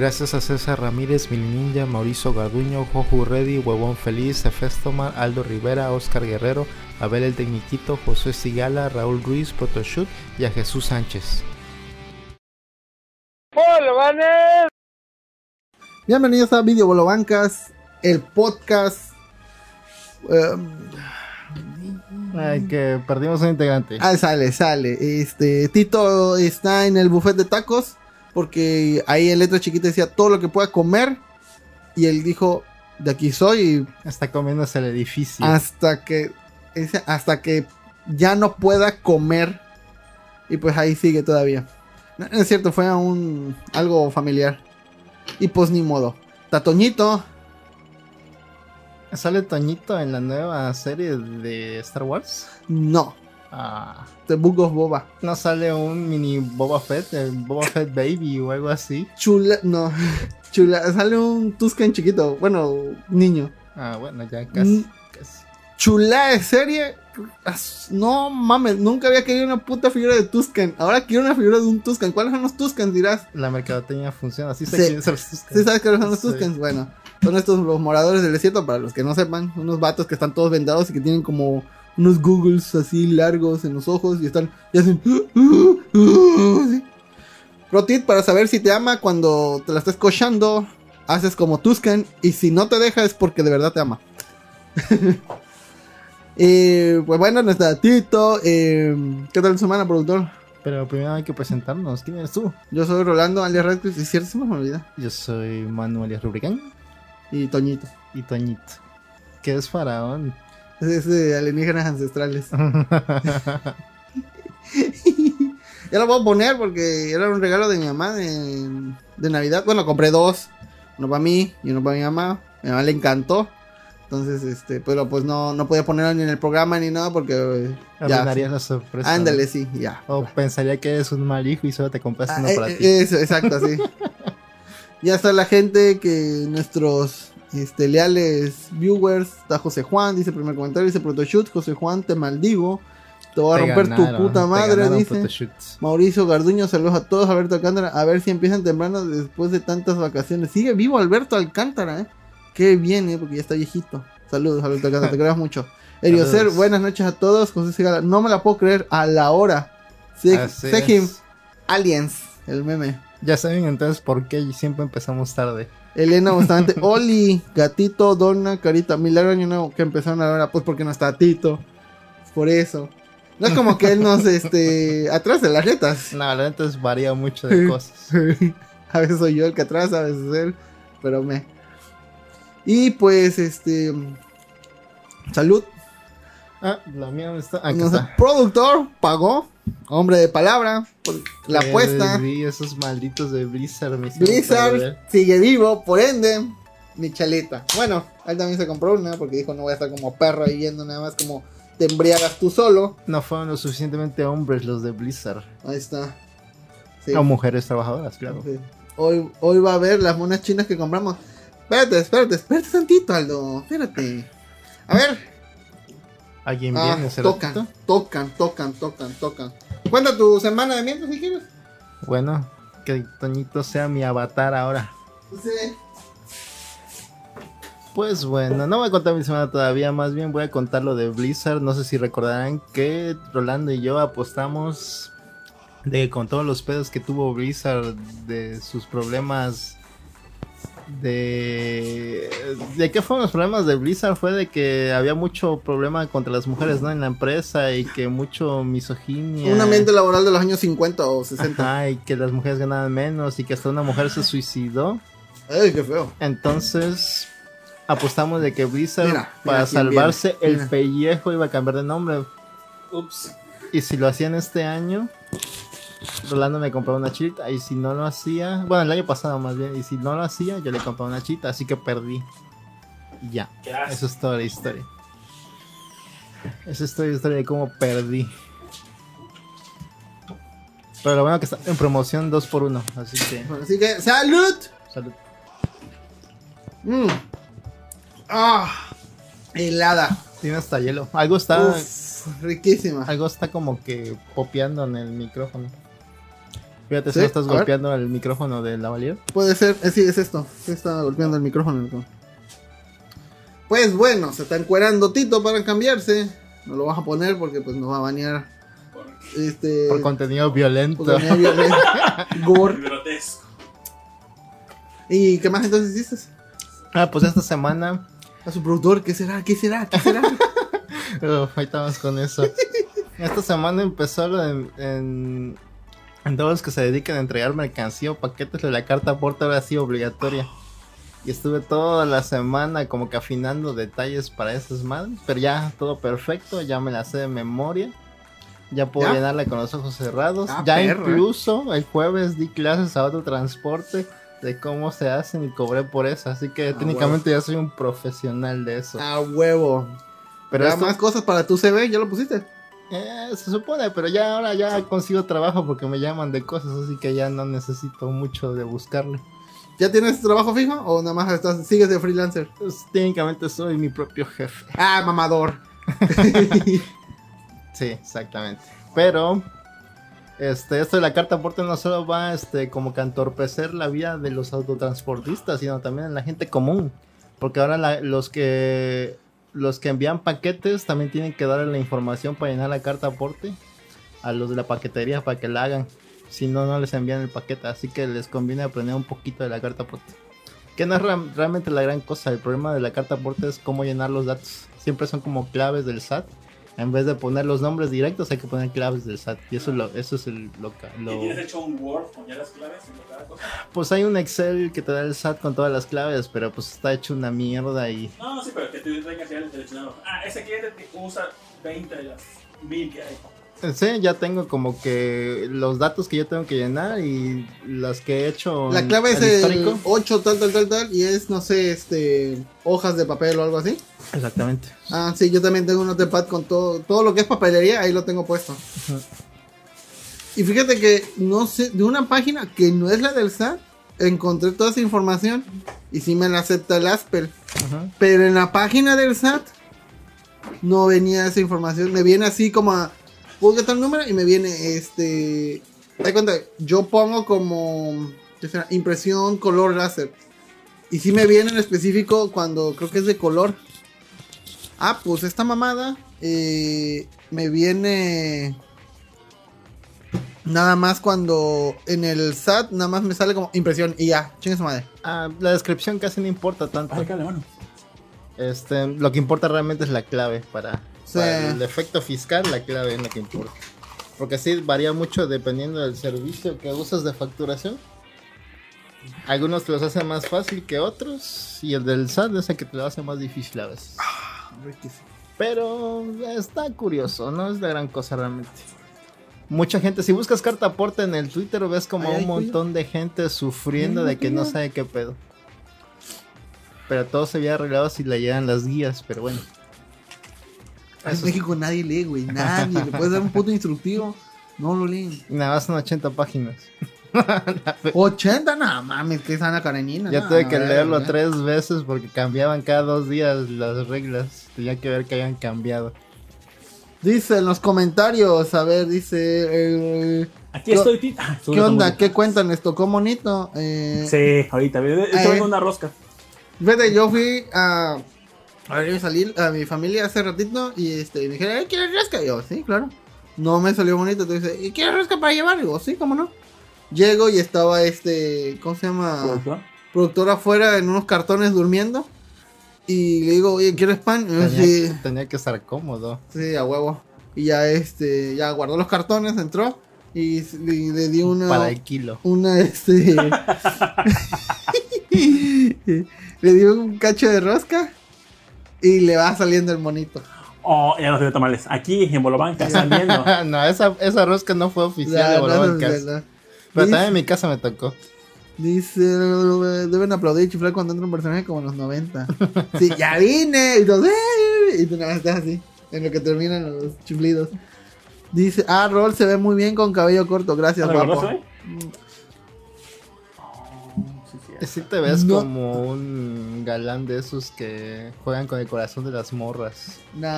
Gracias a César Ramírez, Mini Ninja, Mauricio Garduño, Joju Reddy, Huevón Feliz, Efestomar, Aldo Rivera, Oscar Guerrero, Abel el Tecniquito, José Sigala, Raúl Ruiz, Protoshoot y a Jesús Sánchez. Bienvenidos a Video Bolobancas, el podcast. em, Ay, que perdimos un integrante. ah, sale, sale. Este, Tito está en el buffet de tacos porque ahí en letra chiquita decía todo lo que pueda comer y él dijo de aquí soy Está comiéndose el edificio. hasta que hasta que ya no pueda comer y pues ahí sigue todavía. No es cierto, fue un algo familiar y pues ni modo. Tatoñito, ¿Sale Toñito en la nueva serie de Star Wars? no. Ah, The Book of Boba. ¿No sale un mini Boba Fett, el Boba Fett Baby o algo así? Chula, no. Chula, sale un Tusken chiquito. Bueno, niño. Ah, bueno, ya casi. Mm. casi. Chula de serie. No mames, nunca había querido una puta figura de Tusken. Ahora quiero una figura de un Tusken. ¿Cuáles son los Tusken? Dirás. La mercadotecnia funciona. Así se Sí. quieren ser sus- ¿Sí sabes cuáles son los Sí. Tuskens? Bueno, son estos los moradores del desierto. Para los que no sepan, unos vatos que están todos vendados y que tienen como unos googles así largos en los ojos y están. Y hacen. Pro tip para saber si te ama cuando te la estás cochando, haces como Tusken. Y si no te deja es porque de verdad te ama. Eh, pues bueno, no está Tito. eh, ¿Qué tal semana, productor? Pero primero hay que presentarnos. ¿Quién eres tú? Yo soy Rolando alias Radcliffe. Y cierto, se me olvida. Yo soy Manuel Rubricán Y Toñito. y Toñito. Que es faraón. Es de alienígenas ancestrales. ya lo voy a poner porque era un regalo de mi mamá de, de Navidad. Bueno, compré dos. Uno para mí y uno para mi mamá. Mi mamá le encantó. Entonces, este, pero pues no, no podía ponerlo ni en el programa ni nada porque eh, ya. La sorpresa. Ándale, sí, ya. O pensaría que eres un mal hijo y solo te compraste Ah, uno eh, para eh, ti. Eso, exacto, sí. ya está la gente que nuestros este, leales viewers. Está José Juan, dice primer comentario, dice Protoshoot. José Juan, te maldigo. Te voy a Te romper ganaron, tu puta madre, dice. Photoshoots. Mauricio Garduño, saludos a todos. Alberto Alcántara, a ver si empiezan temprano después de tantas vacaciones. Sigue vivo Alberto Alcántara, ¿eh? Qué bien, ¿eh? Porque ya está viejito. Saludos, Alberto Alcántara, te queremos mucho. Saludos. buenas noches a todos. José Segala, no me la puedo creer a la hora. Se- Sejim. Aliens, el meme. Ya saben entonces por qué siempre empezamos tarde. Elena Bustamante, Oli, Gatito, Donna, Carita, Milagro Año Nuevo, que empezaron a la hora, pues porque no está Tito. Por eso. No es como que él nos, este, atrás de las retas. No, la neta es varía mucho de cosas. a veces soy yo el que atrasa, a veces él, pero me. Y pues, este. Salud. Ah, la mía ¿dónde está. Aquí No sé, está. productor pagó. Hombre de palabra. la apuesta. Esos malditos de Blizzard me Blizzard sigue vivo, por ende. Mi chaleta. Bueno, él también se compró una porque dijo no voy a estar como perro ahí viendo nada más como te embriagas tú solo. No fueron lo suficientemente hombres los de Blizzard. Ahí está. Sí. O mujeres trabajadoras, claro. Sí. Hoy, hoy va a ver las monas chinas que compramos. Espérate, espérate, espérate tantito, Aldo. Espérate. A ver. ¿Alguien Ah, viene ese tocan, ratito? tocan, tocan, tocan, tocan. Cuenta tu semana de mientras si quieres. Bueno, que Toñito sea mi avatar ahora. Sí. Pues bueno, no voy a contar mi semana todavía, más bien voy a contar lo de Blizzard. No sé si recordarán que Rolando y yo apostamos de con todos los pedos que tuvo Blizzard, de sus problemas, de... ¿De qué fueron los problemas de Blizzard? Fue de que había mucho problema contra las mujeres, ¿no? En la empresa y que mucho misoginia. Un ambiente laboral de los años 50 o 60. Ajá, y que las mujeres ganaban menos y que hasta una mujer se suicidó. Ay, qué feo. Entonces apostamos de que Blizzard Mira, mira para salvarse viene, el mira. pellejo iba a cambiar de nombre. Ups. Y si lo hacían este año, Rolando me compraba una chita. Y si no lo hacía, bueno, el año pasado más bien. Y si no lo hacía, yo le compraba una chita. Así que perdí. Y ya. Eso es toda la historia. Esa es toda la historia de cómo perdí. Pero lo bueno que está en promoción 2 por 1 Así que, Bueno, así que, ¡salud! salud. Mm. Ah, helada. Tiene hasta hielo. Algo está. Uf, riquísima. Algo está como que popeando en el micrófono. Fíjate si no estás golpeando el micrófono de la valía. Puede ser, eh, sí, es esto. Se está golpeando el micrófono. Pues bueno, se está encuerando Tito para cambiarse. No lo vas a poner porque pues nos va a bañar. Este, por contenido violento. Por contenido violento. Gore. ¿Y qué más entonces hiciste? Ah, pues esta semana. A su productor, ¿qué será? ¿Qué será? ¿Qué será? ahí estamos con eso. Esta semana empezó en, en, en, todos los que se dedican a entregar mercancía o paquetes de la carta aporte ahora sí obligatoria. Y estuve toda la semana como que afinando detalles para esas madres. Pero ya todo perfecto, ya me la sé de memoria. Ya puedo llenarla con los ojos cerrados. Ah, ya incluso el jueves di clases a otro transporte de cómo se hacen y cobré por eso. Así que técnicamente ya soy un profesional de eso. A huevo. Pero más cosas para tu CV, ¿ya lo pusiste? Eh, se supone, pero ya ahora ya consigo trabajo porque me llaman de cosas, así que ya no necesito mucho de buscarle. ¿Ya tienes trabajo fijo o nada más estás, sigues de freelancer? Pues, técnicamente soy mi propio jefe. Ah, mamador. sí, exactamente. Pero este, esto de la carta aporte no solo va este, como que a entorpecer la vida de los autotransportistas, sino también en la gente común. Porque ahora los que los que envían paquetes también tienen que darle la información para llenar la carta aporte a los de la paquetería para que la hagan. Si no, no les envían el paquete. Así que les conviene aprender un poquito de la carta aporte. Que no es realmente la gran cosa. El problema de la carta aporte es cómo llenar los datos. Siempre son como claves del SAT en vez de poner los nombres directos, hay que poner claves del SAT. Y eso, lo, eso es el, lo, lo... tienes hecho un Word con ya las claves y cada cosa? Pues hay un Excel que te da el SAT con todas las claves, pero pues está hecho una mierda y... No, no, sí, pero que te tengas el seleccionado. Ah, ese cliente usa 20 de las 1000 que hay. Sí, ya tengo como que los datos que yo tengo que llenar y las que he hecho. La clave es el 8 tal, tal, tal, tal y es, no sé, este, hojas de papel o algo así. Exactamente. Ah, sí, yo también tengo un notepad con todo, todo lo que es papelería, ahí lo tengo puesto. Y fíjate que, no sé, de una página que no es la del SAT, encontré toda esa información y sí me la acepta el Aspel. Pero en la página del SAT no venía esa información, me viene así como a que tal número y me viene este. Te cuenta, yo pongo como impresión color láser. Y si me viene en específico cuando creo que es de color. Ah, pues esta mamada eh, me viene nada más cuando en el SAT nada más me sale como impresión y ya, chingue su madre. Ah, la descripción casi no importa tanto. Este, lo que importa realmente es la clave para el efecto fiscal, la clave es la que importa. Porque así varía mucho dependiendo del servicio que usas de facturación. Algunos te los hacen más fácil que otros. Y el del SAT es el que te lo hace más difícil a veces. Ah, Pero está curioso, no es la gran cosa realmente. Mucha gente, si buscas carta aporte en el Twitter, ves como un montón de gente sufriendo de que no sabe qué pedo. Pero todo se había arreglado si leyeran las guías, pero bueno. En México nadie lee, güey. Nadie. Le puedes dar un puto instructivo. No lo leen. Nada más son 80 páginas. 80, nada mames, que es Ana Karenina. Ya tuve que leerlo tres veces porque cambiaban cada dos días las reglas. Tenía que ver que hayan cambiado. Dice en los comentarios, a ver, dice. Eh, Aquí estoy, tita. Ah, ¿Qué onda? ¿Qué cuentan? ¿Les tocó bonito? Eh, sí, ahorita. Estoy eh, una rosca. Vete, yo fui a. A ver, yo salí a mi familia hace ratito y este, me dijeron, ¿quieres rosca? Y yo, sí, claro. No me salió bonito, entonces dice, ¿quieres rosca para llevar? Y yo, sí, cómo no. Llego y estaba este, ¿cómo se llama? ¿Productor? Productor afuera en unos cartones durmiendo. Y le digo, oye, ¿quieres pan? Tenía, sí. tenía que estar cómodo. Sí, a huevo. Y ya este, ya guardó los cartones, entró y le, di una. Para el kilo. Una, este. le di un cacho de rosca y le va saliendo el monito. Oh, ya no se ve tamales. Aquí en Bolobanca están viendo. no, esa, esa rosca no fue oficial de. Pero también en mi casa me tocó. Dice, deben aplaudir y chiflar cuando entra un personaje como en los 90. sí, ya vine. Y, tú, y tú nada estás así, en lo que terminan los chiflidos. Dice, ah, Rol se ve muy bien con cabello corto. Gracias, guapo. Sí te ves como un galán de esos que juegan con el corazón de las morras. No,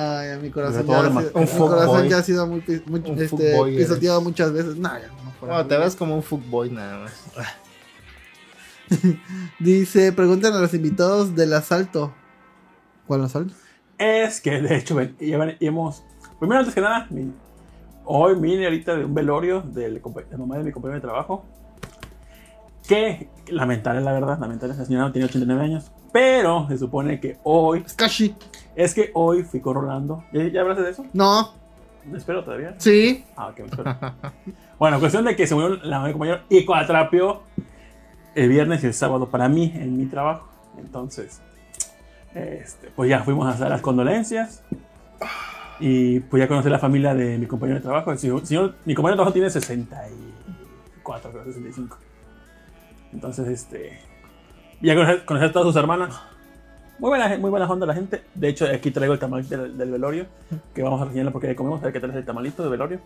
mi corazón, ya, ha sido, mi corazón ya ha sido muy, este, pisoteado muchas veces. No, ya no Bueno, te ves como un fuckboy nada más. Dice, preguntan a los invitados del asalto. ¿Cuál asalto? Es que de hecho ven- ya ven- ya hemos. Primero, antes que nada, mi- hoy vine ahorita de un velorio del de la mamá de mi compañero de trabajo. Que lamentable, la verdad, lamentable. La señora tiene 89 años. Pero se supone que hoy. Skashi. Es que hoy fui con Rolando. ¿Ya, ya hablaste de eso? No, No espero todavía. sí. Ah, ok, me espero. bueno, cuestión de que se murió la mamá de compañero y cuatrapeó el viernes y el sábado para mí en mi trabajo. Entonces, este, pues ya fuimos a hacer las condolencias. Y pues ya conocí la familia de mi compañero de trabajo. El señor, mi compañero de trabajo tiene 64, creo, 65. Entonces, este. Ya conocí, conocí a todas sus hermanas. Muy buena, muy buena onda la gente. De hecho, aquí traigo el tamal del, del velorio. Que vamos a reseñarlo porque ya comemos. A ver qué tal es el tamalito de velorio.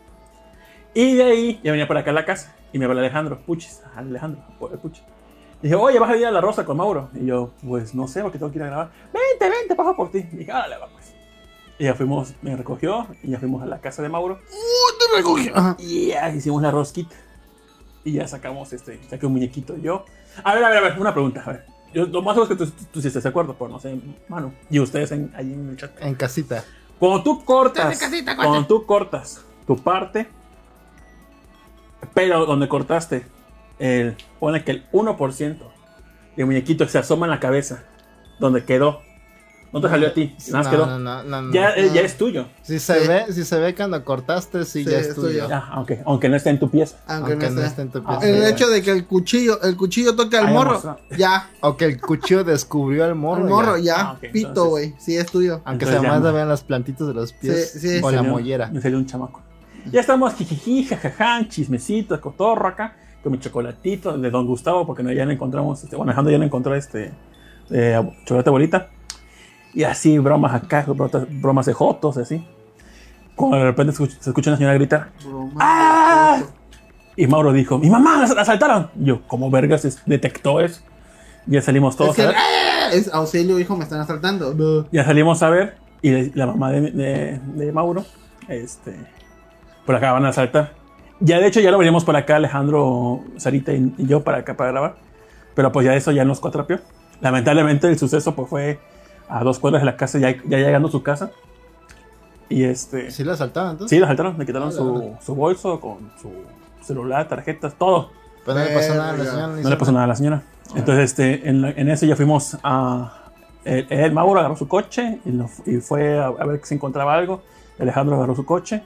Y de ahí ya venía por acá a la casa. Y me habla Alejandro, Puchis. Alejandro, Puchis. Dije, oye, vas a ir a la rosa con Mauro. Y yo, pues no sé, porque tengo que ir a grabar. Vente, vente, paso por ti. Y dije, órale, va pues. Y ya fuimos, me recogió. Y ya fuimos a la casa de Mauro. Te recogí. Ajá. Y ya hicimos la rosquita. Y ya sacamos este, saqué un muñequito yo. A ver, a ver, a ver, una pregunta. A ver. Yo, lo más seguro es que tú, tú sí estés de acuerdo, pero no sé, mano. Y ustedes en, ahí en el chat. En casita. Cuando tú cortas, casita, cuando tú cortas tu parte, pero donde cortaste, el, pone que el 1% del muñequito se asoma en la cabeza, donde quedó. No te salió a ti, nada más no, quedó. no, no, no, no. ya, eh, ya es tuyo. Si se Sí. ve, si se ve cuando cortaste, sí, Sí, ya es es tuyo. tuyo. Aunque, aunque no esté en tu pieza. Aunque, Aunque no no esté. en tu Ah, pieza. El sí. hecho de que el cuchillo, el cuchillo toque al Ahí morro, ya. O que el cuchillo descubrió al morro. Al morro, ya. ya. Ah, Pito, güey. Sí, es tuyo. Aunque se más no. vean las plantitas de los pies. Sí, sí. o la mollera. Me salió un chamaco. Ya estamos jijiji, jajaja, chismecito, cotorro acá, con mi chocolatito de Don Gustavo, porque no- ya no encontramos, este, bueno, Alejandro ya no encontró este eh, chocolate bolita. Y así, bromas acá, bromas de jotos, así. Cuando de repente se escucha, se escucha una señora gritar. Broma. ¡Ah! Y Mauro dijo, mi mamá, la, asaltaron. Yo, ¿cómo vergas es- detectó eso? Ya salimos Es todos que a ver. ¡ah! es auxilio, hijo, me están asaltando. No. Ya salimos a ver y la mamá de, de- de Mauro, este, por acá van a saltar. Ya de hecho ya lo veníamos por acá Alejandro, Sarita y, y yo para acá para grabar, pero pues ya eso ya nos cuatrapió. Lamentablemente el suceso pues fue a dos cuadras de la casa, ya, ya llegando a su casa. Y este, ¿Sí la saltaron entonces? sí, lo saltaron, le quitaron su, su bolso con su celular, tarjetas, todo. Pero no le pasó nada a la señora. No le pasó nada a la señora. Entonces, este, en, la- en eso ya fuimos a. El, el Mauro agarró su coche y, lo- y fue a, a ver si encontraba algo. Alejandro agarró su coche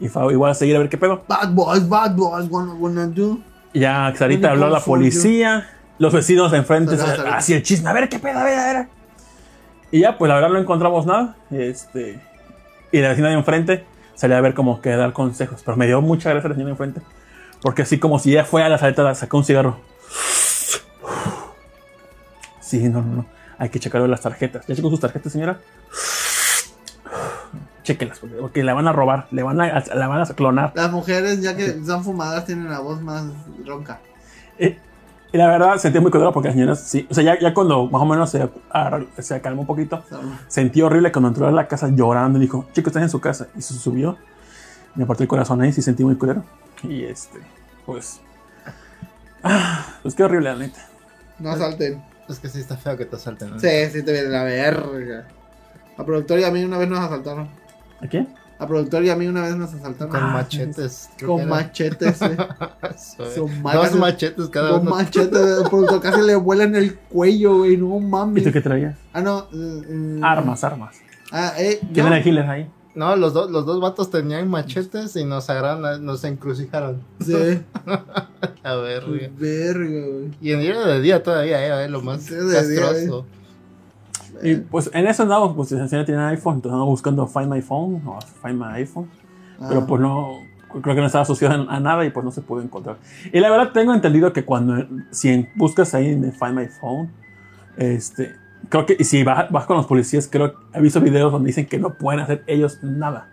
y fue igual a seguir a ver qué pedo. Bad boys, bad boys, wanna, wanna do. Ya Sarita habló a la for you. policía. Los vecinos de enfrente hacia el chisme. A ver qué pedo, a ver, a ver. Y ya, pues la verdad no encontramos nada. Este, y la vecina de enfrente salía a ver como que dar consejos. Pero me dio mucha gracia la señora de enfrente. Porque así como si ella fue a la salita, sacó un cigarro. Sí, no, no, no. Hay que checar las tarjetas. ¿Ya checó sus tarjetas, señora? Chequelas, porque, porque la van a robar. Le van a, la van a clonar. Las mujeres, ya que son fumadas, tienen la voz más ronca. Eh, y la verdad sentí muy culero porque la señora sí. O sea, ya, ya cuando más o menos se, agarró- se calmó un poquito, sentí horrible cuando entró a la casa llorando y dijo, chico, estás en su casa. Y se subió. Me partió el corazón ahí, sí sentí muy culero. Y este, pues. ah, pues qué horrible, la neta. No asalten. Es que sí está feo que te asalten. ¿no? Sí, sí te viene la verga. A productor y a mí una vez nos asaltaron. ¿A quién? A productor y a mí una vez nos asaltaron. Con Ah, machetes. creo que Con machetes, Son eh. magas- Dos machetes cada Con uno. machetes. El productor casi le vuelan el cuello, güey. No ¿Y mames. tú qué traías? Ah, no. mm, mm. Armas, armas. Ah, eh. ¿Quién era healer ahí? No, los, dos los dos vatos tenían machetes y nos agarraron, nos encrucijaron. Sí. A ver, güey. Verga, güey. Y en día de día todavía, eh, lo más Sí, de día. Y pues en eso andamos, pues señora tiene iPhone, entonces andamos buscando Find My Phone o Find My iPhone. Pero Ah. pues no, creo que no estaba asociado a nada y pues no se pudo encontrar. Y la verdad tengo entendido que cuando, si buscas ahí en Find My Phone, este, creo que y si vas, vas con los policías, creo he visto videos donde dicen que no pueden hacer ellos nada.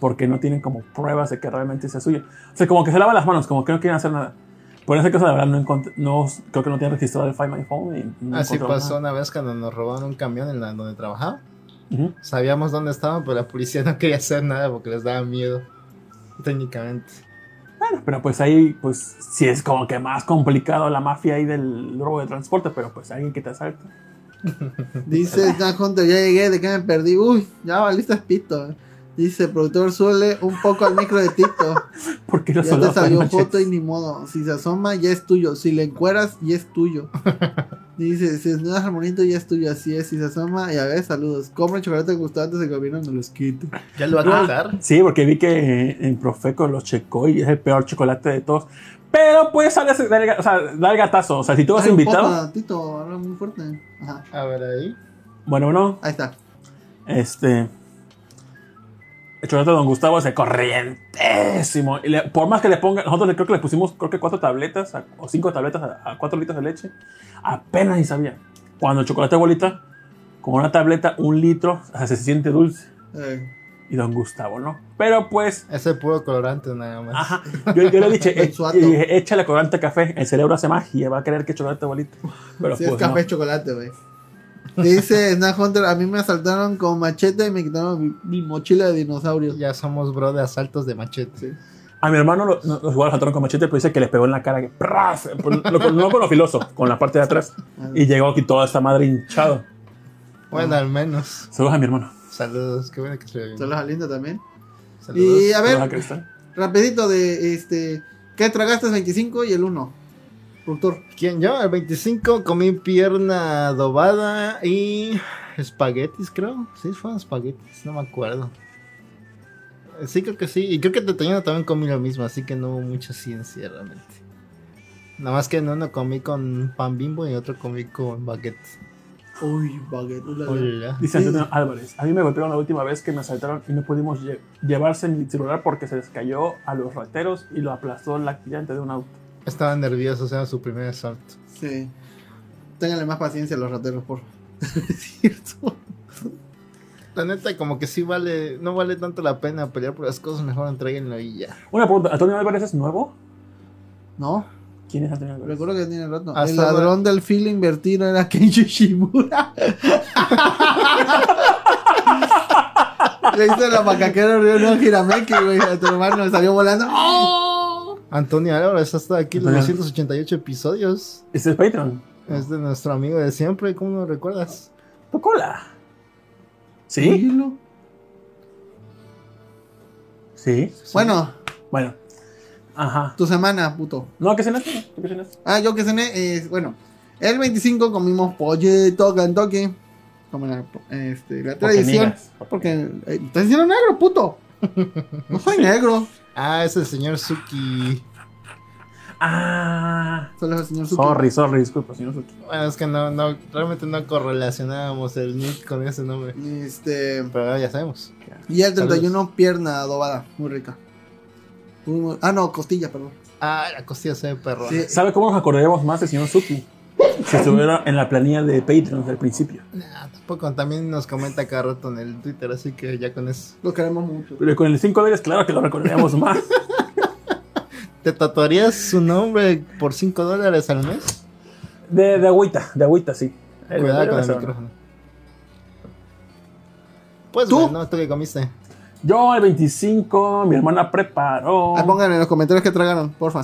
Porque no tienen como pruebas de que realmente sea suyo. O sea, como que se lavan las manos, como que no quieren hacer nada. Por ese caso, la verdad, no, encontré- no creo que no tienen registrado el Find My Phone. Y no Así pasó nada. una vez cuando nos robaron un camión en la, donde trabajaba. Ujú. Sabíamos dónde estaban, pero la policía no quería hacer nada porque les daba miedo. Técnicamente. Bueno, pero pues ahí, pues sí es como que más complicado la mafia ahí del robo de transporte, pero pues alguien que te asalta. Dice Stan Hunter, ya llegué, ¿de qué me perdí? Uy, ya valiste pito. Dice, productor, suele un poco al micro de Tito. Porque los Ya te salió foto y ni modo. Si se asoma, ya es tuyo. Si le encueras, ya es tuyo. Dice, si desnudas al monito, ya es tuyo. Así es. Si se asoma, ya ves, saludos. Compra el chocolate que gustó antes de que gobierno nos los quite. ¿Ya lo va a quitar? Sí, porque vi que en Profeco lo checó y es el peor chocolate de todos. Pero pues sale a o sea, da el gatazo. O sea, si tú vas Ay, invitado. poco, Tito, habla muy fuerte. Ajá. A ver ahí. Bueno, bueno, Ahí está. este. El chocolate de Don Gustavo es de corrientésimo. Y le- por más que le ponga, nosotros le- creo que le pusimos, creo que cuatro tabletas a- o cinco tabletas a, a cuatro litros de leche. Apenas y sabía. Cuando el chocolate bolita, con una tableta, un litro, o sea, se siente dulce. Eh, Y Don Gustavo, ¿no? Pero pues, Es el puro colorante nada más. ajá. Yo, yo le dije, y dije, échale colorante café. El cerebro hace magia, va a querer que chocolate bolita. Pero si pues, es café, no. es chocolate, güey. Dice Snack Hunter, a mí me asaltaron con machete y me quitaron mi, mi mochila de dinosaurio. Ya somos bro de asaltos de machete. A mi hermano lo- no- los igual saltaron con machete, pero dice que le pegó en la cara. Que, ¡pras! Pues, lo- no con lo filoso, con la parte de atrás. Y llegó aquí toda esta madre hinchado. Bueno, al menos. Saludos a mi hermano. Saludos, qué bueno que se bien. Saludos a Linda también. Saludos. Y a ver, rapidito de este. ¿Qué tragaste 25 y el 1? Productor. ¿Quién yo? El 25 comí pierna adobada y espaguetis, creo. Sí, fueron espaguetis, no me acuerdo. Sí, creo que sí. Y creo que de Toño también comí lo mismo, así que no hubo mucha ciencia realmente. Nada más que en uno comí con pan bimbo y otro comí con baguette. Uy, baguette. Hola. Dice Sí. Antonio Álvarez. A mí me golpearon la última vez que me asaltaron y no pudimos lle- llevarse mi celular porque se les cayó a los rateros y lo aplastó la llanta de un auto. Estaba nervioso, era su primer asalto. Sí. Ténganle más paciencia a los rateros, por favor. es cierto. La neta, como que sí vale, no vale tanto la pena pelear por las cosas, mejor entreguenlo y ya. Una pregunta, ¿Antonio Álvarez es nuevo? No, ¿Quién es Antonio Álvarez? recuerdo que tiene rato. Hasta el ladrón del fil invertido era Kenji Shimura. Le hizo la macaquera Río no Hirameki, güey. A tu hermano salió volando. ¡Oh! Antonio Álvarez ha estado aquí en los Antonio. 288 episodios. Este es Patreon. Es de nuestro amigo de siempre, ¿cómo lo recuerdas? Tocola. ¿Sí? Dígelo. Sí. Bueno, Bueno. Ajá. tu semana, puto. No, ¿qué cenaste? ¿Tú qué cenaste? Ah, yo que cené, eh, bueno, el 25 comimos pollito Kentucky. Como la, este, la Porque tradición. niegas. Porque eh, estás diciendo negro, puto. No soy negro. Ah, es el señor Suki. Ah. Solo es el señor Suki. Sorry, sorry, disculpa, señor Suki. Bueno, es que no, no, realmente no correlacionábamos el nick con ese nombre. Este, Pero ahora ya sabemos. y el 31 Saludos. pierna adobada, muy rica. Muy, muy- ah, no, costilla, perdón. Ah, la costilla se ve perro. Sí. ¿Sabe cómo nos acordaríamos más del señor Suki? Si estuviera en la planilla de Patreon desde el principio. Nah, tampoco, también nos comenta cada rato en el Twitter, así que ya con eso. Lo queremos mucho. Pero con el 5 dólares, claro que lo recordaríamos más. ¿Te tatuarías su nombre por 5 dólares al mes? De, de agüita, de agüita, sí. El Cuidado con el micrófono. Pues ¿Tú? bueno, ¿tú qué comiste? Yo el 25, mi hermana preparó. Ah, pongan en los comentarios que tragaron, porfa.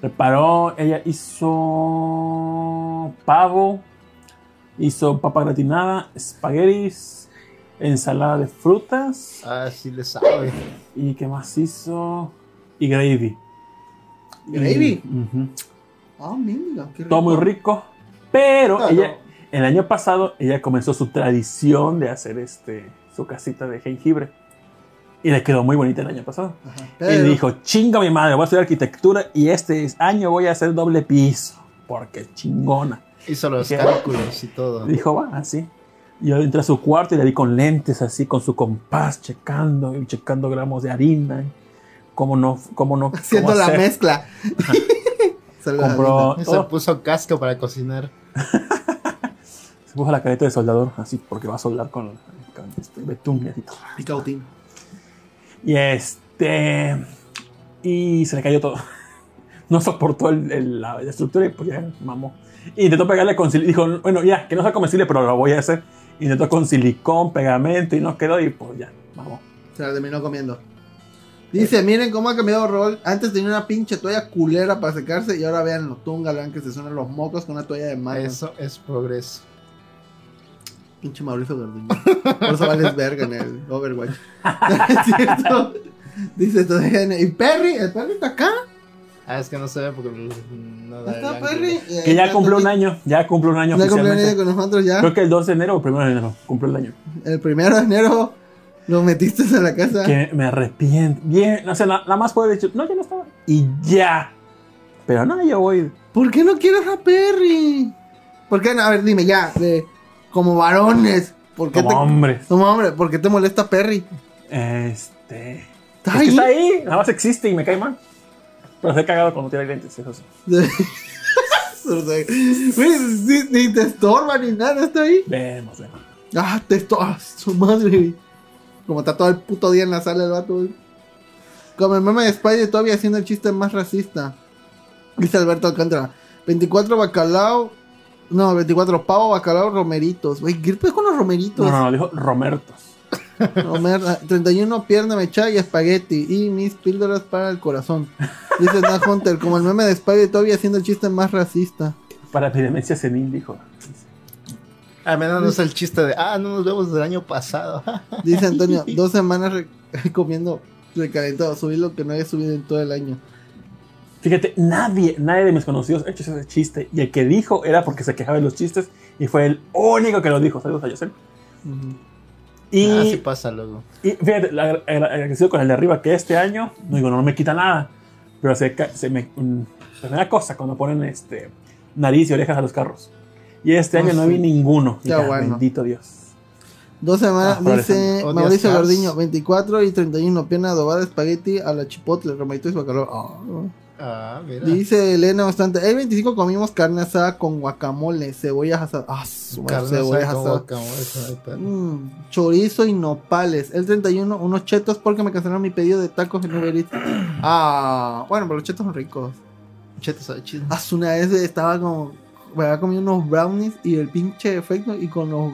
Preparó, ella hizo pavo, hizo papa gratinada, espaguetis, ensalada de frutas Ah, sí le sabe. y qué más hizo y gravy. Gravy. Ah, mira, qué rico. Todo muy rico, pero Claro. ella el año pasado ella comenzó su tradición de hacer este su casita de jengibre y le quedó muy bonita el año pasado. Ajá. Y Pero- dijo, chinga mi madre, voy a estudiar arquitectura y este año voy a hacer doble piso. Porque chingona. Hizo los cálculos y todo. Dijo, va, así. Y yo entré a su cuarto y le vi con lentes así, con su compás, checando y checando gramos de harina. y Cómo no, cómo no. Haciendo cómo la hacer. mezcla. Saludos, Compró, Se puso casco para cocinar. se puso la careta de soldador, así, porque va a soldar con, con este betún y así todo. Linda. Picautín. Y este. Y se le cayó todo. No soportó el- el- la, la estructura y pues ya mamó. Y intentó pegarle con silicón. Dijo, bueno, ya, que no sea comestible, pero lo voy a hacer. Intentó con silicón, pegamento y no quedó y pues ya, mamó. Se la terminó comiendo. Dice, miren cómo ha cambiado rol. Antes tenía una pinche toalla culera para secarse y ahora vean lo tunga, vean que se suenan los mocos con una toalla de mano. Eso es progreso. Pinche Mauricio Garduño. Por eso vales verga en el Overwatch. es cierto. Dice todavía. ¿Y Perry? ¿El Perry está acá? Ah, es que no se ve porque no da el ¿Está. Perry? Que ya cumplió un año. Ya cumplió un año Ya cumplió un año con nosotros ya. Creo que el 2 de enero o 1 de enero cumplió el año. El primero de enero lo metiste a la casa. Que me arrepiento. Bien, o sea, la, la más puede haber dicho, no, ya no estaba. Y ya. Pero no, yo voy. ¿Por qué no quieres a Perry? ¿Por qué no? A ver, dime ya. De, como varones. ¿Por qué Como te, hombre. como hombre, ¿por qué te molesta Perry? Este. ¿Está es que ahí? está ahí, nada más existe y me cae mal. Pero se ha cagado cuando tiene lentes, eso sí. Güey, ni, te estorba ni nada, está ahí. Vemos, vemos. Ah, te estorba, su madre. Como está todo el puto día en la sala el vato. güey. Como el meme de Spider todavía haciendo el chiste más racista. Dice Alberto Alcántara. 24 bacalao. No, 24 pavo, bacalao, romeritos. Güey, ¿qué pedo con los romeritos? No, no, no, dijo Romertos. Romer- ah, 31 pierna mechada y espagueti. Y mis píldoras para el corazón. Dice Nat Hunter. Como el meme de Spider todavía haciendo el chiste más racista. Para epidemencia senil, dijo. Al menos no es el chiste de, ah, no nos vemos del año pasado. Dice Antonio, dos semanas comiendo recalentado, subí lo que no había subido en todo el año. Fíjate, nadie, nadie de mis conocidos ha hecho ese chiste. Y el que dijo era porque se quejaba de los chistes y fue el único que lo dijo. Saludos a Yosel. Y, Ah, sí pasa luego. y fíjate, agradecido con el de arriba que este año, no digo, no me quita nada. Pero se, ca- se me. mm, se me da cosa cuando ponen este nariz y orejas a los carros. Y este Ah, año no sí. vi ninguno. Ya, ya, bueno. Bendito Dios. Dos semanas, Ah, dice. Mauricio. Gordiño, 24 y 31, pierna adobada, espagueti a la chipotle, romeritos y bacalao. Ah. Ah, mira. Dice Elena bastante, el 25 comimos carne asada con guacamole, cebollas asadas, ah, Carne cebollas asada asadas. pedo. Mm, chorizo y nopales. El 31, unos chetos porque me cancelaron mi pedido de tacos en Uber Eats. Ah, bueno, pero los chetos son ricos. Chetos sabe chido. Hace una vez estaba como. Me había comido unos brownies y el pinche efecto. Y con los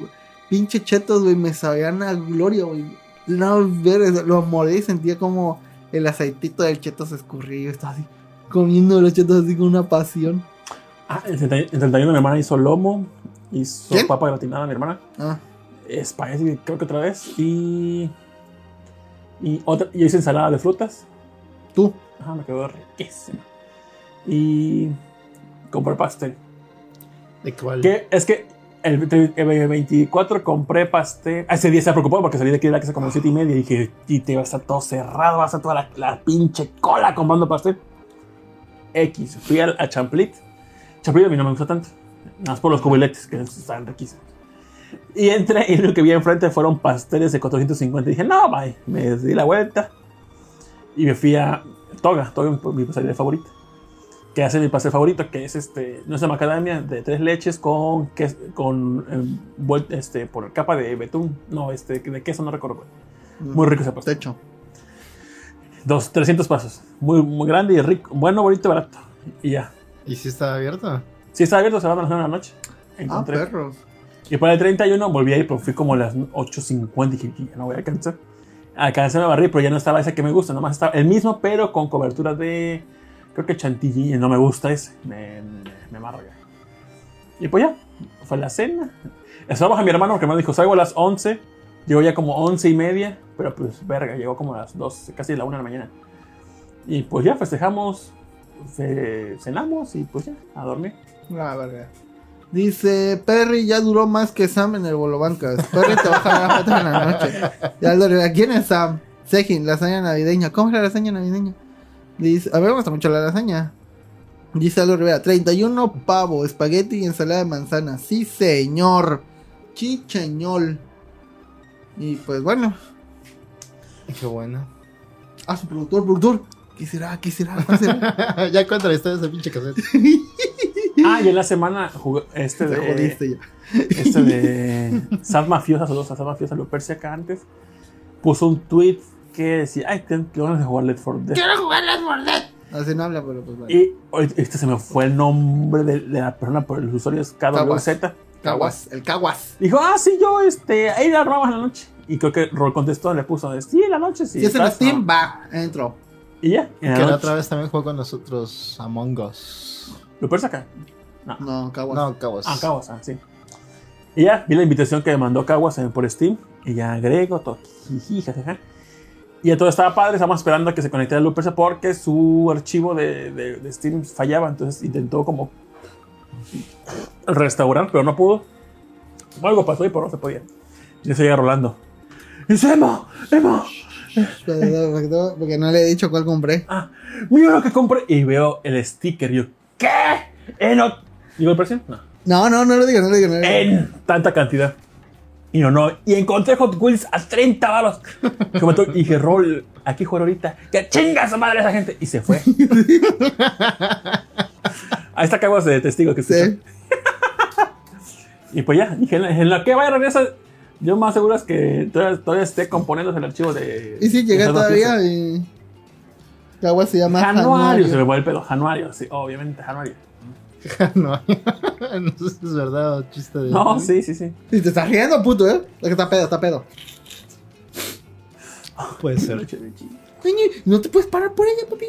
pinche chetos, güey, me sabían a gloria, güey. No, ver, los mordí y sentía como el aceitito del cheto se escurría. y estaba así, comiendo los chetos así con una pasión. Ah, el 30 el 31 mi hermana hizo lomo, hizo ¿Quién? papa gratinada mi hermana. Ah, espagueti, creo que otra vez. Y. Y otra. Y hice ensalada de frutas. tú. Ajá, me quedó riquísima. Y. Compré pastel. ¿De cuál? Que es que el, tre- el 24 compré pastel. Ah, Ese día se preocupó porque salí de aquí de la casa como a las 7 y media. Y dije, y te va a estar todo cerrado, va a toda la, la pinche cola comprando pastel. X. Fui al- a, Champlit. Champlit a mí no me gusta tanto. Nada más por los cubiletes, que están riquísimos. Y entré y lo que vi enfrente fueron pasteles de 450. Y dije, no, bye. Me di la vuelta. Y me fui a Toga. Toga es mi pastel favorita que hace mi pastel favorito, que es este, no es de macadamia, de tres leches con, con eh, este, por capa de betún, no, este, de queso, no recuerdo. Muy rico ese pastel. Techo. Dos, 300 pasos. Muy, muy grande y rico. Bueno, bonito, barato. Y ya. ¿Y si está abierto? Sí, está abierto, se va a las 9 de la noche. Ah, perros. y para el 31 volví a ir, pero fui como a las 8.50. Dije, ya no voy a alcanzar. Alcancé a barrir, pero ya no estaba ese que me gusta. Nomás estaba el mismo, pero con cobertura de. Creo que chantilly. y No me gusta ese. Me, me, me amarga. Y pues ya. Fue la cena. Estábamos a mi hermano, porque me dijo, salgo a las 11. Llegó ya como 11 y media. Pero pues, verga, llegó como las 2, casi la 1 de la mañana. Y pues ya festejamos. fe- cenamos y pues ya, a dormir. La verga. Dice, Perry ya duró más que Sam en el Bolobancas. Perry te va a en la noche. Ya re- ¿Quién es Sam? Sejin, lasaña navideña. ¿Cómo es la lasaña navideña? Dice, a ver, me gusta mucho la lasaña. Dice Aldo Rivera, 31 pavo, espagueti y ensalada de manzana. Sí, señor. Chicheñol. Y pues bueno. Qué bueno. Ah, su productor, productor. ¿Qué será? ¿Qué será? ¿Qué será? ya cuenta la historia de ese pinche cassette. Ah, y en la semana jugué este Te de. jodiste ya. este de Sad Mafiosa, saludos a Sad Mafiosa, lo perse acá antes, puso un tweet que decía, ay, tengo ganas de jugar Left 4 Dead. Así no habla, pero pues bueno. Y este se me fue el nombre de, de la persona por el usuario es KWZ. Caguas, el caguas. Dijo, ah, sí, yo, este, ahí la armamos en la noche. Y creo que Roll contestó, le puso, sí, en la noche, sí. Si es en. Steam, No. va, entro. Y ya. Que En la la noche. otra vez también jugó con nosotros Among Us. ¿Lo puedes sacar? No, caguas. No, cabos. Ah, Caguas, ah, sí. Y ya, vi la invitación que me mandó Caguas por Steam. Y ya agrego, todo. Y ya todo estaba padre. Estábamos esperando a que se conectara el Loopersa porque su archivo de, de- de Steam fallaba. Entonces intentó como restaurar, pero no pudo. Algo pasó y por no se podía. Y ya seguía rolando. Y dice, Emo, Emo, Porque no- no le he dicho cuál compré. ah, mira lo que compré. Y veo el sticker. Y yo, ¿qué? ¿En ¿Digo el precio? No. No, no, no lo digas, no lo. No digas. en tanta cantidad. Y yo no, y encontré Hot Wheels a 30 baros. Comentó, y dije, Rol, aquí juego ahorita. Que chinga su madre esa gente. Y se fue. Ahí está Caguas de testigo que escuchó. Sí. Y pues ya, dije, en la, que vaya a regresar, yo más seguro es que todavía, todavía esté componiendo el archivo de. Y sí, llegué todavía y. Caguas se llama Januario, se me Januario. fue el pelo. Januario, sí, obviamente, Januario. no, no sé si es verdad o chiste de. No, sí, sí, sí. Y te estás riendo, puto, ¿eh? Es que está pedo, está pedo. Puede ser. Coño, no te puedes parar por ella, papi.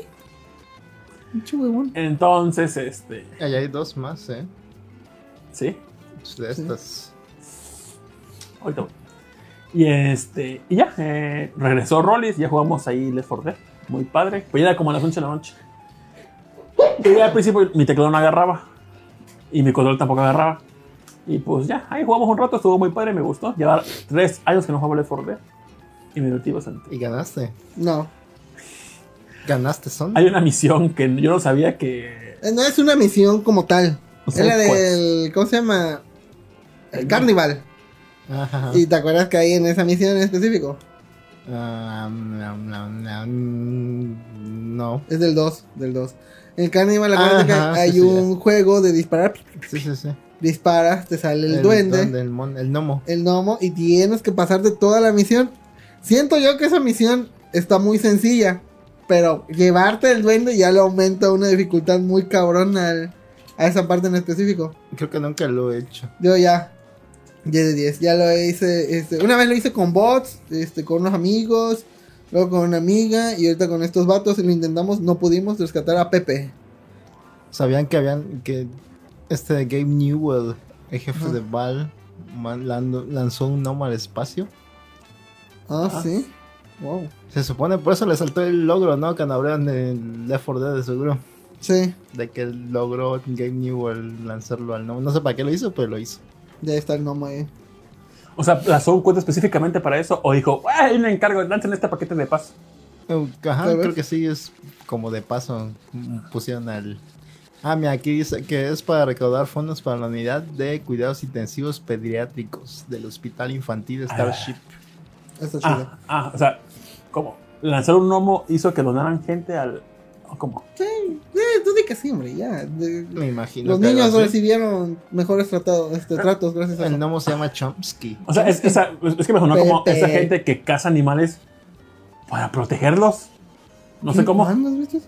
Entonces, este. Ahí hay dos más, ¿eh? Sí, De estas. Ahorita voy. Y este. Y ya, eh, regresó Rollis, ya jugamos ahí Left 4 Dead. Muy padre. Pues ya era como a las 11 de la noche. Y ya al principio mi teclado no agarraba. Y mi control tampoco agarraba. Y pues ya, ahí jugamos un rato, estuvo muy padre, me gustó. Llevar tres años que no jugaba Left 4 Dead. Y me divertí bastante. Y ganaste. No. Ganaste, son. Hay una misión que yo no sabía que. Eh, No es una misión como tal. O Es la del. ¿Cómo se llama? El Carnival. Ajá. ¿Y te acuerdas que hay en esa misión en específico? No, no, no, no. Es del 2, del 2. En el Carnival, acuérdate que hay sí, sí, un juego de disparar. Sí, sí, sí. Disparas, te sale el, duende, El, mon- el gnomo. el gnomo, y tienes que pasarte toda la misión. Siento yo que esa misión está muy sencilla, pero llevarte el duende ya le aumenta una dificultad muy cabrón al- a esa parte en específico. Creo que nunca lo he hecho. Yo ya. 10 de 10. Ya lo hice. Este, una vez lo hice con bots, este, con unos amigos, luego con una amiga y ahorita con estos vatos y lo intentamos. No pudimos rescatar a Pepe. ¿Sabían que habían que este Gabe Newell, el jefe de Val, lanzó un gnomo al espacio? Ah, Ah. sí. Wow. Se supone por eso le saltó el logro, ¿no? Cuando hablaron de Left 4 Dead de seguro. Sí, De que logró Gabe Newell lanzarlo al gnomo. No sé para qué lo hizo, pero lo hizo. ya está el gnomo ahí. O sea, ¿lanzó un cuento específicamente para eso? ¿O dijo, "Ah, hay un encargo, lancen este paquete de paz? Uh, Ajá, creo que sí, es como de paso. mm, Pusieron al. Ah, mira, aquí dice que es para recaudar fondos para la unidad de cuidados intensivos pediátricos del Hospital Infantil Starship. Está chido. Ah, ah, o sea, ¿cómo? Lanzar un gnomo hizo que donaran gente al. ¿o ¿Cómo? Sí, sí, tú di que sí, hombre, ya. De- Me imagino. los que niños recibieron mejores tratados, este, tratos gracias a El gnomo se llama Chomsky. O sea, es, esa- es que me sonó como esa gente que caza animales para protegerlos. No sé cómo. ¿Ah, ¿no has visto eso?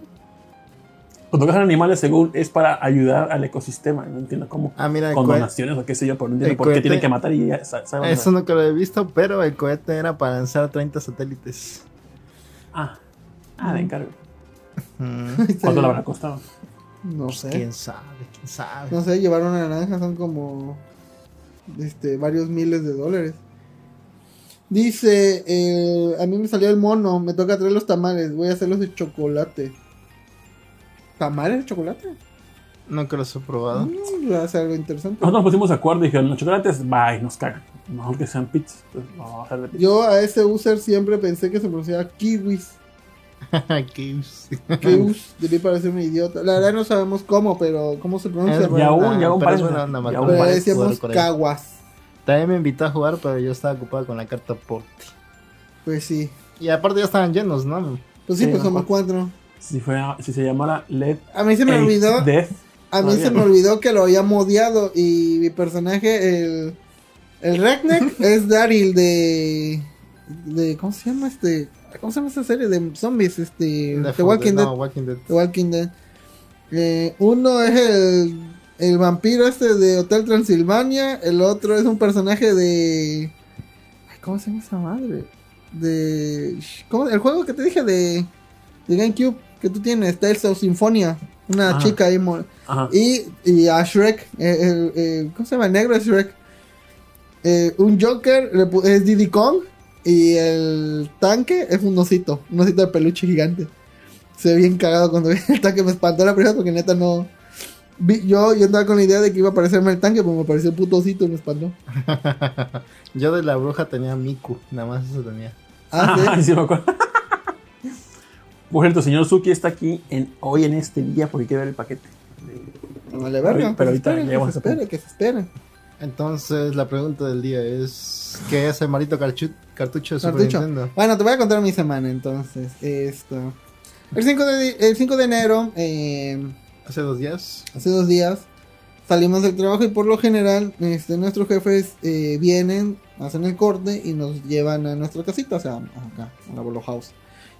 Cuando cazan animales, según es para ayudar al ecosistema. No entiendo cómo. Ah, mira, el Con donaciones o qué sé yo, pero no entiendo por qué tienen que matar y ya saben- Eso nunca lo he visto, pero el cohete era para lanzar 30 satélites. Ah, ah, de encargo. Mm, ¿Cuánto le habrá costado? No sé. ¿Quién sabe? ¿Quién sabe? No sé, llevar una naranja son como este, varios miles de dólares. Dice, eh, a mí me salió el mono, me toca traer los tamales, voy a hacerlos de chocolate. ¿Tamales de chocolate? Nunca los he probado. Mm, va a ser algo interesante. Nosotros nos pusimos de acuerdo y dijeron, los chocolates, bye, nos cagan. Mejor que sean pizzas. Entonces, vamos a hacer de pizza. Yo a ese user siempre pensé que se pronunciaba kiwis. Kiws. Kiwis, debí parecer un idiota. La verdad no sabemos cómo, pero cómo se pronuncia. Es Y pero- aún, y aún pero parece. y acuerdo. aún pero decíamos caguas. También me invitó a jugar, pero yo estaba ocupado con la carta Porti. Pues sí. Y aparte ya estaban llenos, ¿no? Pues sí, Sí, pues no, somos cuatro. Si, fuera, si se llamara Led A mí se me olvidó. Death, A mí se me no. olvidó que lo había modiado y mi personaje, el, el Redneck, es Daryl de, de... ¿Cómo se llama este? ¿Cómo se llama esta serie de zombies? Este, The 4 Walking Dead, no, Walking Dead. The Walking Dead. Eh, uno es el, el vampiro este de Hotel Transilvania. El otro es un personaje de... ay, ¿Cómo se llama esa madre? De. ¿cómo? El juego que te dije de. De GameCube que tú tienes, Tales of Symphonia. Una Ajá. chica ahí. Y, y a Shrek. el- ¿Cómo se llama? El negro Shrek. Eh, un Joker es Diddy Kong. Y el tanque es un osito. Un osito de peluche gigante. Se ve bien cagado cuando vi el tanque. Me espantó la primera porque neta no. vi- yo, yo andaba con la idea de que iba a aparecerme el tanque, pero me apareció el puto osito y me espantó. Yo de la bruja tenía Miku, nada más eso tenía. Ah, sí. Ah, sí me acuerdo. Por cierto, señor Suki está aquí en, hoy en este día porque quiere ver el paquete. Vale, verga. Pero se ahorita llegamos se a ese que se esperen. Entonces, la pregunta del día es: ¿Qué es el carchu- cartucho de Super Cartucho. Nintendo? Bueno, te voy a contar mi semana entonces. Esto. El 5 de, el 5 de enero, eh, Hace dos días. hace dos días, salimos del trabajo y por lo general este, nuestros jefes eh, vienen, hacen el corte y nos llevan a nuestra casita, o sea, acá, a la Bolo House.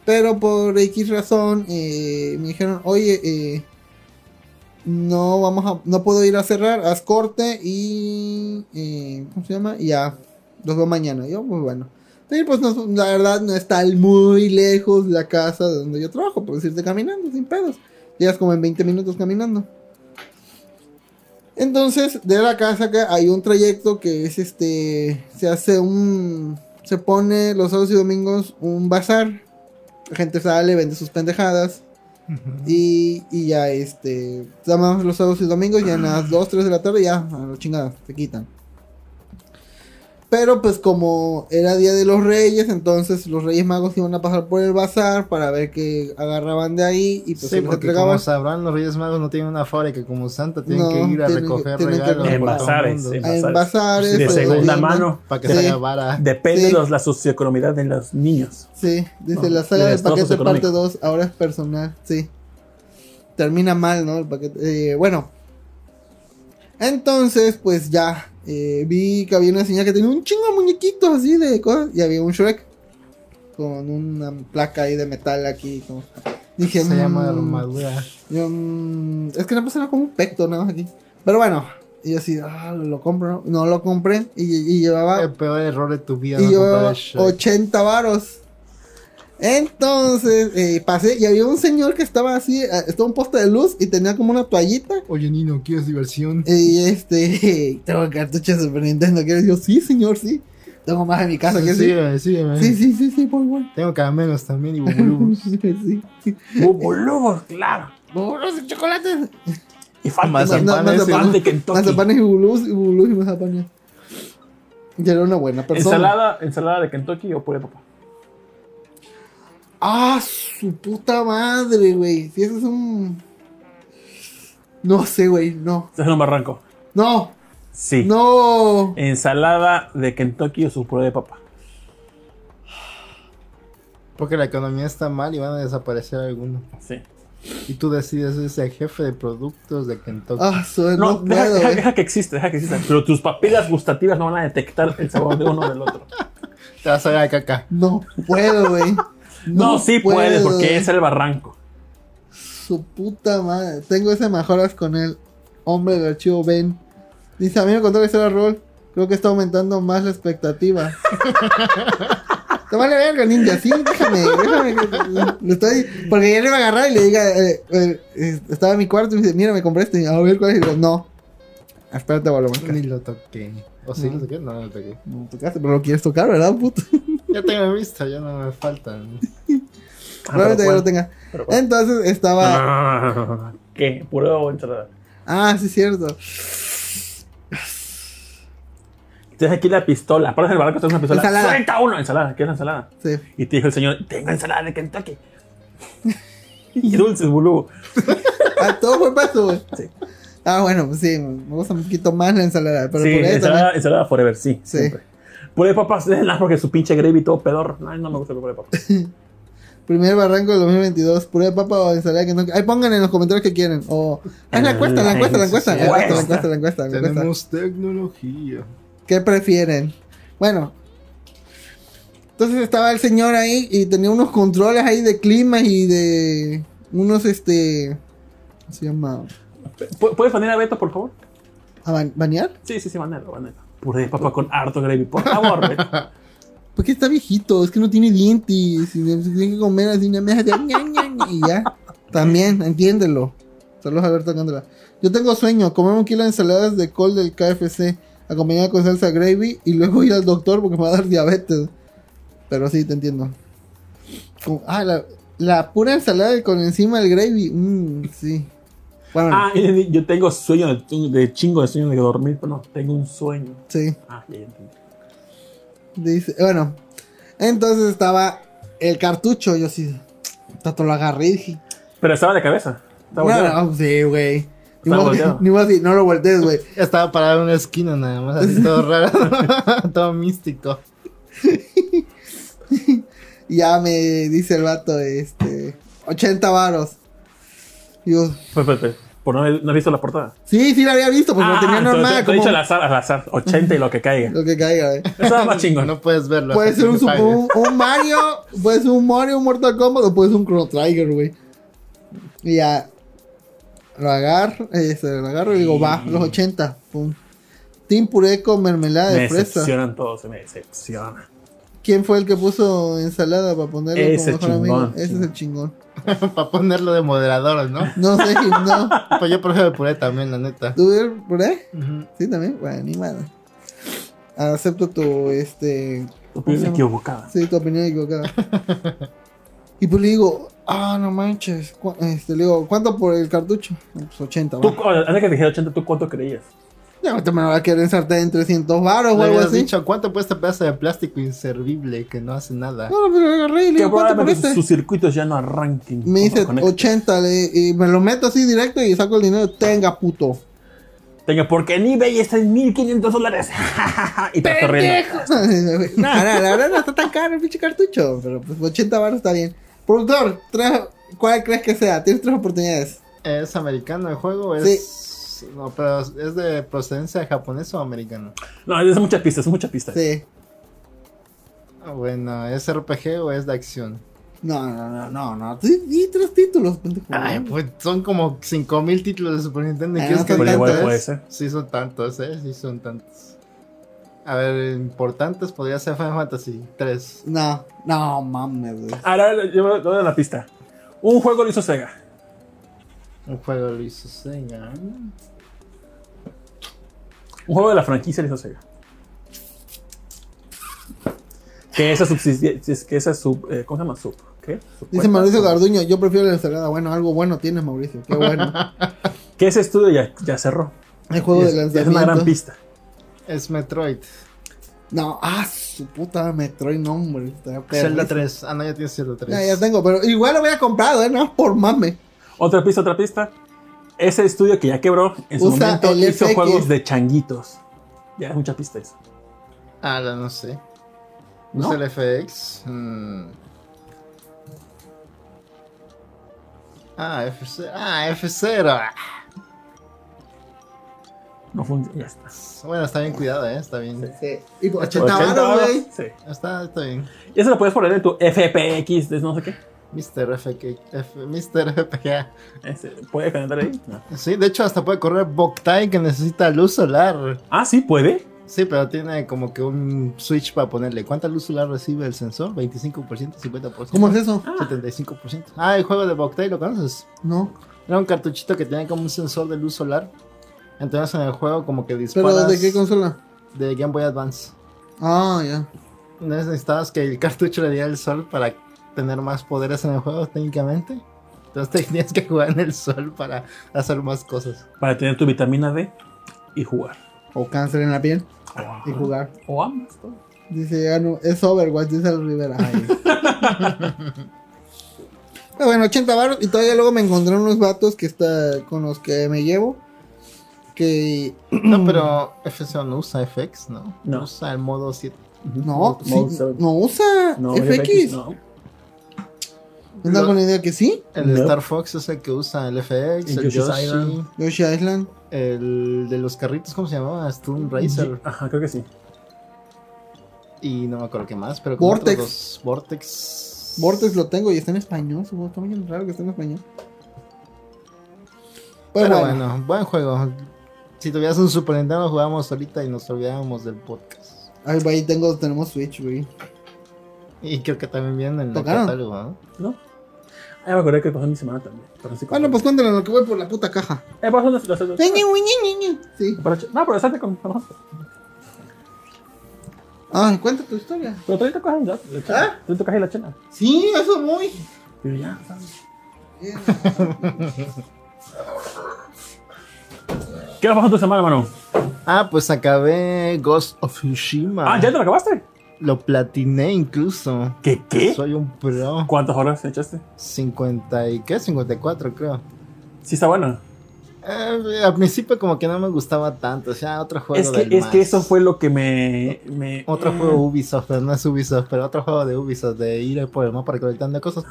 Pero por X razón eh, me dijeron, oye, eh, no vamos a, no puedo ir a cerrar, haz corte y, eh, ¿cómo se llama? Y ya, los veo mañana. Yo, muy bueno. Sí, pues no- la verdad no está muy lejos la casa de donde yo trabajo, puedes irte caminando sin pedos. Llegas como en 20 minutos caminando. Entonces, de la casa que hay un trayecto que es este. Se hace un. Se pone los sábados y domingos un bazar. La gente sale, vende sus pendejadas. Y, y ya este. Llamamos los sábados y domingos. Ya a las 2, 3 de la tarde, ya a la chingada, se quitan. Pero pues como era Día de los Reyes, entonces los Reyes Magos iban a pasar por el bazar para ver qué agarraban de ahí y pues sí, porque entregaban. como sabrán, los Reyes Magos no tienen una fábrica como Santa, tienen No, que ir a que- recoger tienen que- regalos En todo el bazares, en en bazares. De pues, segunda mano. para que Sí. se haga. Depende Sí. de la socioeconomía de los niños. Sí, dice No, la saga del paquete parte socioeconómico. 2, ahora es personal, sí. Termina mal, ¿no? El paquete. eh, bueno. Entonces, pues ya. Eh, vi que había una señora que tenía un chingo de muñequitos así de cosas. Y había un Shrek. Con una placa ahí de metal aquí. como- Dije, Se llama "Mm". armadura. Yo, mm, es que no pasaba como un pecto nada más aquí. Pero bueno. Y yo así, ah, lo compro. No lo compré. Y, y llevaba El peor error de tu vida. y no Shrek. 80 varos. Entonces eh, pasé y había un señor que estaba así, eh, estaba un poste de luz y tenía como una toallita. Oye, Nino, ¿quieres diversión? Y este, tengo cartuchos de Super Nintendo. ¿Quieres? Yo, sí, señor, sí. Tengo más en mi casa. ¿quieres? Sí, sígueme, sígueme. sí, sí, sí, sí, por favor. Tengo caramelos también y bubulubus. sí, sí. Bubulubos, claro. Bolos de chocolate. Y falta Mazapanes, de Kentucky. Mazapanes y bulus y bulus y mazapanes. Y era una buena persona. Ensalada, ensalada de Kentucky o puré de papa. Ah, su puta madre, güey. Si eso es un. No sé, güey. No. Este es un barranco. No. Sí. No. Ensalada de Kentucky o su puré de papa. Porque la economía está mal y van a desaparecer algunos. Sí. Y tú decides ser el jefe de productos de Kentucky. Ah, no, No, deja, puedo, deja- güey. deja que exista, deja que exista. Pero tus papilas gustativas no van a detectar el sabor de uno del otro. Te vas a ver a caca. No puedo, güey. No, sí puedes, puedo, porque güey. es el barranco. Su puta madre. Tengo ese mejoras con el hombre del archivo Ben. Dice, a mí me contó que era rol. Creo que está aumentando más la expectativa. Te vale verga, ninja. Sí, déjame, déjame. que- Lo estoy... Porque ya le iba a agarrar y le diga... eh, eh, estaba en mi cuarto y me dice, mira, me compré este. A ver cuál es. Y digo, no. Espérate, a Ni lo toqué. ¿O sí No. lo toqué? No, no lo toqué. No tocaste, pero lo quieres tocar, ¿verdad, puto? Ya tengo vista, ya no me faltan. Probablemente ya ¿cuál? lo tenga. Entonces estaba... ¿Qué? ¿Puré o ensalada? Ah, sí, cierto. Tienes aquí la pistola. Pones el barranco, tienes una pistola. Ensalada. ¡Suelta uno! Ensalada. ¿Qué es la ensalada? Sí. Y te dijo el señor, tengo ensalada de Kentucky. y dulces, boludo. Ah, todo fue paso, güey. Sí. Ah, bueno, pues sí, me gusta un poquito más la ensalada. Pero sí, por ahí ensalada, también. ensalada forever, sí. Sí. Siempre. Puré de papas, nada porque su pinche gravy todo pedor. Ay, no me gusta el puré de papas. Primer barranco del 2022, puré de papa o ensalada que no. Ahí pongan en los comentarios que quieren. O. Ah, la encuesta, la encuesta, la encuesta. La encuesta, la encuesta, la encuesta. la encuesta. Tenemos tecnología. ¿Qué prefieren? Bueno. Entonces estaba el señor ahí y tenía unos controles ahí de clima y de. Unos este. ¿Cómo se llama? ¿Pu- ¿Puedes poner a Beto, por favor? ¿A ban- banear? Sí, sí, sí, banero, banero. Puré de papa con harto gravy, por favor, Beto. Porque está viejito, es que no tiene dientes. Y se tiene que comer así una mesa de y ya. También, entiéndelo. Saludos Alberto Cándela. Yo tengo sueño, comer un kilo de ensaladas de col del KFC, acompañada con salsa gravy, y luego ir al doctor porque me va a dar diabetes. Pero sí, te entiendo. Como- ah, la, la pura ensalada con encima el gravy. Mmm, sí. Bueno, Ah, yo tengo sueño de, de chingo de sueño de dormir, pero no, tengo un sueño. sí. Ah, ya entendí. Dice, bueno, entonces estaba el cartucho. Yo sí, tanto lo agarré y dije, Pero estaba de cabeza. Estaba no, sí, güey. Ni volteado. Ni modo así, no lo voltees, güey. Estaba parado en una esquina nada más, así todo raro. todo místico. Ya me dice el vato, este, 80 varos. Digo, Pues, pues, pues, ¿Por no, haber- no has visto la portada? sí, sí lo había visto, porque lo tenía normal. Te, te he como dicho al azar, al azar. 80 y lo que caiga. Lo que caiga, güey. Estaba más chingón. No puedes verlo. Puede ser un, un, un Mario, puede ser un Mario, un Mortal Kombat, o puede ser un Chrono Trigger, güey. Y ya, lo agarro, este, lo agarro y digo, va, los 80, pum. Team puré con mermelada Me de fresa. decepcionan todos, se me decepciona. ¿Quién fue el que puso ensalada para ponerlo Ese como mejor amigo? chingón, Ese sí. es el chingón. Para ponerlo de moderador, ¿no? No sé, no. Pues yo prefiero el puré también, la neta. ¿Tú eres puré? Sí, también. Bueno, ni madre. Acepto tu, este... ¿cómo se Opinión equivocada. Sí, tu opinión equivocada. y pues le digo, ah, no manches. Este, le digo, ¿cuánto por el cartucho? Pues 80, Tú, va. antes que dijera 80, ¿tú cuánto creías? Ya ahorita me lo va a querer ensartar en 300 baros o algo así. dicho, ¿cuánto cuesta este pedazo de plástico inservible que no hace nada? No, pero agarré y le Que digo, ¿cuánto probablemente sus circuitos ya no arranquen. Me dice Conecta. 80 le- y me lo meto así directo y saco el dinero. Tenga, puto. Tenga, porque en eBay está en 1500 dólares. y te estás riendo. no, no, la verdad no está tan caro el pinche cartucho. Pero pues 80 baros está bien. Productor, ¿cuál crees que sea? Tienes tres oportunidades. ¿Es americano el juego? ¿Es... No, pero ¿es de procedencia japonesa o americano? No, es muchas pistas, es muchas pistas. Sí. Ah, bueno, ¿es RPG o es de acción? No, no, no, no, no. Sí, sí, tres títulos, pendejo. Ay, pues son como 5000 títulos de Super Nintendo. Ah, ¿Quieres no que igual puede ser. Sí son tantos, ¿eh? Sí son tantos. A ver, importantes podría ser Final Fantasy 3. No, no mames, güey. Ahora yo voy a dar la pista. Un juego lo hizo Sega. Un juego lo hizo Sega. Un juego de la franquicia hizo Sega. Que esa que esa sub, eh, ¿cómo se llama? Sub, ¿qué? Dice. Mauricio Garduño, yo prefiero la ensalada. Bueno, algo bueno tienes, Mauricio. Qué bueno. Que ese estudio ya, ya cerró. El juego Y de es, y es lanzamiento. una gran pista. Es Metroid. No, ah, su puta Metroid, no, hombre. Zelda perrísimo. 3. Ah, no, ya tienes Zelda 3. Ya, ya tengo, pero igual lo había comprado, ¿eh? No, por mame. Otra pista, otra pista. Ese estudio que ya quebró, en su Usa momento hizo FX. juegos de changuitos. Ya es mucha pista eso. Ah, no sé. ¿No? ¿Usa el FX? Mm. Ah, F0. Ah, F0. Ah. No funciona. Ya está. Bueno, está bien cuidado, ¿eh? Está bien. Sí. Y por 80 80 baros, varos, güey. Sí. Está, está bien. Y eso lo puedes poner en tu FPX de no sé qué. Mr. FK, F, Mr. FPGA. Ese, ¿Puede calentar ahí? No. Sí, de hecho hasta puede correr Boktai que necesita luz solar. Ah, sí, puede. Sí, pero tiene como que un switch para ponerle. ¿Cuánta luz solar recibe el sensor? ¿25%? ¿50%? ¿Cómo es eso? 75%. Ah, el juego de Boktai, ¿lo conoces? No. Era un cartuchito que tenía como un sensor de luz solar. Entonces en el juego como que ¿Pero disparas de qué consola? de Game Boy Advance. Ah, ya. Entonces necesitabas que el cartucho le diera el sol para tener más poderes en el juego técnicamente. Entonces tenías que jugar en el sol para hacer más cosas. Para tener tu vitamina D y jugar. O cáncer en la piel y jugar. O ambas. todo. Dice, ya no, es Overwatch, dice el Rivera. Pero bueno, 80 baros. Y todavía luego me encontré unos vatos que está con los que me llevo. Que No, pero FSO no usa FX, ¿no? No. Usa el modo 7. no, sí, seven. no usa No, FX. No. ¿Es alguna idea que sí? El No. Star Fox es el que usa el FX, El el, Yoshi, Island. Yoshi Island. el de los carritos, ¿cómo se llamaba? Stone Racer. Ajá, creo que sí. Y no me acuerdo qué más, pero como Vortex. otros dos. Vortex. Vortex lo tengo y está en español. Supongo, está muy raro que esté en español. Pues Pero bueno, bueno, buen juego. Si tuvieras un Super Nintendo, jugábamos ahorita y nos olvidábamos del podcast. Ahí, ahí tengo, tenemos Switch, güey. Y creo que también vienen en el catálogo, ¿no? ¿No? Ah, me acordé que pasó mi semana también. Pero sí, Bueno, pues cuéntale lo que voy por la puta caja. Eh, pasó los, los, los- Sí. Pero No, pero salte con con nosotros. Ah, cuenta tu historia. Pero tú ahorita coges la la chela. ¿Ah? Tú ahorita coges la chela. Sí, eso muy. Pero ya, ¿sabes? ¿Qué pasó en tu semana, mano? Ah, pues acabé Ghost of Tsushima. Ah, ¿ya te lo acabaste? Lo platiné incluso. ¿Qué? ¿Qué? Soy un pro. ¿Cuántas horas echaste? 50 y qué? 54 creo. Sí está bueno. Eh, al principio como que no me gustaba tanto, o sea, otro juego Es que, del es que eso fue lo que me... me Otro juego Ubisoft, pero no es Ubisoft, pero otro juego de Ubisoft, de ir por el mapa recolectando cosas.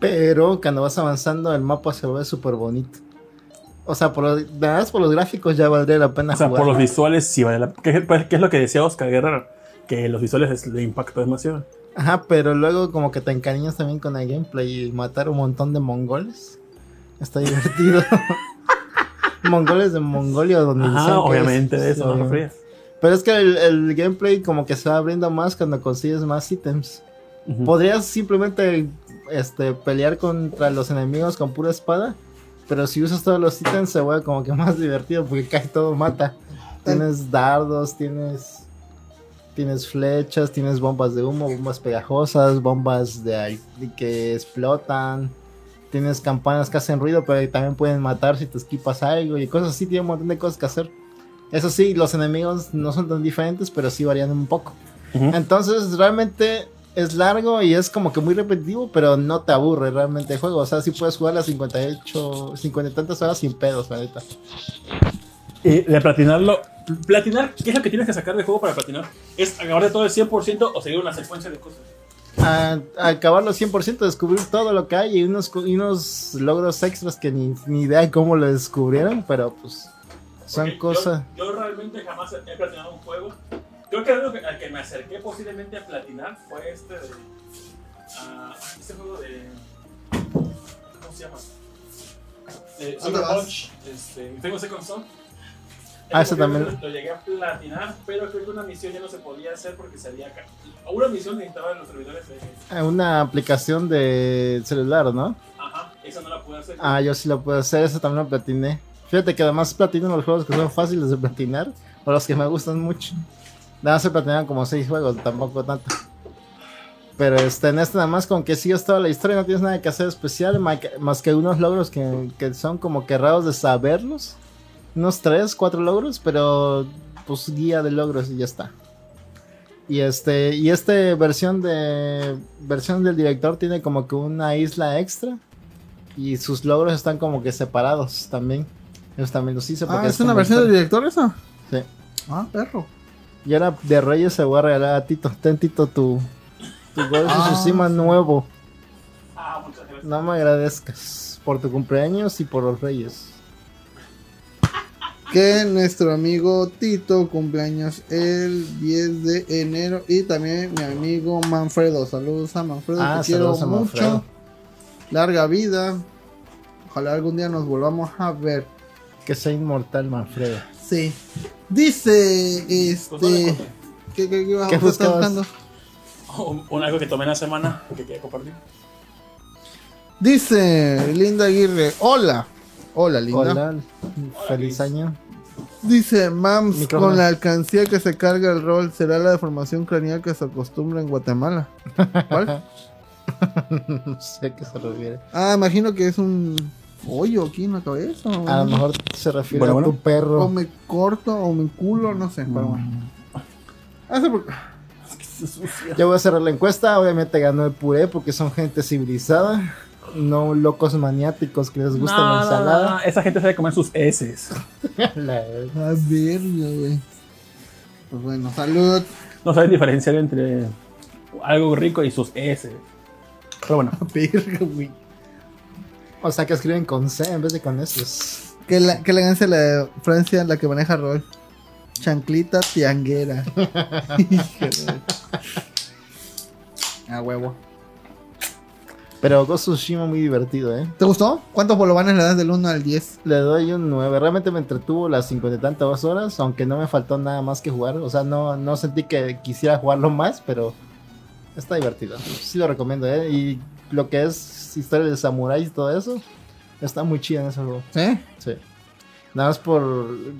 Pero cuando vas avanzando, el mapa se vuelve súper bonito. O sea, por los, por los gráficos ya valdría la pena O sea, jugar. por los visuales sí vale la ¿Qué, pues, qué es lo que decía Oscar Guerrero? Que los visuales es- le impactó demasiado. Ajá, pero luego como que te encariñas también con el gameplay y matar un montón de mongoles. Está divertido. mongoles de Mongolia, donde Ajá, que obviamente es- de eso no obviamente. frías. Pero es que el, el gameplay como que se va abriendo más cuando consigues más ítems. Podrías simplemente este, pelear contra los enemigos con pura espada. Pero si usas todos los ítems se vuelve como que más divertido porque casi todo mata. Tienes dardos, tienes tienes flechas, tienes bombas de humo, bombas pegajosas, bombas de, que explotan. Tienes campanas que hacen ruido, pero también pueden matar si te esquipas algo y cosas así. Tiene un montón de cosas que hacer. Eso sí, los enemigos no son tan diferentes, pero sí varían un poco. Entonces, realmente es largo y es como que muy repetitivo, pero no te aburre realmente el juego. O sea, sí puedes jugar las 58, 50 y tantas horas sin pedos, la neta. Y de platinarlo. Platinar, ¿qué es lo que tienes que sacar del juego para platinar? ¿Es acabar de todo el 100% o seguir una secuencia de cosas? A, a acabarlo 100%, descubrir todo lo que hay y unos, y unos logros extras que ni, ni idea de cómo lo descubrieron, pero pues son cosas. Yo, yo realmente jamás he platinado un juego. Creo que algo que, al que me acerqué posiblemente a platinar fue este de. ah, este juego de. ¿Cómo se llama? De ¿Dónde Sugar vas? Punch. Este, Infamous Second Son. Ah, Ese también. Lo, llegué a platinar, pero creo que una misión ya no se podía hacer porque se había. Una misión necesitaba los servidores de. Eh, Una aplicación de celular, ¿no? Ajá, esa no la pude hacer. Ah, yo sí lo puedo hacer, eso también lo platiné. Fíjate que además platino los juegos que son fáciles de platinar, o los que me gustan mucho. Nada más se platinan como 6 juegos, tampoco tanto. Pero este, en este nada más con que sigues toda la historia, no tienes nada que hacer especial, más que unos logros que, que son como que raros de saberlos. Unos 3, 4 logros, pero pues guía de logros y ya está. Y este, y este versión de versión del director tiene como que una isla extra y sus logros están como que separados también. Ellos también los hice porque Ah, ¿es una versión del director esa? Sí. Ah, perro. Y ahora de Reyes se voy a regalar a Tito. Ten Tito tu, tu of Ah, nuevo. Ah, muchas gracias. No me agradezcas por tu cumpleaños y por los Reyes. Que nuestro amigo Tito cumpleaños el 10 de enero. Y también mi amigo Manfredo. Saludos a Manfredo. Ah, te quiero mucho. Manfredo. Larga vida. Ojalá algún día nos volvamos a ver. Que sea inmortal, Manfredo. Sí. Dice Pues este. conté. ¿Qué, qué, qué, ¿Qué qué buscando? Un- un- algo que tomé en la semana que quería compartir. Dice Linda Aguirre. Hola. Hola, Linda. Hola, feliz año. Dice Mams, Micrófono. con la alcancía que se carga el rol, será la deformación craneal que se acostumbra en Guatemala. ¿Cuál? no sé a qué se refiere. ah, imagino que es un hoyo aquí en la cabeza. o- A lo mejor se refiere Bueno, a bueno. tu perro. O me corto o me culo, no sé. Pero bueno. Ah, Yo voy a cerrar la encuesta. Obviamente ganó el puré porque son gente civilizada. No locos maniáticos que les gusta No, la no, ensalada. no, Esa gente sabe comer sus heces. La- A ver, güey. Pues bueno, salud. No saben diferenciar entre algo rico y sus heces. Pero bueno, Verga, güey. O sea que escriben con C en vez de con S. Que la, que elegancia la de Francia, la que maneja rol. Chanclita tianguera. A huevo. Pero Ghost Tsushima muy divertido, ¿eh? ¿Te gustó? ¿Cuántos bolovanes le das del 1 al 10? Le doy un 9. Realmente me entretuvo las 50 y tantas horas, aunque no me faltó nada más que jugar. O sea, no, no sentí que quisiera jugarlo más, pero Está divertido. Sí lo recomiendo, ¿eh? Y lo que es historia de samuráis y todo eso, está muy chido en ese juego. ¿Sí? Sí. Nada más por,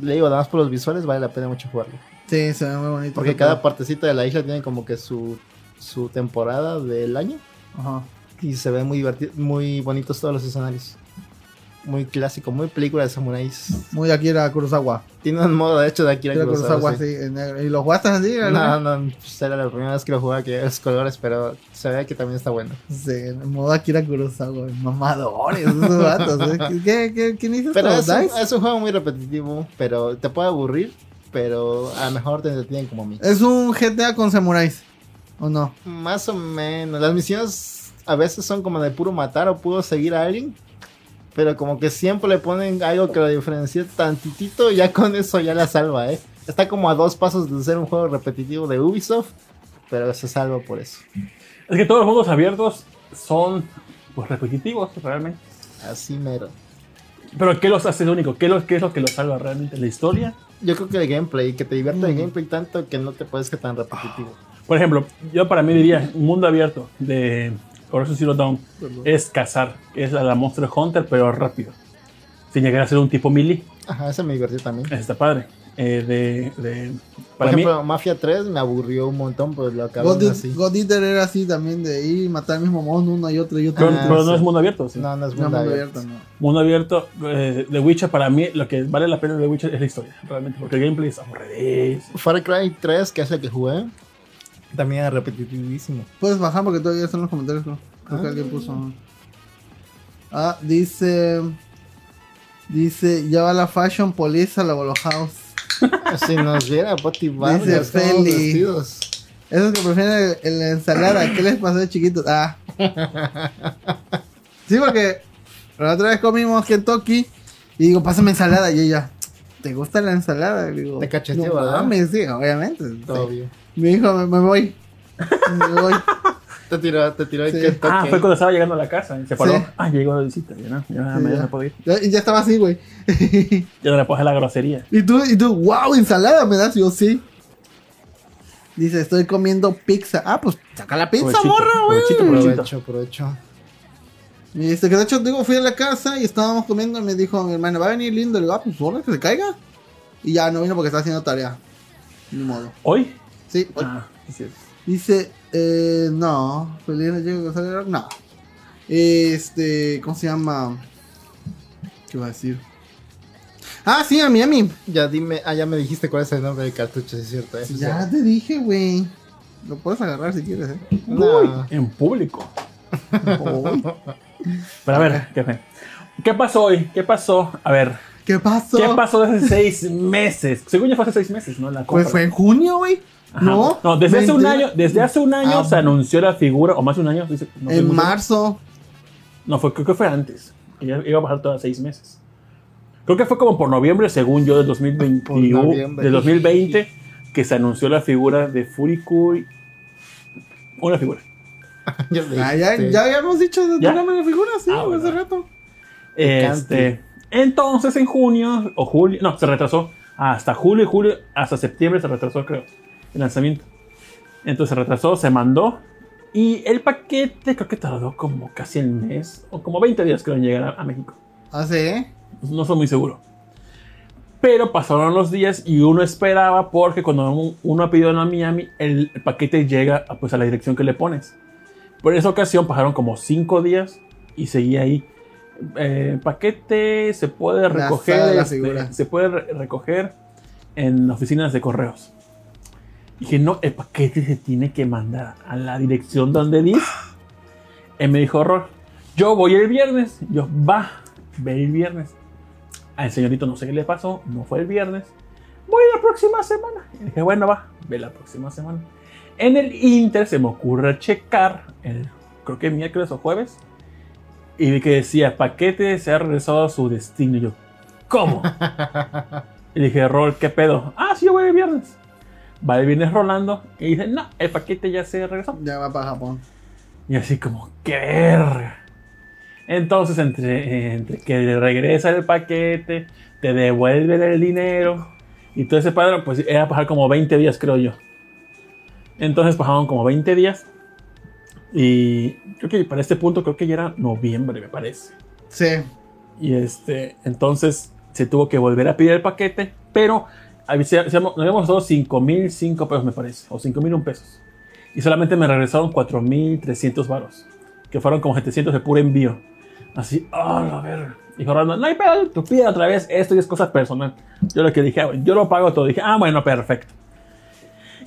le digo, nada más por los visuales vale la pena mucho jugarlo. Sí, se ve muy bonito. Porque cada partecita de la isla tiene como que su, su temporada del año. Ajá. Y se ven muy divertido, muy bonitos todos los escenarios. Muy clásico, muy película de samuráis. Muy Akira Kurosawa. Tiene un modo de hecho de Akira Akira Kurosawa. Kurosawa, sí. sí. en negro. ¿Y los jugaste así? No, ¿verdad? no, pues era la primera vez que lo jugaba que los colores, pero se ve que también está bueno. Sí, en el modo Akira Kurosawa. Mamadores, esos vatos. ¿eh? ¿Qué, qué, quién hizo Pero es un juego muy repetitivo, pero te puede aburrir, pero a lo mejor te entretienen como a mí. Es un GTA con samuráis. ¿O no? Más o menos. Las misiones a veces son como de puro matar o puro seguir a alguien. Pero como que siempre le ponen algo que lo diferencie tantitito y ya con eso ya la salva, ¿eh? Está como a dos pasos de ser un juego repetitivo de Ubisoft, pero se salva por eso. Es que todos los juegos abiertos son pues, repetitivos realmente. Así mero. Pero ¿qué los hace único? ¿Qué, es lo que los salva realmente? ¿La historia? Yo creo que el gameplay, que te divierta el Mm. gameplay tanto que no te parezca tan repetitivo. Por ejemplo, yo para mí diría, un mundo abierto de Horizon Zero Dawn es cazar, es a la Monster Hunter, pero rápido. Sin llegar a ser un tipo melee. Ajá, ese me divirtió también. Eso está padre. Eh, de, de- Por para mí, ejemplo, Mafia 3 me aburrió un montón, pero lo acabé God, así. God Eater era así también de ir y matar al mismo mono uno y otro y otro. pero, Ah, pero no es mundo abierto. sí. No, no es No, mundo abierto, no. Mundo abierto, eh, The Witcher para mí, lo que vale la pena de The Witcher es la historia, realmente, porque el gameplay es aburridísimo. Far Cry 3, que es el que jugué, también era repetitivísimo. Puedes bajar porque todavía están los comentarios, creo. Creo que alguien puso. Ah, dice. Dice, ya va la Fashion Police a la Bolo House. Si nos viera Poti Vargas, Dice Feli. Esos que prefieren el- la ensalada, ¿qué les pasó de chiquitos? Ah. Sí, porque la otra vez comimos Kentucky y digo, pásame ensalada. Y ella, ¿te gusta la ensalada? Y digo, Te cacheteó, no ¿verdad? mames, sí, obviamente. Obvio. Me dijo, me, me voy. Me voy. Te tiró, te tiró Sí. Ah, fue cuando estaba llegando a la casa y se paró. Sí. Ah, llegó la visita, ya no, ya, Sí, me- ya no puedo ir. Ya- estaba así, güey. Ya no le puedo hacer la grosería. Y tú, y tú, wow, ensalada me das, yo sí. Dice, estoy comiendo pizza. Ah, pues saca la pizza, Provechito, morra, güey. Aprovecho, aprovecho. Y dice que de hecho, digo, fui a la casa y estábamos comiendo y me dijo mi hermana, va a venir lindo. Le digo, ah, pues que se caiga. Y ya no vino porque está haciendo tarea. Ni modo. ¿Hoy? Sí. Ah. Dice, eh, no. Feliz González, No. Este, ¿cómo se llama? ¿Qué iba a decir? Ah, sí, a Miami. Ya dime, ah, ya me dijiste cuál es el nombre del cartucho, es cierto. eso Ya te dije, güey. Lo puedes agarrar si quieres, eh. No. En público. Pero a ver, ¿qué fue? ¿Qué pasó hoy? ¿Qué pasó? A ver, ¿Qué pasó? ¿qué pasó hace seis meses? Según yo fue hace seis meses, ¿no? La compra. Pues fue en junio, güey. Ajá. No, No, desde hace un 20 año, desde hace un año Ah. se anunció la figura, o más de un año. dice- no En marzo. No, fue, creo que fue antes. ya iba a pasar todas seis meses. Creo que fue como por noviembre, según yo, de 2021, Por noviembre. de 2020, que se anunció la figura de Furikuri. Una figura. Ya ya, ya habíamos dicho de de figura, sí, Ah, bueno. hace rato. Este, entonces en junio o julio, no, se retrasó hasta julio, julio, hasta septiembre se retrasó, creo, el lanzamiento. Entonces se retrasó, se mandó y el paquete creo que tardó como casi el mes o como 20 días creo en llegar a, a México. Ah, sí. No estoy muy seguro. Pero pasaron los días y uno esperaba porque cuando un- uno ha pedido a Miami, el, el paquete llega a, pues, a la dirección que le pones. Por esa ocasión pasaron como 5 días y seguía ahí. Eh, paquete se puede recoger, la este, se puede re- recoger en oficinas de correos. Dije, no, el paquete se tiene que mandar a la dirección donde dice. Él me dijo, Rol, yo voy el viernes. Yo, va, ve el viernes. Al señorito no sé qué le pasó, no fue el viernes. Voy la próxima semana. Y dije, bueno, va, ve la próxima semana. En el Inter se me ocurre checar, el, creo que miércoles o jueves, y vi que decía, paquete se ha regresado a su destino. Y yo, ¿cómo? y dije, Rol, ¿qué pedo? Ah, sí, yo voy el viernes. Va el viernes rolando y dice, no, el paquete ya se regresó. Ya va para Japón. Y así como, qué verga. Entonces, entre, entre que le regresa el paquete, te devuelven el dinero y todo ese padre, pues era pasar como 20 días, creo yo. Entonces pasaron como 20 días Y creo que para este punto, creo que ya era noviembre, me parece. Sí. Y este, entonces se tuvo que volver a pedir el paquete, pero nos habíamos dado 5 mil 5 pesos, me parece, o 5 mil pesos. Y solamente me regresaron 4 mil 300 varos, que fueron como 700 de puro envío. Así, oh, a ver. Y Fernando, no hay pedo, tú pide otra vez, esto y es cosa personal. Yo lo que dije, ah, yo lo pago todo. Dije, ah, bueno, perfecto.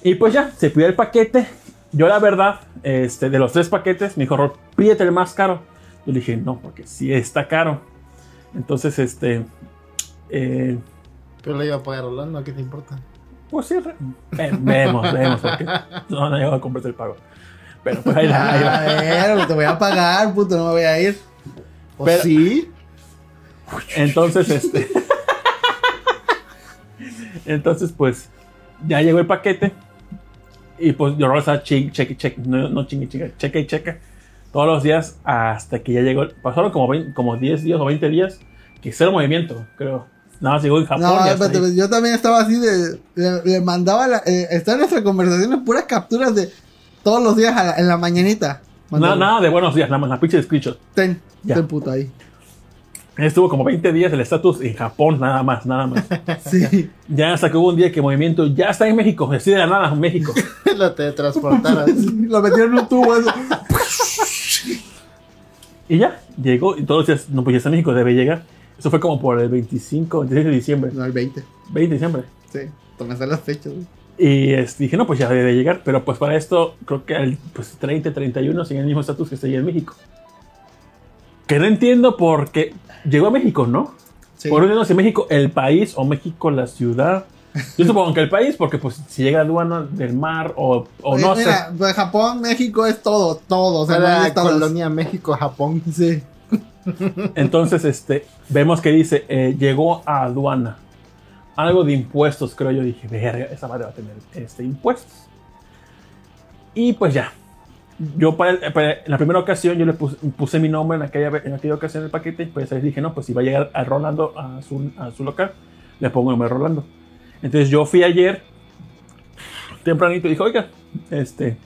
Y pues ya, se pidió el paquete. Yo, la verdad, este, de los tres paquetes, me dijo, pídete el más caro. Yo le dije, no, porque sí está caro. Entonces, este. Eh, Pero le iba a pagar Rolando, ¿qué te importa? Pues sí, vemos, vemos, porque no, no llego a comprarte el pago. Pero pues ahí, ahí va. A ver, te voy a pagar, puto, no me voy a ir. Pero, sí. Entonces, este. entonces, pues, ya llegó el paquete. Y pues yo estaba cheque, cheque, cheque, no, no chingue, chingue, cheque y cheque. Todos los días hasta que ya llegó. Pasaron como, 20, como 10 días o 20 días que cero movimiento, creo. Nada más llegó en Japón. No, yo también estaba así de. Le, mandaba. La, eh, está en nuestra conversación puras capturas de todos los días en la mañanita. Nada, nada de buenos días, nada más la pinche de screenshot. Ten, ten puta ahí. Estuvo como 20 días el estatus en Japón, nada más, nada más. Sí. Ya hasta que hubo un día que movimiento ya está en México, así de la nada en México. Lo teletransportaron. Lo metieron en un tubo y ya, llegó y todos los días, no, pues ya está en México, debe llegar. Eso fue como por el 25, 26 de diciembre. No, el 20. 20 de diciembre. Sí, tomaste las fechas. Y este, dije, no, pues ya debe llegar. Pero pues para esto, creo que el pues, 30, 31 sigue el mismo estatus que está en México. Que no entiendo porque llegó a México, ¿no? Sí. Por no sé México el país o México la ciudad. Yo supongo que el país, porque pues si llega a aduana del mar o, o no mira, sé. Pues Japón, México es todo, todo. O sea, la colonia México, Japón. Sí. Entonces, este, vemos que dice, eh, llegó a aduana. Algo de impuestos, creo yo. Dije, verga, esa madre va a tener este, impuestos. Y pues ya. Yo para, en la primera ocasión yo le puse, mi nombre en aquella, en aquella ocasión el paquete. Y pues ahí dije, no, pues si va a llegar a Rolando a su, a su local, le pongo el nombre de Rolando. Entonces yo fui ayer, tempranito, y dije, oiga, este,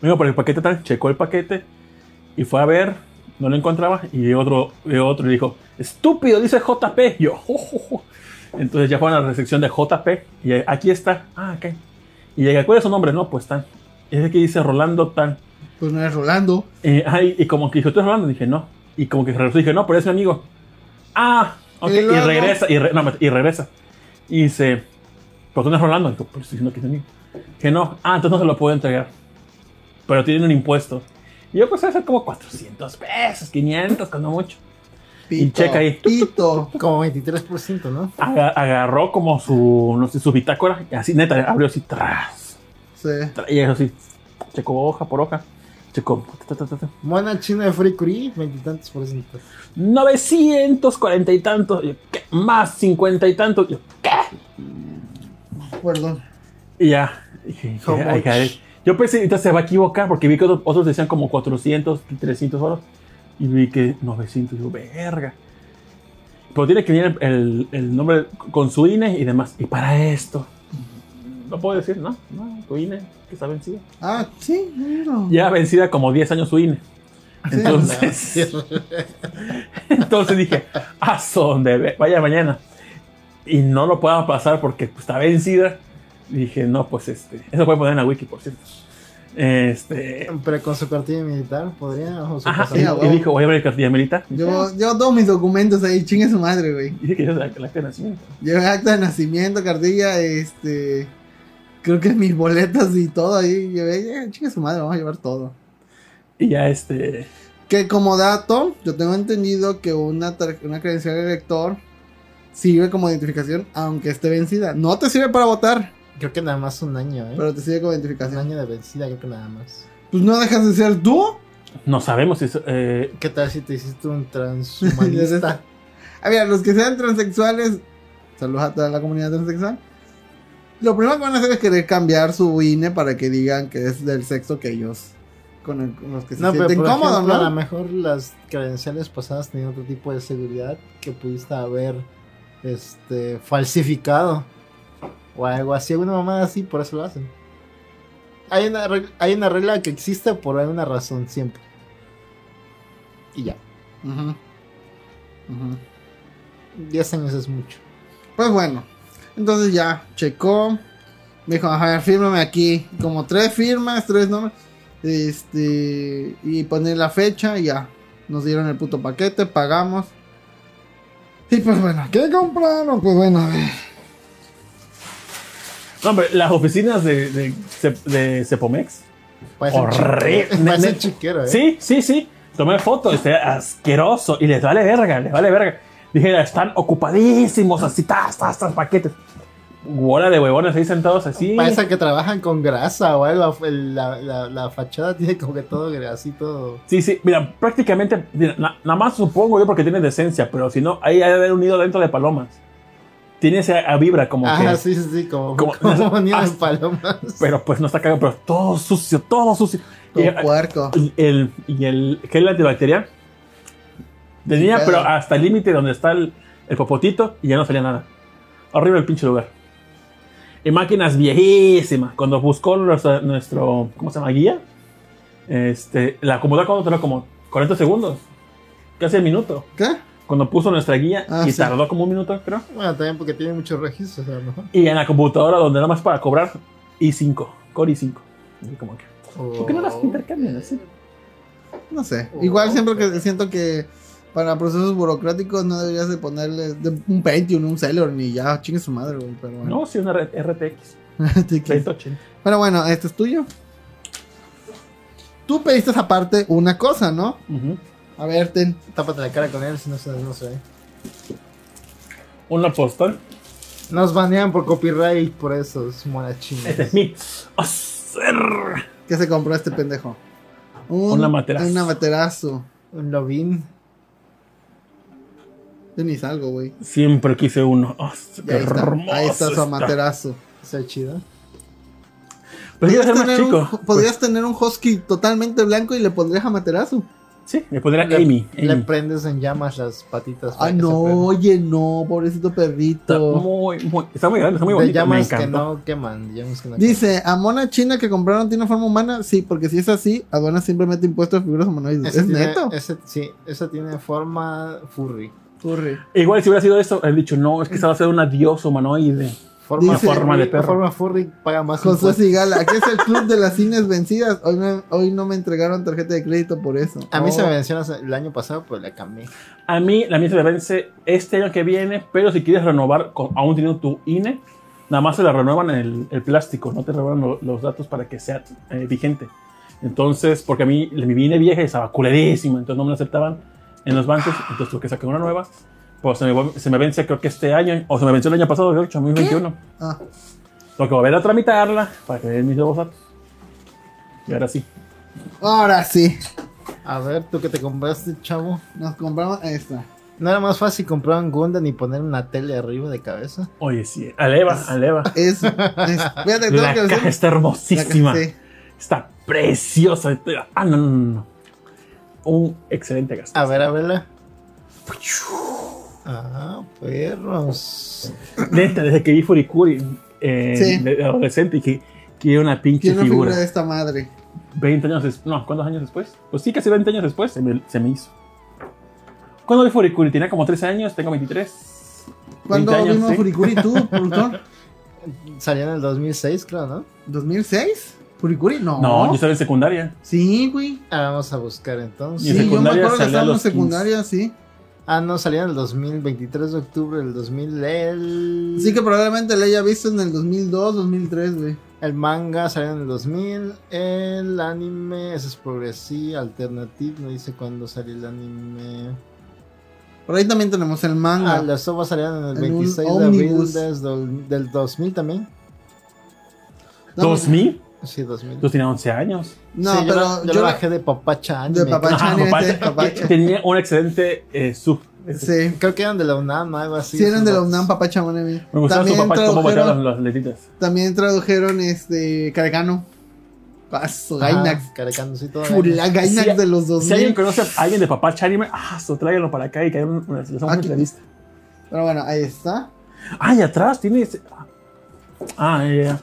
vengo por el paquete tal, checó el paquete y fue a ver no lo encontraba y otro, y otro le dijo, estúpido, dice JP. yo, entonces ya fue a la recepción de JP y aquí está, ah, ok. Y llega, ¿cuál es su nombre? No, pues tal. Es de que dice Rolando tal. Pues no es Rolando. Y, y como que dijo, ¿tú eres Rolando? Dije, no. Y como que regresó, dije, no, pero es mi amigo. Ah, ok. Y, regresa, y, no, y regresa. Y dice, ¿por qué no es Rolando? Dijo, pues estoy diciendo que es mi amigo. Que no, ah, entonces no se lo puedo entregar. Pero tiene un impuesto. Y yo pues hacer como 400 pesos, 500, cuando mucho. y checa ahí. Pito. Como 23%, ¿no? agarró como su, no sé, su bitácora. Y así, neta, abrió así, tras. Sí. Y eso sí. Checó hoja por hoja. Checó. Mona china de Free veintitantos por ciento. 940 y tantos. Más 50 y tantos. Yo, ¿qué? Perdón. Y ya. Dije, yo pensé, que se va a equivocar porque vi que otros, decían como 400, 300 euros. Y vi que 900. Yo, verga. Pero tiene que venir el, el, nombre con su INE y demás. Y para esto, no puedo decir, ¿no? No, tu INE que está vencida. Ah, sí, no. Ya vencida como 10 años su INE. Entonces, entonces dije, a dónde? vaya mañana. Y no lo puedo pasar porque pues, está vencida dije, no, pues este. Eso puede poner en la wiki, por cierto. Este. Pero con su cartilla militar, ¿podría? O Ajá, y, dijo, voy a ver cartilla militar. Yo, yo todos mis documentos ahí, chingue su madre, güey. Dice que yo el acta de nacimiento. Llevo acta de nacimiento, cartilla, este. Creo que mis boletas y todo ahí. Llevé, chingue su madre, vamos a llevar todo. Y ya este. Que como dato, yo tengo entendido que una, una credencial de elector sirve como identificación, aunque esté vencida. No te sirve para votar Creo que nada más un año, ¿eh? Pero te sigue como identificación. Un año de vencida, creo que nada más. Pues no dejas de ser tú. No sabemos si eh... ¿Qué tal si te hiciste un transhumanista? a ver, los que sean transexuales, saludos a toda la comunidad transexual. Lo primero que van a hacer es querer cambiar su INE para que digan que es del sexo que ellos con, los que se no, sienten cómodos, ¿no? A lo mejor las credenciales pasadas tenían otro tipo de seguridad que pudiste haber este falsificado o algo así, una mamá así, por eso lo hacen. hay una, reg- hay una regla que existe por alguna razón siempre. Y ya. Ujú. Ujú. 10 años es mucho. Pues bueno, entonces ya checó. Me dijo, a ver, fírmame aquí. Como tres firmas, tres nombres. Este. Y poner la fecha y ya. Nos dieron el puto paquete, pagamos. Y pues bueno, ¿qué compraron? Pues bueno, a ver. No, hombre, las oficinas de, de, de Cepomex. Horrible. un chiquero, ¿eh? Sí, sí, sí. Tomé fotos, este, asqueroso. Y les vale verga, les vale verga. Dije, están ocupadísimos, así, tas, tas, tas, paquetes. Bola de huevones ahí sentados así. Parece que trabajan con grasa o algo. La, la, la fachada tiene como que todo todo. Sí, sí, mira, prácticamente, mira, na- nada más supongo yo porque tiene decencia, pero si no, ahí hay de haber un nido dentro de palomas. Tiene esa a vibra como Ajá, que. sí, sí, sí, como, como- como nido de palomas. Pero pues no está cagado, pero todo sucio, todo sucio. Y, Todo puerco. y el, y el gel antibacterial tenía, Sí, pero pedo. hasta el límite donde está el, el popotito y ya no salía nada. Horrible el pinche lugar. Y máquinas viejísimas. Cuando buscó nuestro, nuestro ¿cómo se llama? Guía, este, la computadora cuando duró como 40 segundos, casi el minuto. ¿Qué? Cuando puso nuestra guía Ah, y sí. tardó como un minuto, creo. Bueno, también porque tiene muchos registros, mejor. Y en la computadora donde nada más para cobrar i5, Core i5. Y como que, ¿Por qué no las Oh. intercambian así? No sé. Igual siempre que siento que para procesos burocráticos no deberías de ponerle un Pentium, un Celeron y ya chingue su madre, güey. Pero bueno. No, sí, una RTX. 3080. Pero bueno, este es tuyo. Tú pediste aparte una cosa, ¿no? A ver, ten. Tápate la cara con él, si no se, no se ve. Una postal. Nos banean por copyright por esos monachines. Este es mi. ¿Qué se compró este pendejo? Un, Una materazo. Una materazo. Un lobin. Yo ni salgo, güey. Siempre quise uno. Oh, qué Ahí está, hermoso ahí está su está. amaterazo. Está chido. Pero quiero ser más chico. un, podrías tener un husky totalmente blanco y le pondrías amaterazo. Sí, me pondría Le- Amy. Le Amy. prendes en llamas las patitas. Ah, no, oye, no, pobrecito Está perrito. muy, muy, está muy grande, está muy De bonito. Me que no queman. Llamas que no Dice, ¿a mona china que compraron tiene forma humana? Sí, porque si es así, aduana siempre mete impuestos a figuras humanoides. Ese ¿Es tiene- neto? Ese, sí, ese tiene forma furry. Furry. Igual si hubiera sido esto, he dicho, no, es que se va a hacer una diosa humanoide. Forma, Dice- forma de perro. forma furry paga más impuestos. Sigala, aquí es el club de las cines vencidas. Hoy, me- hoy no me entregaron tarjeta de crédito por eso. A mí se Oh. me mencionó el año pasado, pero le cambié. A mí la mía se le vence este año que viene, pero si quieres renovar, con- aún teniendo tu INE, nada más se le renuevan el, el plástico, no te renuevan lo- los datos para que sea eh, vigente. Entonces, porque a mí mi INE vieja estaba culerísima, entonces no me la aceptaban en los bancos, entonces tuve que sacar una nueva. Pues se me, se me vence creo que este año, o se me venció el año pasado, de 2021. Ah, Tengo que volver a tramitarla para que den mis nuevos datos. Y ahora sí. ahora sí. A ver, tú que te compraste, chavo. Nos compramos esta. ¿No era más fácil comprar un Gundam y poner una tele arriba de cabeza? Oye, sí. Aleva, aleva. Es, es- fíjate, La que caja decir- está la hermosísima. sí. Está preciosa. Ah, no, no, no. Un excelente gasto. A ver, a verla. Ah, perros. Neta, desde que vi Furikuri eh, Sí. de adolescente y que quiero una pinche una figura. figura de esta madre. 20 años después. No, ¿cuántos años después? Pues sí, casi 20 años después se me, se me hizo. ¿Cuándo vi Furikuri? Tenía como 13 años, tengo 23. ¿Cuándo 20 años, vimos sí. Furikuri tú, productor? Salió en el 2006, creo, ¿no? ¿2006? ¿Furikuri? No. No, yo estaba en secundaria. Sí, güey. Ah, vamos a buscar entonces. Sí, yo me secundaria acuerdo que salía estábamos en los 15. secundaria, sí. Ah, no, salió en el 2023 de octubre del 2000. El... Sí que probablemente la haya visto en el 2002, 2003, güey. El manga salió en el 2000. El anime, ese es progresivo, alternative. No dice cuándo salió el anime. Por ahí también tenemos el manga. Ah, las ovas salieron en el En un 26 de abril desde- del 2000 también. No, ¿2000? Sí, 2000. Tú tenías 11 años. No, Sí, yo pero yo, yo la- bajé de Papacha Anime. De Papacha. Anime, papá, ese, papá. Tenía un excelente eh, sub. Sí. Creo que eran de la UNAM, algo así. Sí, eran de la UNAM, papá Chamonemi. Me gustaba su También papá cómo tradujeron, las, letitas. también tradujeron este Carecano. Paso, Gainax. Ajá, Caracancito. Fula Gainax Si- de los Si alguien 2000. conoce a alguien de papá Anime, ah, so, tráiganlo para acá y que una, hagamos una Aquí. entrevista. Pero bueno, ahí está. Ah, y atrás tiene. Ah, ya, ya.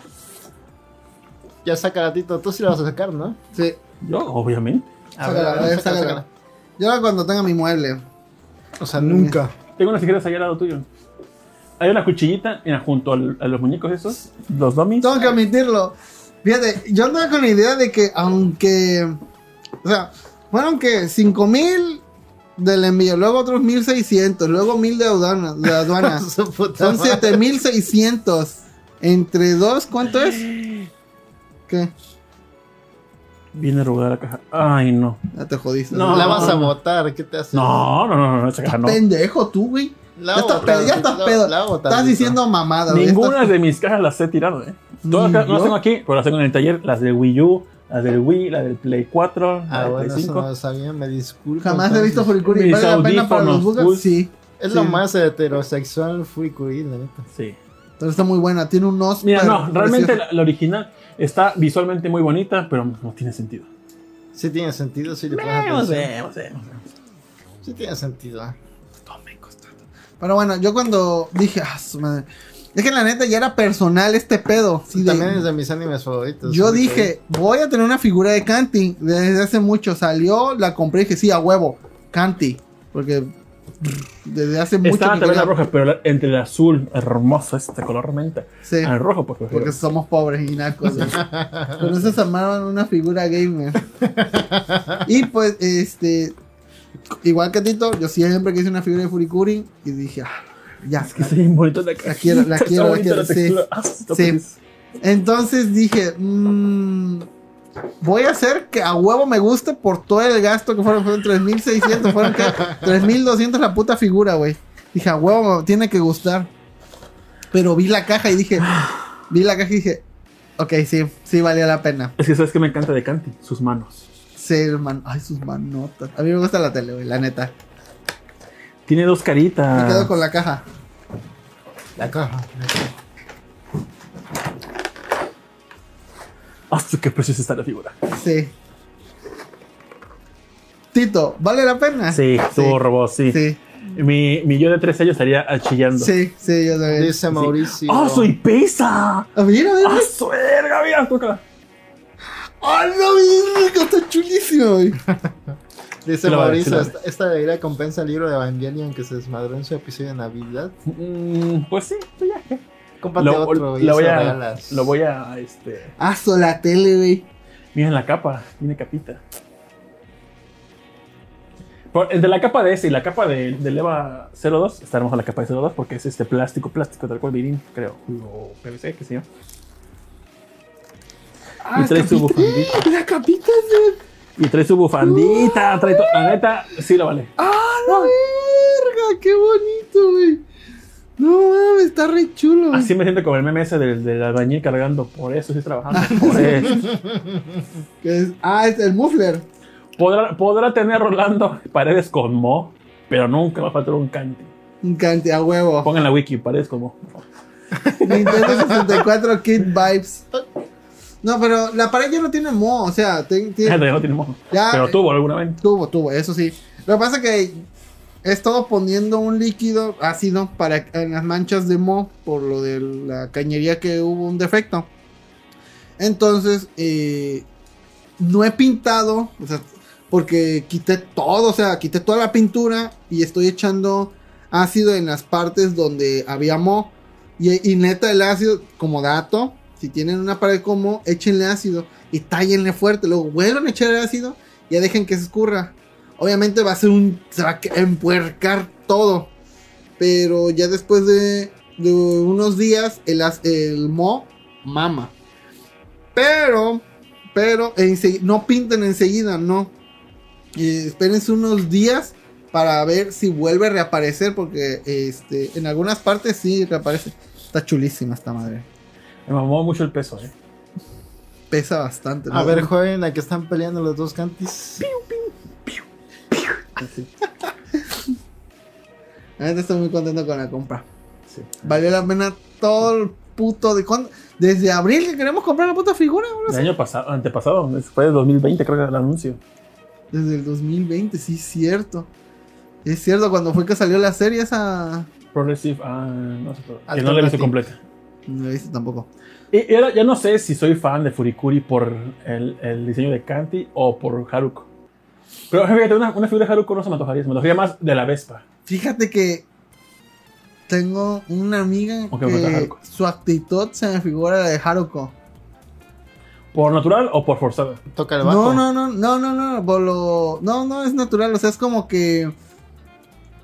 Ya saca gatito, tú sí lo vas a sacar, ¿no? Sí. Yo, obviamente. A Sácala, ver, a ver, sácala, sácala. sácala. Yo cuando tenga mi mueble. O sea, nunca. Tengo unas tijeras ahí al lado tuyo. Hay una cuchillita, mira, junto al- a los muñecos esos, los dummies. Tengo que admitirlo. Fíjate, yo andaba con la idea de que aunque. O sea, fueron que 5000 del envío, luego otros 1600, luego 1000 de aduana. De aduana. Son madre. 7600. Entre dos, ¿cuánto es? ¿Qué? Viene arrugada la caja. Ay, no. Ya te jodiste. No. La vas a botar, ¿qué te hace? No, no, no, no, esa caja no. Pendejo tú, güey. La Ya estás pedo, ya estás la- pedo. la Estás diciendo mamada, güey. Ninguna Estás- de mis cajas las he tirado, eh. Todas las- no las tengo aquí, pero las tengo en el taller. Las del Wii U, las del Wii, la del Play 4, la Ah, del bueno, Play eso 5. no lo sabía, me disculpo. Jamás he visto entonces. Furikuri. ¿Vale la pena para los full. Sí. Es lo más heterosexual Furikuri, la neta. Sí. Pero está muy buena. Tiene un os. Mira, no, realmente la original está visualmente muy bonita, pero no tiene sentido. Sí tiene sentido, sí le pones Vemos, vemos, vemos. Sí tiene sentido. Pero bueno, yo cuando dije, ah, su madre. Es que la neta ya era personal este pedo. sí, de- También es de mis animes favoritos. yo dije, voy a tener una figura de Kanti. Desde hace mucho salió, la compré y dije, sí, a huevo, Kanti. Porque desde hace mucho Estaba también la roja, pero la- entre el azul, hermoso este color menta, Sí, al rojo, pues prefiero. porque somos pobres y nacos. Con eso se armaron una figura gamer. y pues, este. Igual que Tito, yo siempre quise una figura de Furikuri. Y dije, ah, ya. Es que está bien bonito la La quiero, la quiero, la quiero, sí. Ah, Sí. Entonces dije, mm, voy a hacer que a huevo me guste por todo el gasto que fueron, fueron 3600, fueron que 3200 la puta figura, güey. Dije, a huevo me tiene que gustar. Pero vi la caja y dije, vi la caja y dije, ok, sí, sí valía la pena. Es que sabes que me encanta de Kanti, sus manos. Sí, hermano, ay, sus manotas. A mí me gusta la tele, güey, la neta. Tiene dos Me caritas. quedo con la caja. La caja. Ah, su, qué preciosa está la figura. Sí. Tito, ¿vale la pena? Sí, tuvo robot, sí. Sí, Mi, mi yo de 13 años estaría chillando. sí, sí, yo también. Dice Mauricio. ¡Ah, soy pesa! A ver, a ver, ¡Ah, su verga! Mira, tócala. ¡Ay, no, rico! Está chulísimo, güey. Dice Sí lo Mauricio, sí esta, esta debería compensa el libro de Evangelion que se desmadró en su episodio de Navidad. Mm, pues sí, pues ya. Lo, otro y lo voy a, lo voy a, este... Ah, so la tele, güey. Mira la capa, tiene capita. Por- entre la capa de ese y la capa de, del EVA 02, está hermosa la capa de 02 porque es este plástico, plástico tal cual virín, creo. O PVC, qué sé yo. Ah, y trae su capita. bufandita. La capita, güey. Y trae su bufandita, trae to- La neta, sí lo vale. ¡Ah, la verga! ¡Qué bonito, güey! No mames, está re chulo. Así me siento como el meme ese del, del albañil cargando. Por eso estoy trabajando. Por eso. Es- ah, es el muffler. Podrá, podrá tener Rolando paredes con mo, pero nunca va a faltar un cante. Un cante a huevo. Pongan la wiki, paredes con mo. Nintendo 64 Kid Vibes. No, pero la pared ya no tiene mo. O sea, tiene- Gente, no tiene mo. Ya, Pero eh, tuvo alguna vez. Tuvo, tuvo, eso sí. Lo que pasa es que he estado poniendo un líquido ácido para en las manchas de mo por lo de la cañería que hubo un defecto. Entonces, eh, no he pintado, o sea, porque quité todo, o sea, quité toda la pintura y estoy echando ácido en las partes donde había mo. Y, neta, el ácido, como dato, si tienen una pared como, échenle ácido y tállenle fuerte. Luego vuelvan a echar el ácido y ya dejen que se escurra. Obviamente va a ser un. Se va a empuercar todo. Pero ya después de, de unos días, el, mo mama. Pero, pero, no pinten enseguida, no. Eh, espérense unos días para ver si vuelve a reaparecer. Porque este, en algunas partes sí reaparece. Está chulísima esta madre. Me mamó mucho el peso, eh. Pesa bastante. A ver, joven, aquí están peleando los dos cantis. Así. La neta estoy muy contento con la compra. Sí. Valió la pena todo el puto de cuándo. Desde abril que queremos comprar la puta figura, bro. El año pasado, antepasado, fue de 2020, creo que era el anuncio. Desde el 2020, sí, cierto. Es cierto, cuando fue que salió la serie esa. Progressive, ah, no sé, que no la he visto completa. No lo he visto tampoco. Y, ahora ya no sé si soy fan de Furikuri por el, el diseño de Kanti o por Haruko. Pero fíjate, una, una figura de Haruko no se me antojaría, se me antojaría más de la Vespa. Fíjate que tengo una amiga Ok, me gusta que Haruko. su actitud se me figura la de Haruko. ¿Por natural o por forzado? Toca el bajo. No, no, no, no, no, no, por lo- no, no, es natural, o sea, es como que,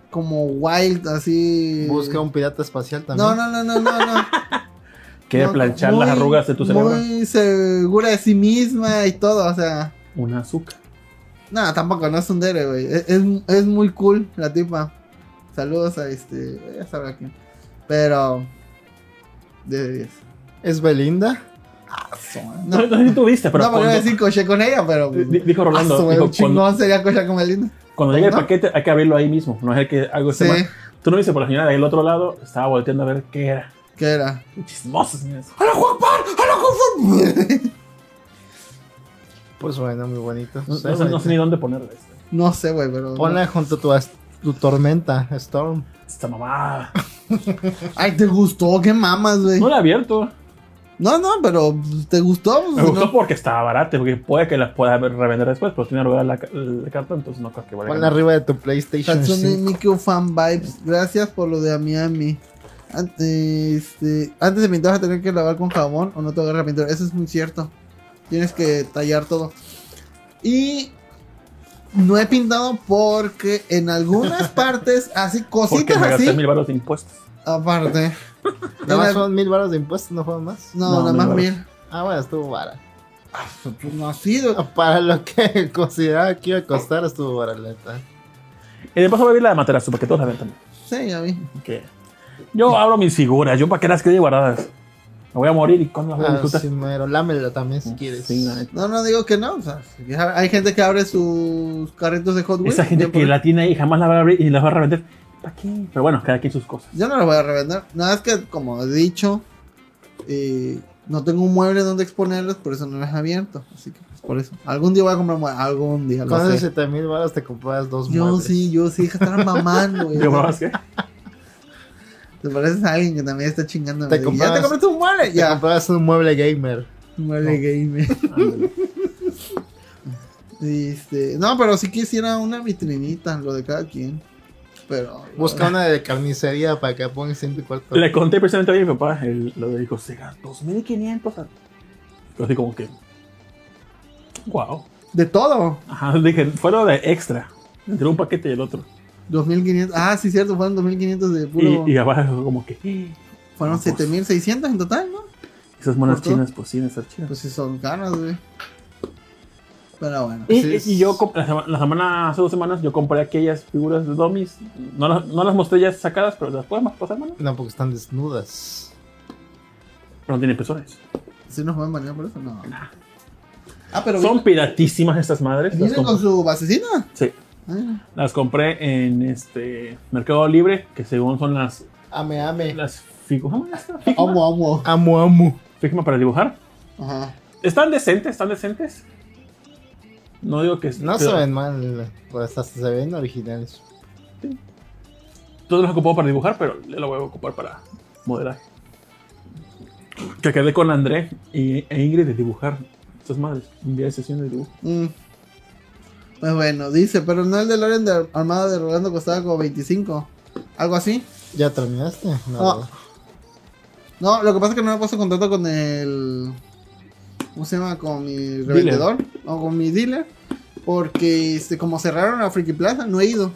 como wild, así. Busca un pirata espacial también. No, no, no, no, no, no. Quiere No, planchar muy- las arrugas de tu cerebro. Muy segura de sí misma y todo, o sea. Una azúcar. No, tampoco, no es un dere, güey. Es, es, es muy cool la tipa. Saludos a este. Ya sabrá quién. Pero. De 10. ¿Es Belinda? No, No, no, sé si tú viste, pero no, porque iba a cuando, decir coche con ella, pero. di- dijo Rolando, Ah, su- dijo, un chingón cuando, sería coche con Belinda. cuando llegue el ¿No? paquete hay que abrirlo ahí mismo, no es el que algo esté Sí. mal. Tú no viste por la señora del otro lado, estaba volteando a ver qué era. ¿Qué era? Chismoso, señores. ¡Hola, Juan Pan! ¡Hola, Juan! Pues bueno, muy bonito. No, sé, no sé ni dónde ponerle esto. No sé, güey, pero. Ponla junto a tu, tu tormenta, Storm. Esta mamá. Ay, ¿te gustó? ¿Qué mamas, güey? No la he abierto. No, no, pero ¿te gustó? Pues, Me gustó no. porque estaba barata, porque puede que la pueda revender después, pero tiene la, ca- la carta, entonces no creo que valga. Ponla arriba de tu PlayStation Hatsune 5. Miku Fan Vibes. Gracias por lo de a Miami. An- este, antes de pintar vas a tener que lavar con jabón o no te agarra la pintura. Eso es muy cierto. Tienes que tallar todo. Y no he pintado porque en algunas partes, así Porque cositas me gasté así. mil baros de impuestos. Aparte. Nada más son mil baros de impuestos, no fueron más. No, No, nada más mil. Ah, bueno, estuvo barato. Pues no ha sido. Para lo que consideraba que iba a costar, estuvo barata. Y de paso voy a ver la de Materazo, porque todos la ven también. Sí, ya vi. Que yo abro mis figuras, yo para que las quede guardadas. Me voy a morir y cuando las voy a Ah, sí, mero. Lámela también si quieres. Sí, la neta. No, no digo que no. O sea, hay gente que abre sus carritos de Hot Wheels. Esa gente Yo que por- la tiene ahí jamás la va a abrir y la va a revender. ¿Para qué? Pero bueno, cada quien sus cosas. Yo no lo voy a revender. Nada es que, como he dicho, eh, no tengo un mueble donde exponerlos, por eso no los he abierto. Así que, pues, por eso. Algún día voy a comprar un mueble. Algún día, Con esos sé. 7 mil baros te comprabas dos Yo muebles. sí, yo sí, están mamando, güey. Yo, ¿más qué? Te pareces a alguien que también está chingando. Te ¿Ya te compraste un mueble? Te Ya. comprabas un mueble gamer. Un mueble gamer. Ándale. Este, no, pero sí quisiera una vitrinita, lo de cada quien. Pero. Busca una de carnicería para que pongas en tu cuarto. Le conté precisamente a mi papá el- lo de dijo, Sega, 2500. Yo así como que. Wow. De todo. Ajá, dije, fue lo de extra. Entre un paquete y el otro. 2500. Ah, sí, cierto, fueron 2500 de puro. Y, y abajo como que. "Eh, fueron no, pues. 7600 en total, ¿no? Esas monas chinas, pues sí, ser chinas. Pues sí, son caras, güey. Pero bueno. Y, Sí, y- yo la, sema- la semana, hace dos semanas, yo compré aquellas figuras de dummies. No, las- no las mostré ya sacadas, pero las podemos pasar, mano. No, porque están desnudas. Pero no tienen impresores. ¿Sí nos pueden banear por eso? No. Ah, pero Son piratísimas estas madres. Las, viene con su basecina. sí, Ah, las compré en este Mercado Libre, que según son las, Ame, ame. las. Figma. amo, amo. Amo, amo. Figma para dibujar. Ajá. Están decentes, están decentes. No digo que No pero- se ven mal, pues hasta se ven originales. Todos los ocupado para dibujar, pero yo lo voy a ocupar para modelaje. Que quedé con André y, e Ingrid de dibujar estas madres. Un día de sesión de dibujo. Mm. Pues bueno, dice, pero no el de Loren de Armada de Rolando costaba como 25. Algo así. ¿Ya terminaste? No. No. No, lo que pasa es que no me he puesto en contacto con el. ¿Cómo se llama? Con mi revendedor. O con mi dealer. Porque este, como cerraron la Friki Plaza, no he ido.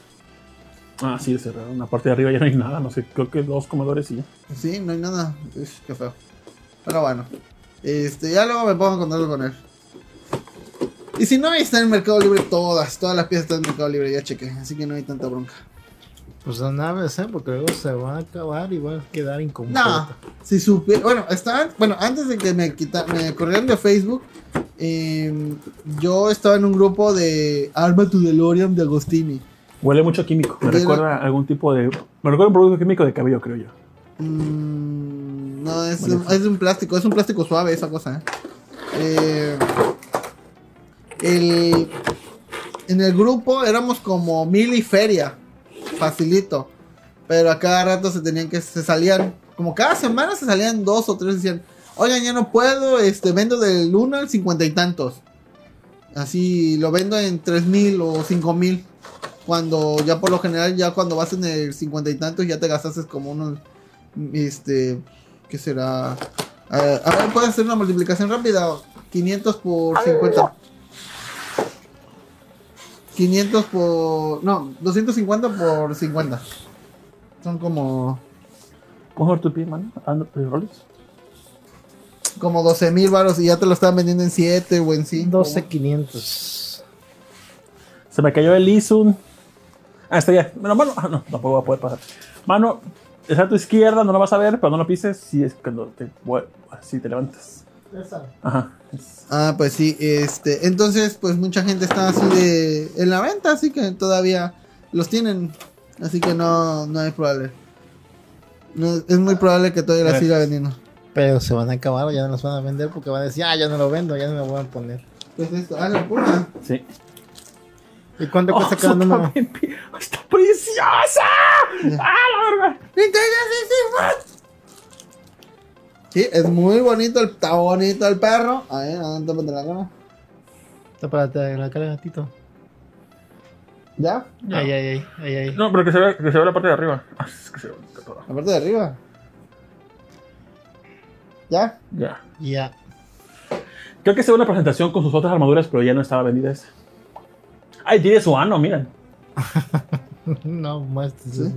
Ah, sí, cerraron. La parte de arriba ya no hay nada. No sé, creo que dos comedores y ya. Sí, no hay nada. Uy, qué feo. Pero bueno. Este, ya luego me pongo en contacto con él. Y si no, ahí está en Mercado Libre todas. Todas las piezas están en Mercado Libre, ya chequé. Así que no hay tanta bronca. Pues naves, ¿eh? Porque luego se va a acabar y va a quedar incompleto. No, si supiera. Bueno, estaban. Bueno, antes de que me quita, me corrieran de Facebook, em, yo estaba en un grupo de Arma tu DeLorean de Agostini. Huele mucho a químico. Me recuerda a algún tipo de. Me recuerda a un producto químico de cabello, creo yo. Mm, no, es, Bueno, un- es un plástico, es un plástico suave esa cosa. ¿eh? Eh, el, en el grupo éramos como mil y feria, facilito. Pero a cada rato se tenían que, se salían. como cada semana se salían dos o tres y decían, oigan, ya no puedo, este, vendo del 1 al cincuenta y tantos. Así lo vendo en tres mil o cinco mil. Cuando ya por lo general, ya cuando vas en el cincuenta y tantos, ya te gastaste como unos, este, ¿qué será? a ver, puedes hacer una multiplicación rápida. 500 por 50. 500 por. No, 250 por 50. Son como. Mejor tu pie, mano. Ando, roles como 12 mil baros y ya te lo estaban vendiendo en 7 o en 5. 12,500. Se me cayó el Isun. Ah, está ya. Bueno, mano, ah, no, tampoco va a poder pasar. Mano, es a tu izquierda, no lo vas a ver, pero no lo pises si es cuando te, así te levantas. Ajá. Ah, pues sí, este, entonces, pues mucha gente está así de en la venta, así que todavía los tienen, así que no, no hay probable. es muy probable que todavía la siga vendiendo. Pero se van a acabar o ya no los van a vender porque van a decir, ah, ya no lo vendo, ya no me voy a poner. Pues esto, ah, la pura. Sí. ¿Y cuánto oh, cuesta cada número? ¡Está preciosa! ¡Ah, la verga! Sí, es muy bonito, está bonito el perro. Ahí, tópate la cara. Tópate la cara, gatito. ¿Ya? Ahí, ahí, ahí, ahí, ahí. No, pero que se vea, que se vea la parte de arriba. Ah, es que se ve La parte de arriba. ¿Ya? Ya. Ya. Creo que se ve una presentación con sus otras armaduras, pero ya no estaba vendida esa. Ay, tiene su ano, miren. no, más ¿Sí?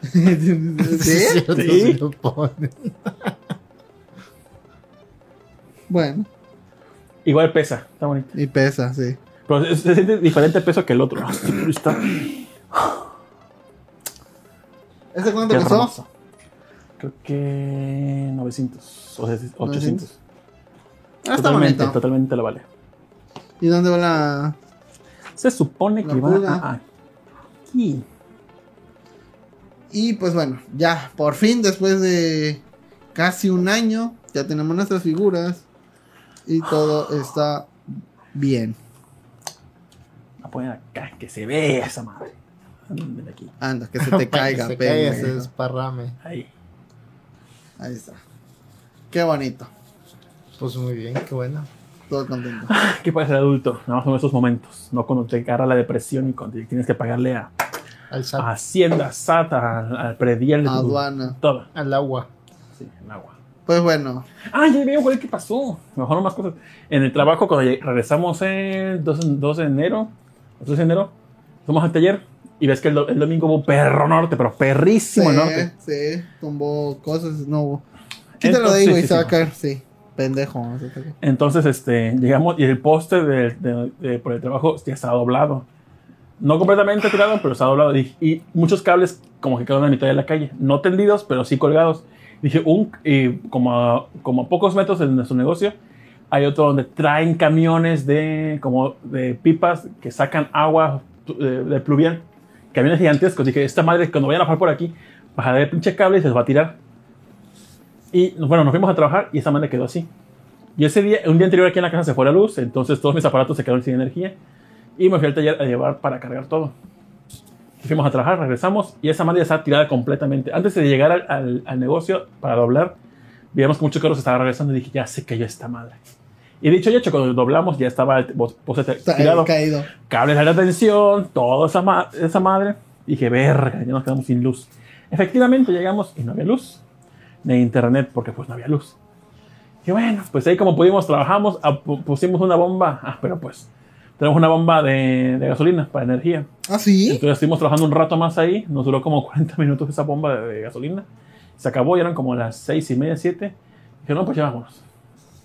¿Sí? ¿Sí? bueno. Igual pesa, está bonito. Y pesa, sí. Pero se, siente diferente peso que el otro. Está... ¿Ese cuánto pesó? Creo que 900 o 800. Ah, está bonito. Totalmente lo vale. ¿Y dónde va la...? Se supone que va aquí. Y pues bueno, ya por fin después de casi un año ya tenemos nuestras figuras y todo está bien. a poner acá, que se vea esa madre. Aquí. Anda, que se te caiga, que se caiga, se desparrame. Ahí. Ahí está. Qué bonito. Pues muy bien, qué bueno. Todo contento. ¿Qué puede ser adulto? Nada más en esos momentos. No cuando te agarra la depresión y cuando tienes que pagarle a, Hacienda, SAT, al, predial. Aduana. Todo. Al agua. Sí, al agua. Pues bueno. Ah, ya veo qué pasó. Mejor más cosas. En el trabajo, cuando regresamos el 2, de enero, 2 de enero, fuimos al taller y ves que el, domingo hubo perro norte, pero perrísimo sí, norte. Sí, tumbó cosas, no hubo. Quítalo de ahí, güey, se va a caer, sí. Pendejo. Entonces, este, llegamos y el poste de, por el trabajo ya estaba doblado. No completamente tirado, pero estaba doblado. Y, muchos cables como que quedaron en la mitad de la calle. No tendidos, pero sí colgados. Dije, un, como, a, como a pocos metros de nuestro negocio, hay otro donde traen camiones de, como de pipas que sacan agua de, de pluvial camiones gigantescos. Dije, esta madre, cuando vayan a bajar por aquí, bajará el pinche cable y se los va a tirar. Y bueno, nos fuimos a trabajar y esa madre quedó así. Y ese día, un día anterior aquí en la casa se fue la luz, entonces todos mis aparatos se quedaron sin energía. Y me fui al taller a llevar para cargar todo. Fuimos a trabajar, regresamos y esa madre ya estaba tirada completamente. Antes de llegar al, al, negocio para doblar, vimos que muchos carros estaban regresando y dije, ya se cayó esta madre. Y dicho y hecho, cuando doblamos ya estaba el poste tirado. Caído. Cables de la tensión, toda esa, esa madre. Y dije, verga, ya nos quedamos sin luz. Efectivamente llegamos y no había luz. Ni internet porque pues no había luz. Y bueno, pues ahí como pudimos trabajamos, ah, pusimos una bomba. Ah, pero pues tenemos una bomba de, de, gasolina para energía. Ah, sí. Entonces estuvimos trabajando un rato más ahí. Nos duró como 40 minutos esa bomba de, gasolina. Se acabó y eran como las 6 y media, 7. Dije, no, pues ya vámonos.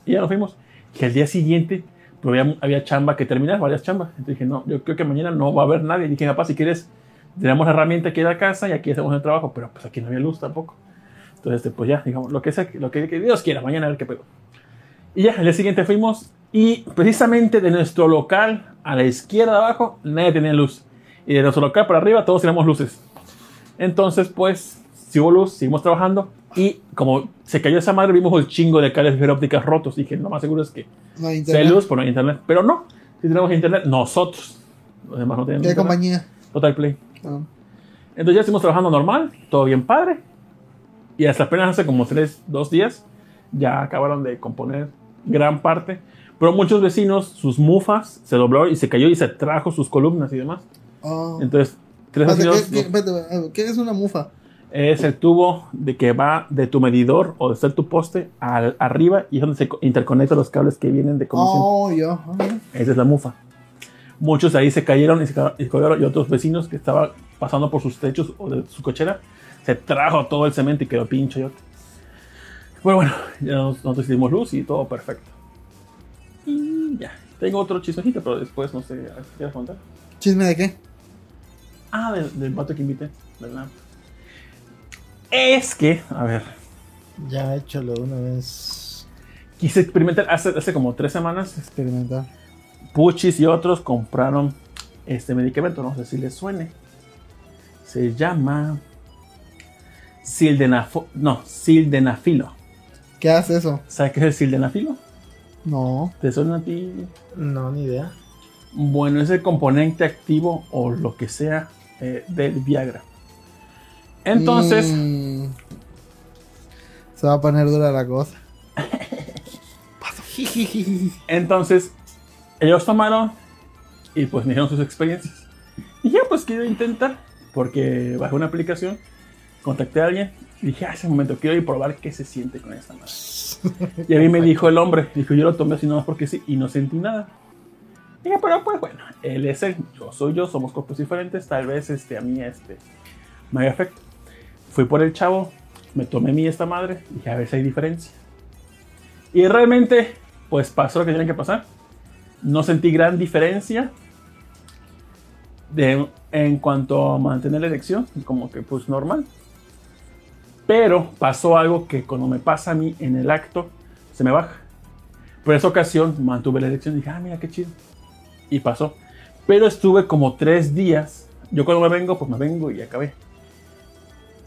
Y ya nos fuimos que al día siguiente pues, había, había, chamba que terminar, varias chambas. Entonces dije, no, yo creo que mañana no va a haber nadie. Y dije, papá, si quieres, tenemos la herramienta aquí en la casa y aquí hacemos el trabajo, pero pues aquí no había luz tampoco. Entonces, pues ya, digamos, lo que, sea, lo que, Dios quiera, mañana a ver qué pedo. Y ya, al día siguiente fuimos y precisamente de nuestro local a la izquierda de abajo, nadie tenía luz. Y de nuestro local para arriba, todos teníamos luces. Entonces, pues, si hubo luz, seguimos trabajando. Y como se cayó esa madre, vimos el chingo de cables de ópticas rotos. Dije, lo más seguro es que no hay internet. luz, pero no hay internet. Pero no, si tenemos internet, nosotros. Los demás no tienen. ¿Qué compañía? Total Play. Ah. Entonces ya estuvimos trabajando normal, todo bien padre. Y hasta apenas hace como tres, dos días, ya acabaron de componer gran parte. Pero muchos vecinos, sus mufas, se dobló y se cayó y se trajo sus columnas y demás. Oh. Entonces, tres vecinos... ¿qué, qué- espérate, ¿qué es una mufa? Es el tubo de que va de tu medidor o de ser tu poste al, arriba y es donde se co- interconectan los cables que vienen de conexión. Oh, yo. ah. Esa es la mufa. Muchos de ahí se cayeron y se colgaron y otros vecinos que estaban pasando por sus techos o de su cochera se trajo todo el cemento y quedó pincho. Pero bueno, ya nos- nosotros hicimos luz y todo perfecto. Y ya. Tengo otro chismecito, pero después no sé. ¿Quieres contar? ¿Chisme de qué? Ah, del, del vato que invité. ¿Verdad? Es que, a ver, Ya échalo de una vez. quise experimentar hace, hace como tres semanas. Experimentar. Puchis y otros compraron este medicamento, no sé si les suene. Se llama sildenafo, no, sildenafilo. ¿Qué hace eso? ¿Sabes qué es el sildenafilo? No. ¿Te suena a ti? No, ni idea. Bueno, es el componente activo o lo que sea eh, del Viagra. Entonces, Mm. Se va a poner dura la cosa. entonces, ellos tomaron y pues me dijeron sus experiencias. Y ya pues quiero intentar, porque bajé una aplicación, contacté a alguien y dije, ah, ese momento quiero ir a probar qué se siente con esta madre. Y a mí me dijo el hombre, dijo, yo lo tomé así nomás porque sí, y no sentí nada. Y dije, pero pues bueno, él es él, yo soy yo, somos cuerpos diferentes, tal vez este, a mí este, me haga efecto. Fui por el chavo, me tomé mi esta madre, dije, a ver si hay diferencia. Y realmente, pues pasó lo que tenía que pasar. No sentí gran diferencia de, en cuanto a mantener la erección, como que pues normal. Pero pasó algo que cuando me pasa a mí en el acto, se me baja. Por esa ocasión mantuve la erección y dije, ah, mira qué chido. Y pasó. Pero estuve como tres días. Yo cuando me vengo, pues me vengo y acabé.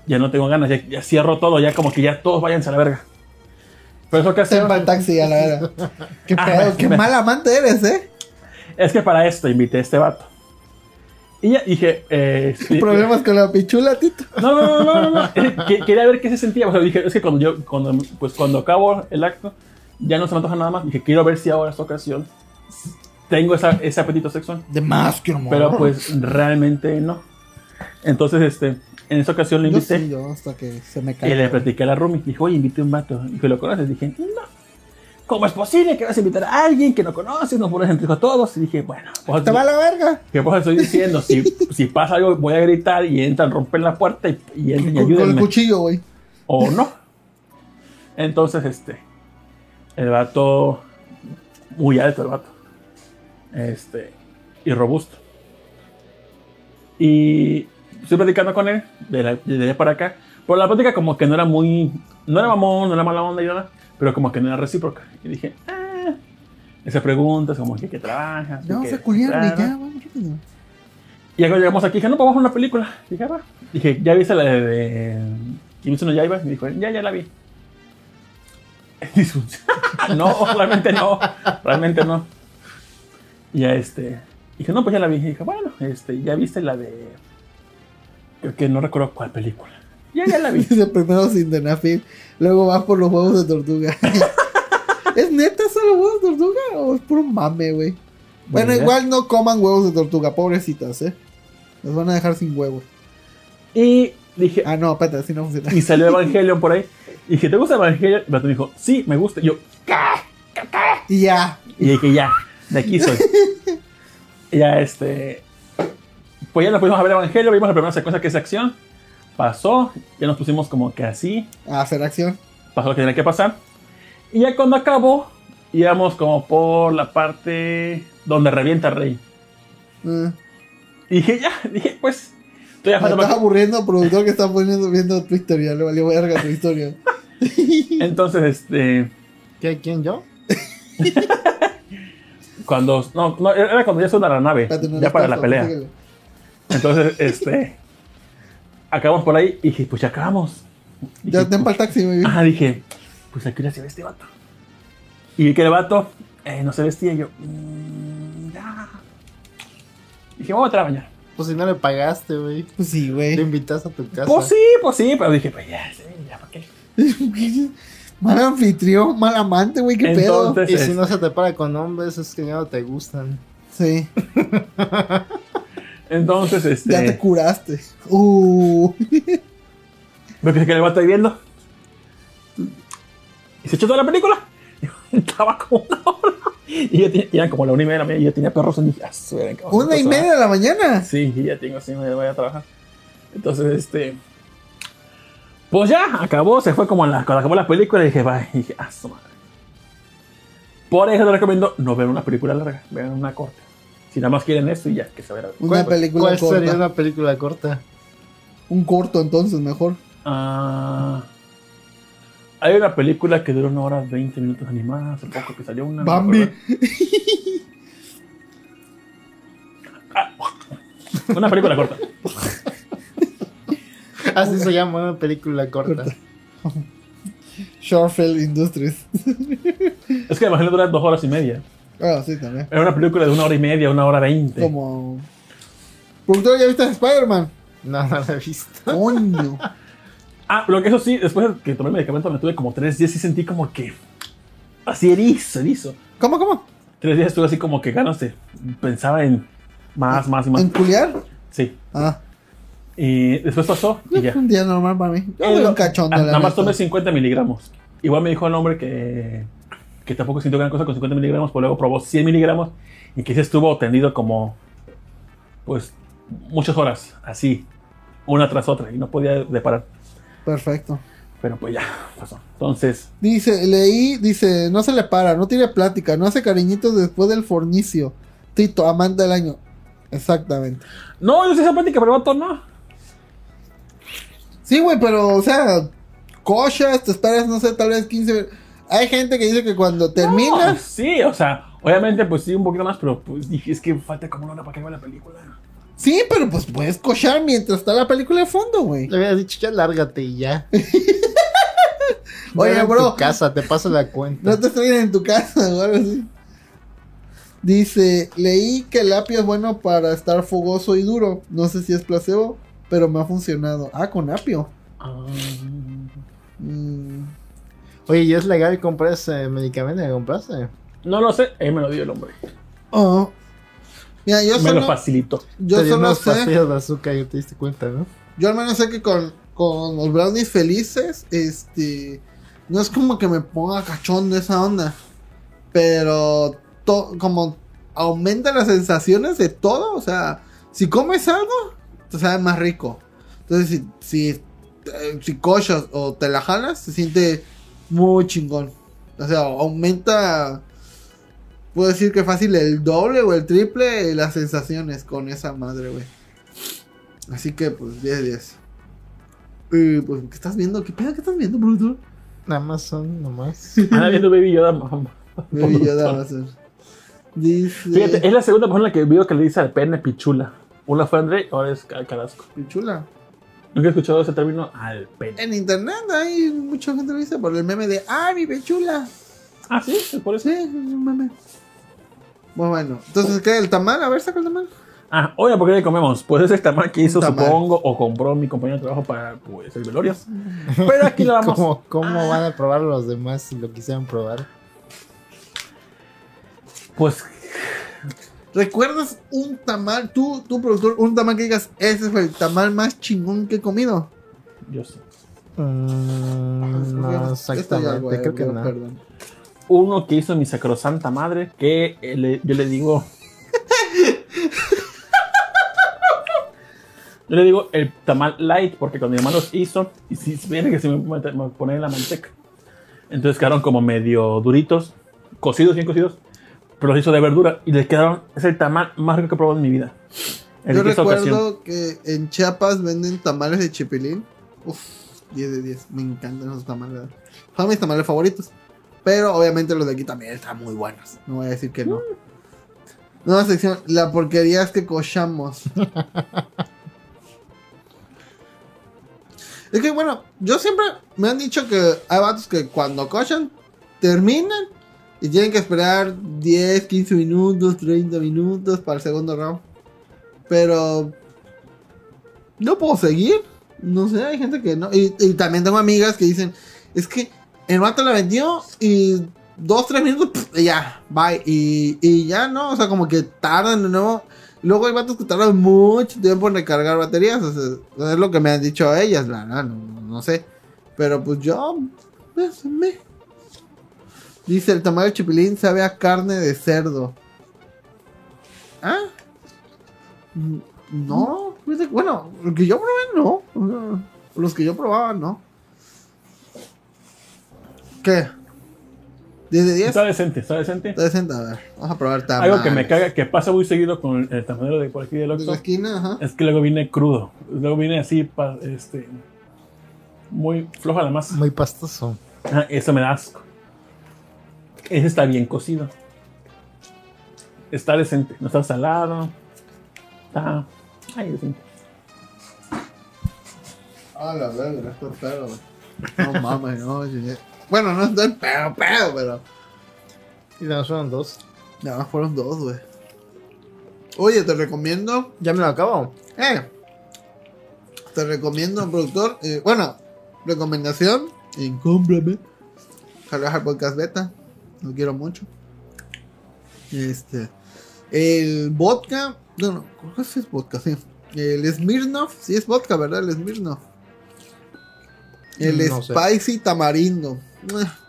Ya no tengo ganas, ya, ya cierro todo, ya como que ya todos váyanse a la verga. Esa Se ocasión, va el taxi a la verga. Qué pedo, me- qué me- mal amante eres, ¿eh? es que para esto invité a este vato. Y ya dije, eh, sí, Problemas con la pichula, Tito. No, no, no, no, no, no. Eh, que- Quería ver qué se sentía. O sea, dije, es que cuando yo, cuando, pues cuando acabo el acto, ya no se me antoja nada más. Dije, quiero ver si ahora esta ocasión tengo esa, ese apetito sexual. De más que no Pero pues realmente no. Entonces, este, en esa ocasión le Yo invité sí, yo hasta que se me y cae. le platiqué a la Rumi. Dije, oye, invité a un vato. Y que lo conoces. Dije, no. ¿Cómo es posible que vas a invitar a alguien que no conoces? No pones entre a todos. Y dije, bueno, pues, Te va a la verga. ¿Qué pues estoy diciendo? Si, si pasa algo, voy a gritar y entran, rompen la puerta y, y entren y Con, con el cuchillo, güey. O no. Entonces, este. El vato. Muy alto el vato. Este. Y robusto. Y estoy platicando con él, de, la- de allá para acá. Pero la plática como que no era muy... No era mamón, no era mala onda y nada. Pero como que no era recíproca. Y dije, ah. Esas preguntas, como que, ¿qué trabajas? Ya vamos ¿Qué- a culiar, güey. tal? Ya, vamos rápido. Y cuando llegamos aquí, dije, no, pues vamos a una película. Dije, "Ah, va. Dije, ¿ya viste la de, de Kimetsu no Yaiba? Me dijo, ya, ya la vi. no, realmente no. Realmente no. Y ya este. Dije, no, pues ya la vi. Y dije, bueno, este, ya viste la de. Creo que no recuerdo cuál película. Ya, ya la vi. Dice primero sin denafil, luego vas por los huevos de tortuga. ¿Es neta solo huevos de tortuga o es puro mame, güey? Bueno, igual no coman huevos de tortuga, pobrecitas, ¿eh? Los van a dejar sin huevos. Y dije, Ah, no, espérate, así no funciona. y salió Evangelion por ahí. Y dije, ¿te gusta Evangelion? El vato me dijo, sí, me gusta. Y yo, Y ya. Y dije, ya, de aquí soy. Y ya, este. Pues ya nos pudimos a ver Evangelio, vimos la primera secuencia que es acción. Pasó, ya nos pusimos como que así, A hacer acción. pasó lo que tenía que pasar. Y ya cuando acabó, íbamos como por la parte donde revienta Rey. Ah. Y dije, ya, dije, pues. Estoy Me estás aburriendo, productor, que está poniendo, viendo tu historia. Le valió verga tu historia. Entonces, este. ¿Qué, ¿Quién yo? Cuando. No, no, era cuando ya suena la nave. Espérate, no ya para la pelea. Entonces, este. Acabamos por ahí y dije, pues ya acabamos. Ya ten para el taxi, bien. Ah, dije, pues aquí ya se ve este vato. Y vi que el vato eh, no se vestía y yo, "Mm, ya. Dije, vamos a entrar a bañar. Pues si no le pagaste, güey. Pues sí, Te güey. invitas a tu casa. Pues sí, pues sí, pero dije, pues ya, sí, ya, ¿para qué? mal anfitrión, mal amante, güey, qué pedo. Y si no se te para con hombres, es que ya no te gustan. Sí, entonces, este. ya te curaste. Uh. Me pensé que le iba a estar viendo. Y se echó toda la película. Estaba como una hora. Y ya tenía, y eran como la una y media de la mañana y ya tenía perros en mi casa. Una y media de la mañana. Sí, y ya tengo así, me voy a trabajar. Entonces, este. Pues ya, acabó, se fue como en la, cuando acabó la película y dije, bye. Y dije, ah, su madre. Por eso les recomiendo no ver una película larga, vean una corta. Si nada más quieren esto y ya, que se vea. Una película ¿Cuál corta. sería una película corta? Un corto entonces, mejor. Ah, hay una película que dura una hora 20 minutos animada, hace poco que salió una. no me Bambi. acuerdo. Ah, una película corta. Así se llama una película corta. Shortfield Industries. Es que imagino dura dos horas y media. Ah, sí, también. Era una película de una hora y media, una hora veinte. Como. Productor, ¿ya viste a Spider-Man? No, no la he visto. Coño. Ah, lo que eso sí, después de que tomé el medicamento me tuve como tres días y sentí como que. Así erizo, erizo. ¿Cómo, cómo? Tres días estuve así como que ganas de. Pensaba en más, más y más. ¿En culiar? Sí. Ah. Y después pasó y ya. Un día normal para mí. Yo Eh, un cachondo, ah, Nada más tomé 50 miligramos. Igual me dijo el hombre que, que tampoco sintió gran cosa con 50 miligramos, pero luego probó 100 miligramos y que se estuvo tendido como, pues, muchas horas, así, una tras otra, y no podía de parar. Perfecto. Pero pues ya, pasó. Entonces, Dice, leí, dice, no se le para, no tiene plática, no hace cariñitos después del fornicio. Tito, amante del año. Exactamente. no, yo sé esa plática, pero vato no. Sí, güey, pero, o sea, cochas, te esperas, no sé, tal vez 15. Hay gente que dice que cuando No, terminas. sí, o sea, obviamente, pues sí, un poquito más, pero pues dije, es que falta como una hora para que vea la película. Sí, pero pues puedes cochar mientras está la película de fondo, güey. Le había dicho, ya lárgate y ya. Oye, bro. tu casa, te paso la cuenta. No te estoy en tu casa o algo así. Dice, leí que el apio es bueno para estar fogoso y duro. No sé si es placebo, pero me ha funcionado. Ah, con apio. Ah, Mm, Oye, ¿y es legal comprar ese medicamento que compraste? no lo sé, él me lo dio el hombre. Oh. Mira, yo Me lo solo, facilitó. yo Te solo sé, de azúcar y te diste cuenta, ¿no? yo al menos sé que con, con los brownies felices, este, no es como que me ponga cachondo esa onda, pero to- como aumenta las sensaciones de todo, o sea, si comes algo, te sabe más rico. Entonces, si, si, eh, si cochas o te la jalas, se siente muy chingón. O sea, aumenta, puedo decir que fácil el doble o el triple las sensaciones con esa madre, güey. Así que, pues, 10 de 10. Y, pues, ¿qué estás viendo? ¿Qué pedo? ¿Qué estás viendo, más son, nomás. Anda viendo Baby Yoda. mamá. Baby Yoda va a ser. Dice... Fíjate, es la segunda persona que veo que le dice al pene pichula. Una fue André, ahora es Ca- Carrasco. Nunca he escuchado ese término al pene. En internet hay mucha gente lo dice por el meme de ¡Ah, mi pechula! Ah, sí, es por eso. Sí, es un meme. Bueno, bueno. Entonces, ¿qué? ¿El tamal? A ver, saca el tamal. Ah, oye, ¿por qué le comemos? Pues ese tamal que hizo, tamal. supongo, o compró mi compañero de trabajo para pues, el velorio. Pero aquí lo vamos. ¿Cómo, cómo van a probar los demás si lo quisieran probar? Pues ¿Recuerdas un tamal, tú, tú productor, un tamal que digas, ese fue el tamal más chingón que he comido? yo sé. Mm, no exactamente, creo que no. Perdón. Uno que hizo mi sacrosanta madre, que eh, le- yo le digo. yo le digo el tamal light, porque cuando mi mamá los hizo, y si viene que se me, me- me pone la manteca. Entonces quedaron como medio duritos, cocidos, bien cocidos, pero los hizo de verdura y les quedaron. Es el tamal más rico que he probado en mi vida. En Yo ocasión. recuerdo que en Chiapas venden tamales de chipilín. Uf, 10 de 10. Me encantan esos tamales. Son mis tamales favoritos. Pero obviamente los de aquí también están muy buenos. No voy a decir que no. Nueva sección. La porquería es que cochamos. es que bueno, yo siempre me han dicho que hay vatos que cuando cochan, terminan y tienen que esperar 10, 15 minutos, 30 minutos para el segundo round. Pero no puedo seguir. No sé, hay gente que no. Y, también tengo amigas que dicen, es que el vato la vendió y dos, tres minutos, pff, y ya, bye. Y, y ya no, o sea, como que tardan de nuevo. Luego hay vatos que tardan mucho tiempo en recargar baterías. O sea, es lo que me han dicho ellas, la verdad, no, no- no sé. Pero pues yo, pues, me. Dice, el tamaño de chipilín sabe a carne de cerdo. ¿Ah? Mm, No, fíjate, bueno, lo que yo probé no. Los que yo probaba no. ¿Qué? ¿10 de 10? Está decente, está decente. Está decente, a ver, vamos a probar tamales. Algo que me caga, que pasa muy seguido con el tamadero de por aquí del De la Oxxo, esquina, ajá. es que luego viene crudo. Luego viene así, pa- este, muy floja la masa. Muy pastoso. Ah, eso me da asco. Ese está bien cocido. Está decente, no está salado. Está. Ay, decente. Ah, la verga, esto es pedo, güey. No mames, no. Bueno, no estoy pedo, pedo, pero. Y nos fueron dos. Nada más fueron dos, güey. Oye, te recomiendo. Ya me lo acabo. Eh. Te recomiendo, productor. eh, bueno, recomendación. En cómprame. Saludos al podcast beta. Lo quiero mucho. Este. El vodka. No, no, creo que sí es vodka, sí. El Smirnoff. Sí es vodka, ¿verdad? El Smirnoff. El No sé. Spicy Tamarindo.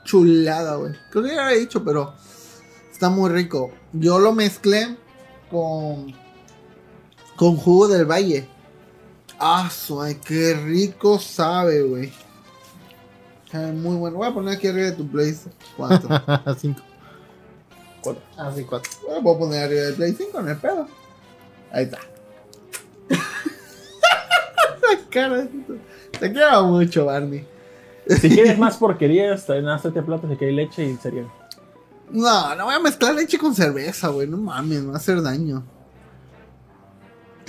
Chulada, güey. Creo que ya lo había dicho, pero. Está muy rico. Yo lo mezclé con. Con jugo del valle. Ah, suay, qué rico sabe, güey. Sabe muy bueno. Voy a poner aquí arriba de tu Play 4. Cinco. Cuatro. Ah, sí, cuatro. Bueno, puedo poner arriba del Play 5 en el pedo. Ahí está. La cara. Te quiero mucho, Barney. Si quieres más porquerías, también hazte platos de que hay leche y cereal. No, no voy a mezclar leche con cerveza, güey. No mames, me va a hacer daño.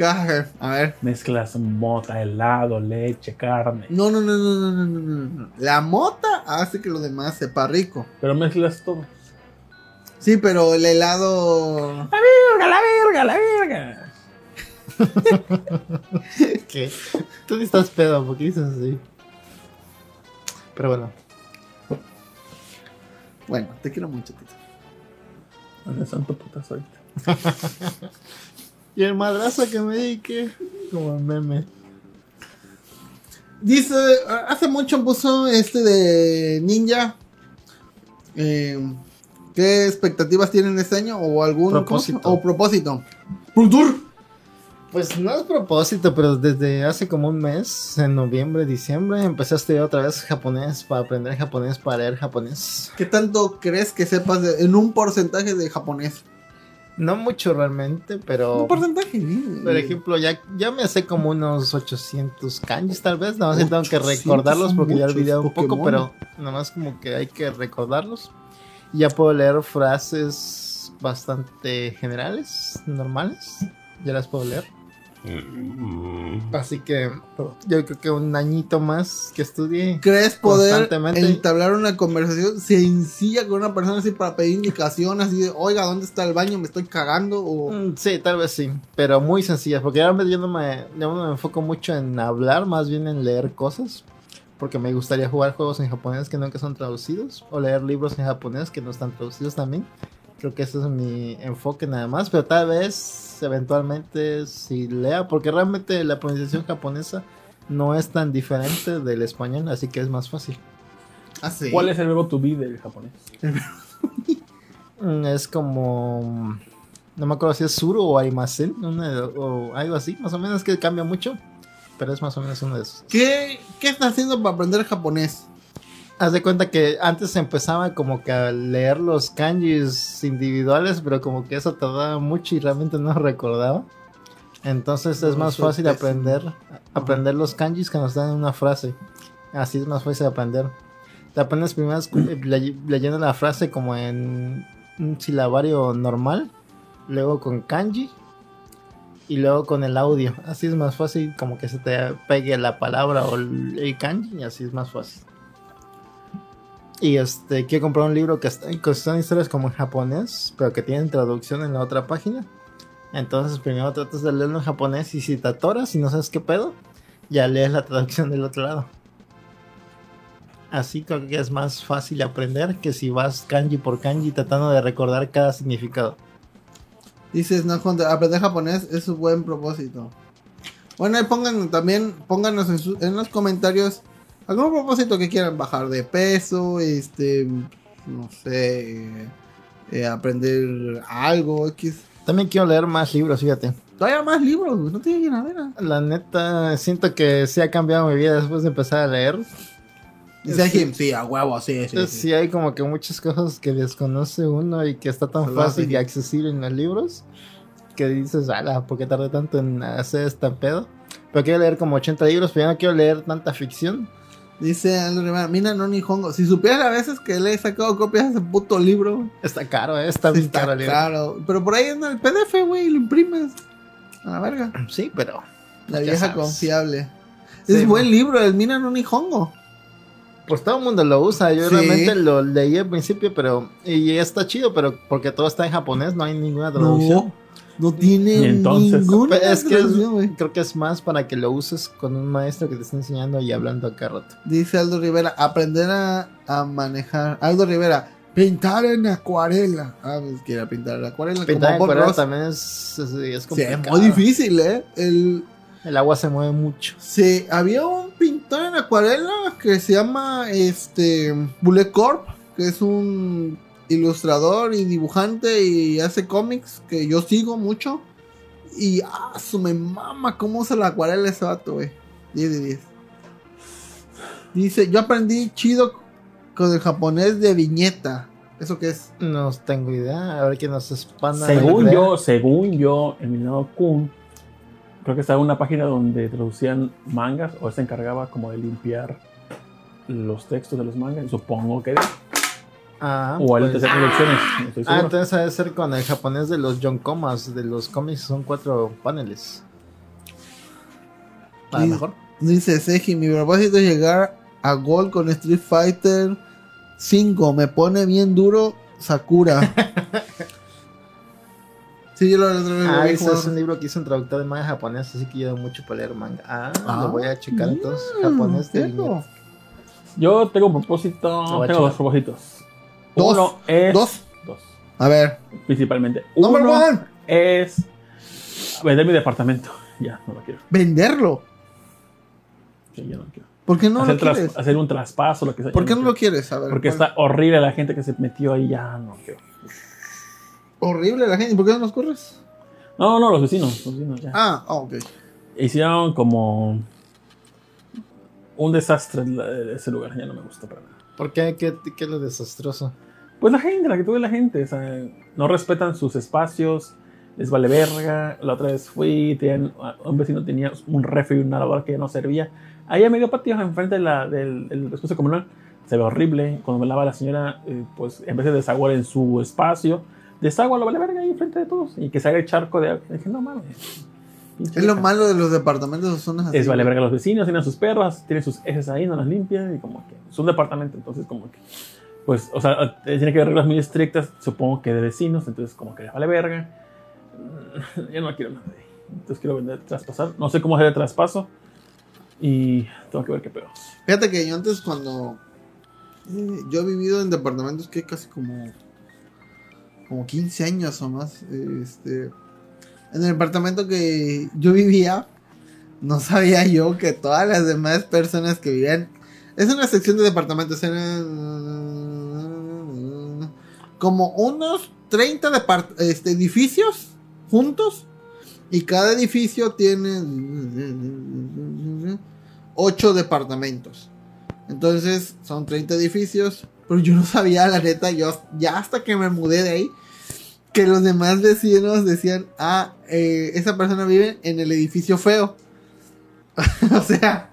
A ver. Mezclas mota, helado, leche, carne. No, no, no, no, no, no, no, no. La mota hace que lo demás sepa rico. Pero mezclas todo. Sí, pero el helado. La verga, la verga, la verga. ¿Qué? Tú no estás pedo, porque dices así. Pero bueno. Bueno, te quiero mucho, Tito. ¿Dónde están tus putas ahorita? Y el madrazo que me di que. Como meme. Dice, hace mucho puso este de Ninja. Eh, ¿Qué expectativas tienen este año? ¿O algún Propósito. ¿cómo se- O propósito. Pues no es propósito, pero desde hace como un mes, en noviembre, diciembre, empecé a estudiar otra vez japonés para aprender japonés, para leer japonés. ¿Qué tanto crees que sepas de- en un porcentaje de japonés? No mucho realmente, pero. Un porcentaje. Por ejemplo, ya, ya me sé como unos 800 kanjis tal vez, nada más tengo que 800 recordarlos porque ya muchos olvidé un poco, pero nada más como que hay que recordarlos. Y ya puedo leer frases bastante generales, normales, ya las puedo leer. Así que yo creo que un añito más que estudie. ¿Crees poder entablar una conversación sencilla con una persona así para pedir indicación? Así de, oiga, ¿dónde está el baño? ¿Me estoy cagando? O... Mm, Sí, tal vez sí, pero muy sencillas, porque ahora yo no me, yo no me enfoco mucho en hablar, más bien en leer cosas, porque me gustaría jugar juegos en japonés que nunca son traducidos, o leer libros en japonés que no están traducidos también. Creo que ese es mi enfoque nada más, pero tal vez eventualmente si lea, porque realmente la pronunciación japonesa no es tan diferente del español, así que es más fácil. Ah, sí. ¿Cuál es el verbo to be del japonés? Mm, Es como. No me acuerdo si es Suru o Arimasen. una o algo así. Más o menos que cambia mucho. Pero es más o menos uno de esos. ¿Qué, ¿Qué estás haciendo para aprender japonés? Haz de cuenta que antes empezaba como que a leer los kanjis individuales. Pero como que eso tardaba mucho y realmente no recordaba. Entonces es No, más fácil pésimo. aprender. Aprender los kanjis que nos dan en una frase. Así es más fácil aprender. Te aprendes primero eh, le- leyendo la frase como en un silabario normal, luego con kanji y luego con el audio. Así es más fácil como que se te pegue la palabra o el kanji y así es más fácil. Y este, quiero comprar un libro que, está, que son historias como en japonés, pero que tienen traducción en la otra página. Entonces primero tratas de leerlo en japonés y si te atoras y no sabes qué pedo, ya lees la traducción del otro lado. Así creo que es más fácil aprender que si vas kanji por kanji tratando de recordar cada significado. Dices, no, aprender japonés es un buen propósito. Bueno, ahí pongan también, pónganos en, los comentarios algún propósito que quieran bajar de peso, este, no sé, eh, aprender algo, X. También quiero leer más libros, fíjate. Todavía más libros, no tiene llenadera. La neta, siento que sí ha cambiado mi vida después de empezar a leer. Dice sí, a huevo, sí, sí, sí. hay como que muchas cosas que desconoce uno y que está tan fácil y accesible en los libros que dices, ala, ¿por qué tardé tanto en hacer este pedo? Pero quiero leer como 80 libros, pero ya no quiero leer tanta ficción. Dice Andrew Rivera, Mina no ni hongo. Si supieras a veces que le he sacado copias de ese puto libro. Está caro, eh, está bien caro el libro. Caro. Pero por ahí en el PDF, güey, lo imprimes. A la verga. Sí, pero. La vieja confiable. es buen libro, el Mina no ni hongo. Pues todo el mundo lo usa. Yo realmente lo leí al principio, pero. Y está chido, pero porque todo está en japonés, no hay ninguna traducción. No, tiene entonces, ninguna es que Creo que es más para que lo uses con un maestro que te está enseñando y hablando acá rato. Dice Aldo Rivera, aprender a, manejar. Aldo Rivera, pintar en acuarela. Ah, pues quiere pintar en acuarela. Pintar en acuarela también es, es, complicado. es muy difícil, ¿eh? El, el agua se mueve mucho. Sí, había un pintor en acuarela que se llama este Bullet Corp, que es un ilustrador y dibujante y hace cómics que yo sigo mucho. Y ah, su me mama cómo usa la acuarela ese vato, güey. 10 de 10. Dice, yo aprendí chido con el japonés de viñeta. ¿Eso qué es? No tengo idea. A ver quién nos expanda. Según yo, según yo, Emiliano Kun creo que estaba en una página donde traducían mangas o se encargaba como de limpiar los textos de los mangas. Supongo que Ah, o al pues, ah, entonces debe ser con el japonés de los John Comas, de los cómics, son cuatro paneles. A lo mejor. Dice Seji, mi propósito es llegar a gol con Street Fighter 5. Me pone bien duro Sakura. Sí, yo lo, Ah, ese es un libro que hizo un traductor de manga japonés, así que yo mucho para leer manga. Ah, lo voy a checar entonces. Mm, japonés de Yo tengo un propósito, tengo dos propósitos. ¿Dos? Uno es. ¿Dos? Dos. A ver. Principalmente. Uno es vender mi departamento. Ya, no lo quiero. ¿Venderlo? Sí, ya no lo quiero. ¿Por qué no hacer, lo quieres? hacer un traspaso, lo que sea. ¿Por qué no, lo quieres? A ver, Porque está horrible la gente que se metió ahí, ya no quiero horrible la gente. ¿Por qué no nos corres? No, no, los vecinos. Los vecinos ya. Ah, oh, ok. Hicieron como un desastre ese lugar. Ya no me gusta para nada. ¿Por qué? ¿Qué, qué es lo desastroso? Pues la gente, la que tuve la gente. O sea, no respetan sus espacios. Les vale verga. La otra vez fui. un vecino tenía un refri y una lavadora que ya no servía. Ahí a medio patio, enfrente de la, del, del espacio comunal. Se ve horrible. Cuando me lava la señora, eh, pues en vez de desaguar en su espacio, desagua lo vale verga ahí frente de todos y que se haga el charco de agua. Dije, no mames. Es lo malo de los departamentos o zonas así. Es vale verga los vecinos, tienen sus perras, tienen sus ejes ahí, no las limpian y como que es un departamento, entonces como que pues, o sea, tiene que haber reglas muy estrictas, supongo que de vecinos, entonces como que vale verga. Yo no quiero nada de ahí. Entonces quiero vender, traspasar. No sé cómo hacer el traspaso. Y tengo que ver qué pedo. Fíjate que yo antes cuando... Eh, yo he vivido en departamentos que casi como como 15 años o más. Este, en el departamento que yo vivía, no sabía yo que todas las demás personas que vivían. Es una sección de departamentos. Eran como unos 30 este, edificios juntos. Y cada edificio tiene 8 departamentos. Entonces son 30 edificios. Pero yo no sabía, la neta, yo ya hasta que me mudé de ahí, que los demás vecinos decían, ah, eh, esa persona vive en el edificio feo. o sea,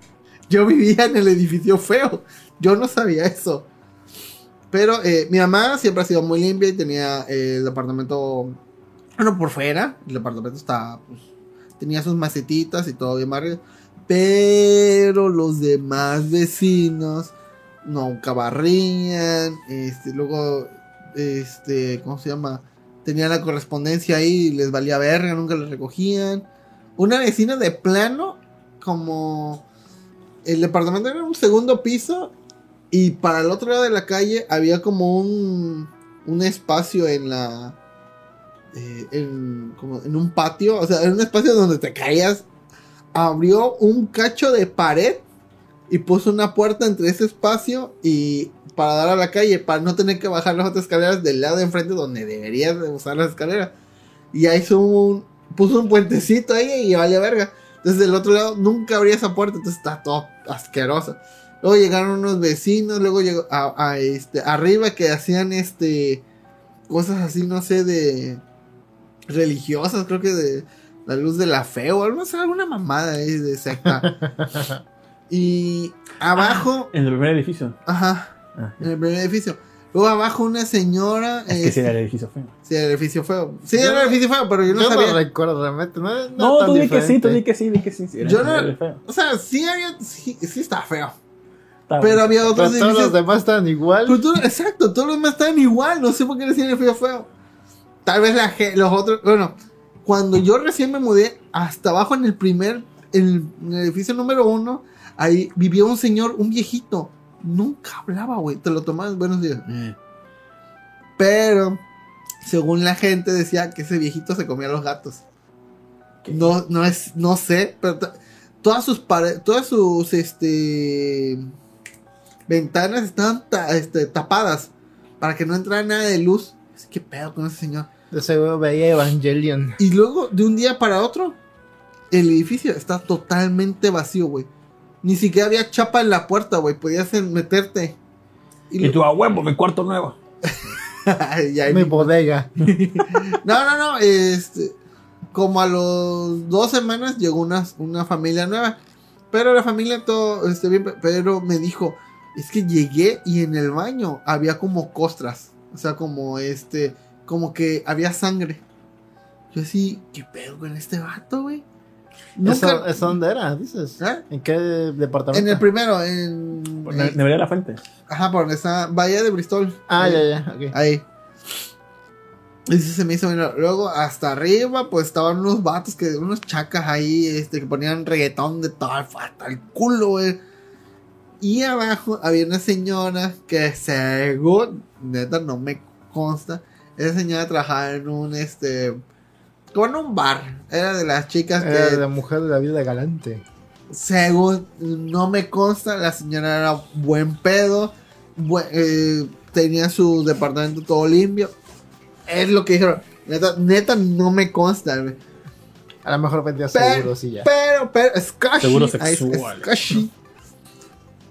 yo vivía en el edificio feo. Yo no sabía eso. Pero eh, mi mamá siempre ha sido muy limpia y tenía eh, el departamento, bueno, por fuera. El departamento estaba, pues, tenía sus macetitas y todo bien barrio. Pero los demás vecinos nunca barrían. Este, luego, este, ¿cómo se llama? Tenían la correspondencia ahí y les valía verga, nunca la recogían. Una vecina de plano como el departamento era un segundo piso y para el otro lado de la calle había como un, un espacio en la... eh, en, como en un patio, o sea, en un espacio donde te caías. Abrió un cacho de pared y puso una puerta entre ese espacio y para dar a la calle, para no tener que bajar las otras escaleras del lado de enfrente donde deberías de usar las escaleras. Y ahí hizo un, puso un puentecito ahí y vale verga. Entonces del otro lado nunca abría esa puerta, entonces está todo asqueroso. Luego llegaron unos vecinos, luego llegó este arriba que hacían este cosas así, no sé, de religiosas, creo que de la luz de la fe o algo, no alguna mamada ahí de secta. y abajo, En el primer edificio. ajá, Ah, en el primer edificio. Luego abajo una señora. es que eh, sí era el edificio feo. sí, el edificio feo. Sí, Yo era el edificio feo, pero yo no Yo sabía. no recuerdo realmente. No, tú di que sí, tú di que sí, di que sí. sí, era- Yo no- era feo. O sea, sí había. Sí, sí estaba feo. Pero había Pero otros todos los demás estaban igual. Pero tú- exacto, todos los demás estaban igual. No sé por qué le decían el feo feo. Tal vez la, los otros. Bueno, cuando yo recién me mudé, hasta abajo en el primer. En el, en el edificio número uno, ahí vivía un señor, un viejito. Nunca hablaba, güey. Te lo tomabas buenos días. Pero, según la gente decía que ese viejito se comía a los gatos. ¿Qué? No, no es, no sé, pero to- todas sus paredes, todas sus este ventanas estaban ta- este, tapadas para que no entrara nada de luz. ¿Qué pedo con ese señor? De seguro veía Evangelion. Y luego, de un día para otro, el edificio está totalmente vacío, güey. Ni siquiera había chapa en la puerta, güey. Podías meterte. Y Y tú a huevo, mi cuarto nuevo. Y ahí Mi mi- bodega. No, no, no. Este, como a los dos semanas llegó una, una familia nueva. Pero la familia todo, este, bien, pero me dijo, es que llegué y en el baño había como costras. O sea, como este, como que había sangre. Yo así, ¿qué pedo con este vato, güey? ¿Eso, Nunca- ¿Eso dónde era? Dices. ¿Eh? ¿En qué departamento? En el primero, en... Por en- Ne- Nevería la Fuente. ajá, por donde está Bahía de Bristol. Ah, Ahí. ya, ya. ok. Ahí. Eso se me hizo. Luego, hasta arriba, pues estaban unos vatos que, unos chacas ahí, este, que ponían reggaetón de todo hasta el culo, güey. Y abajo había una señora que según, neta, no me consta. Esa señora trabajaba en un, este, en un bar. Era de las chicas que, Era la mujer de la vida galante. según no me consta, la señora era buen pedo. buen- eh, tenía su departamento todo limpio. Es lo que dijeron. Neta, neta no me consta. A lo mejor vendía seguros y ya. Pero, pero, Scotchy. Seguro sexual.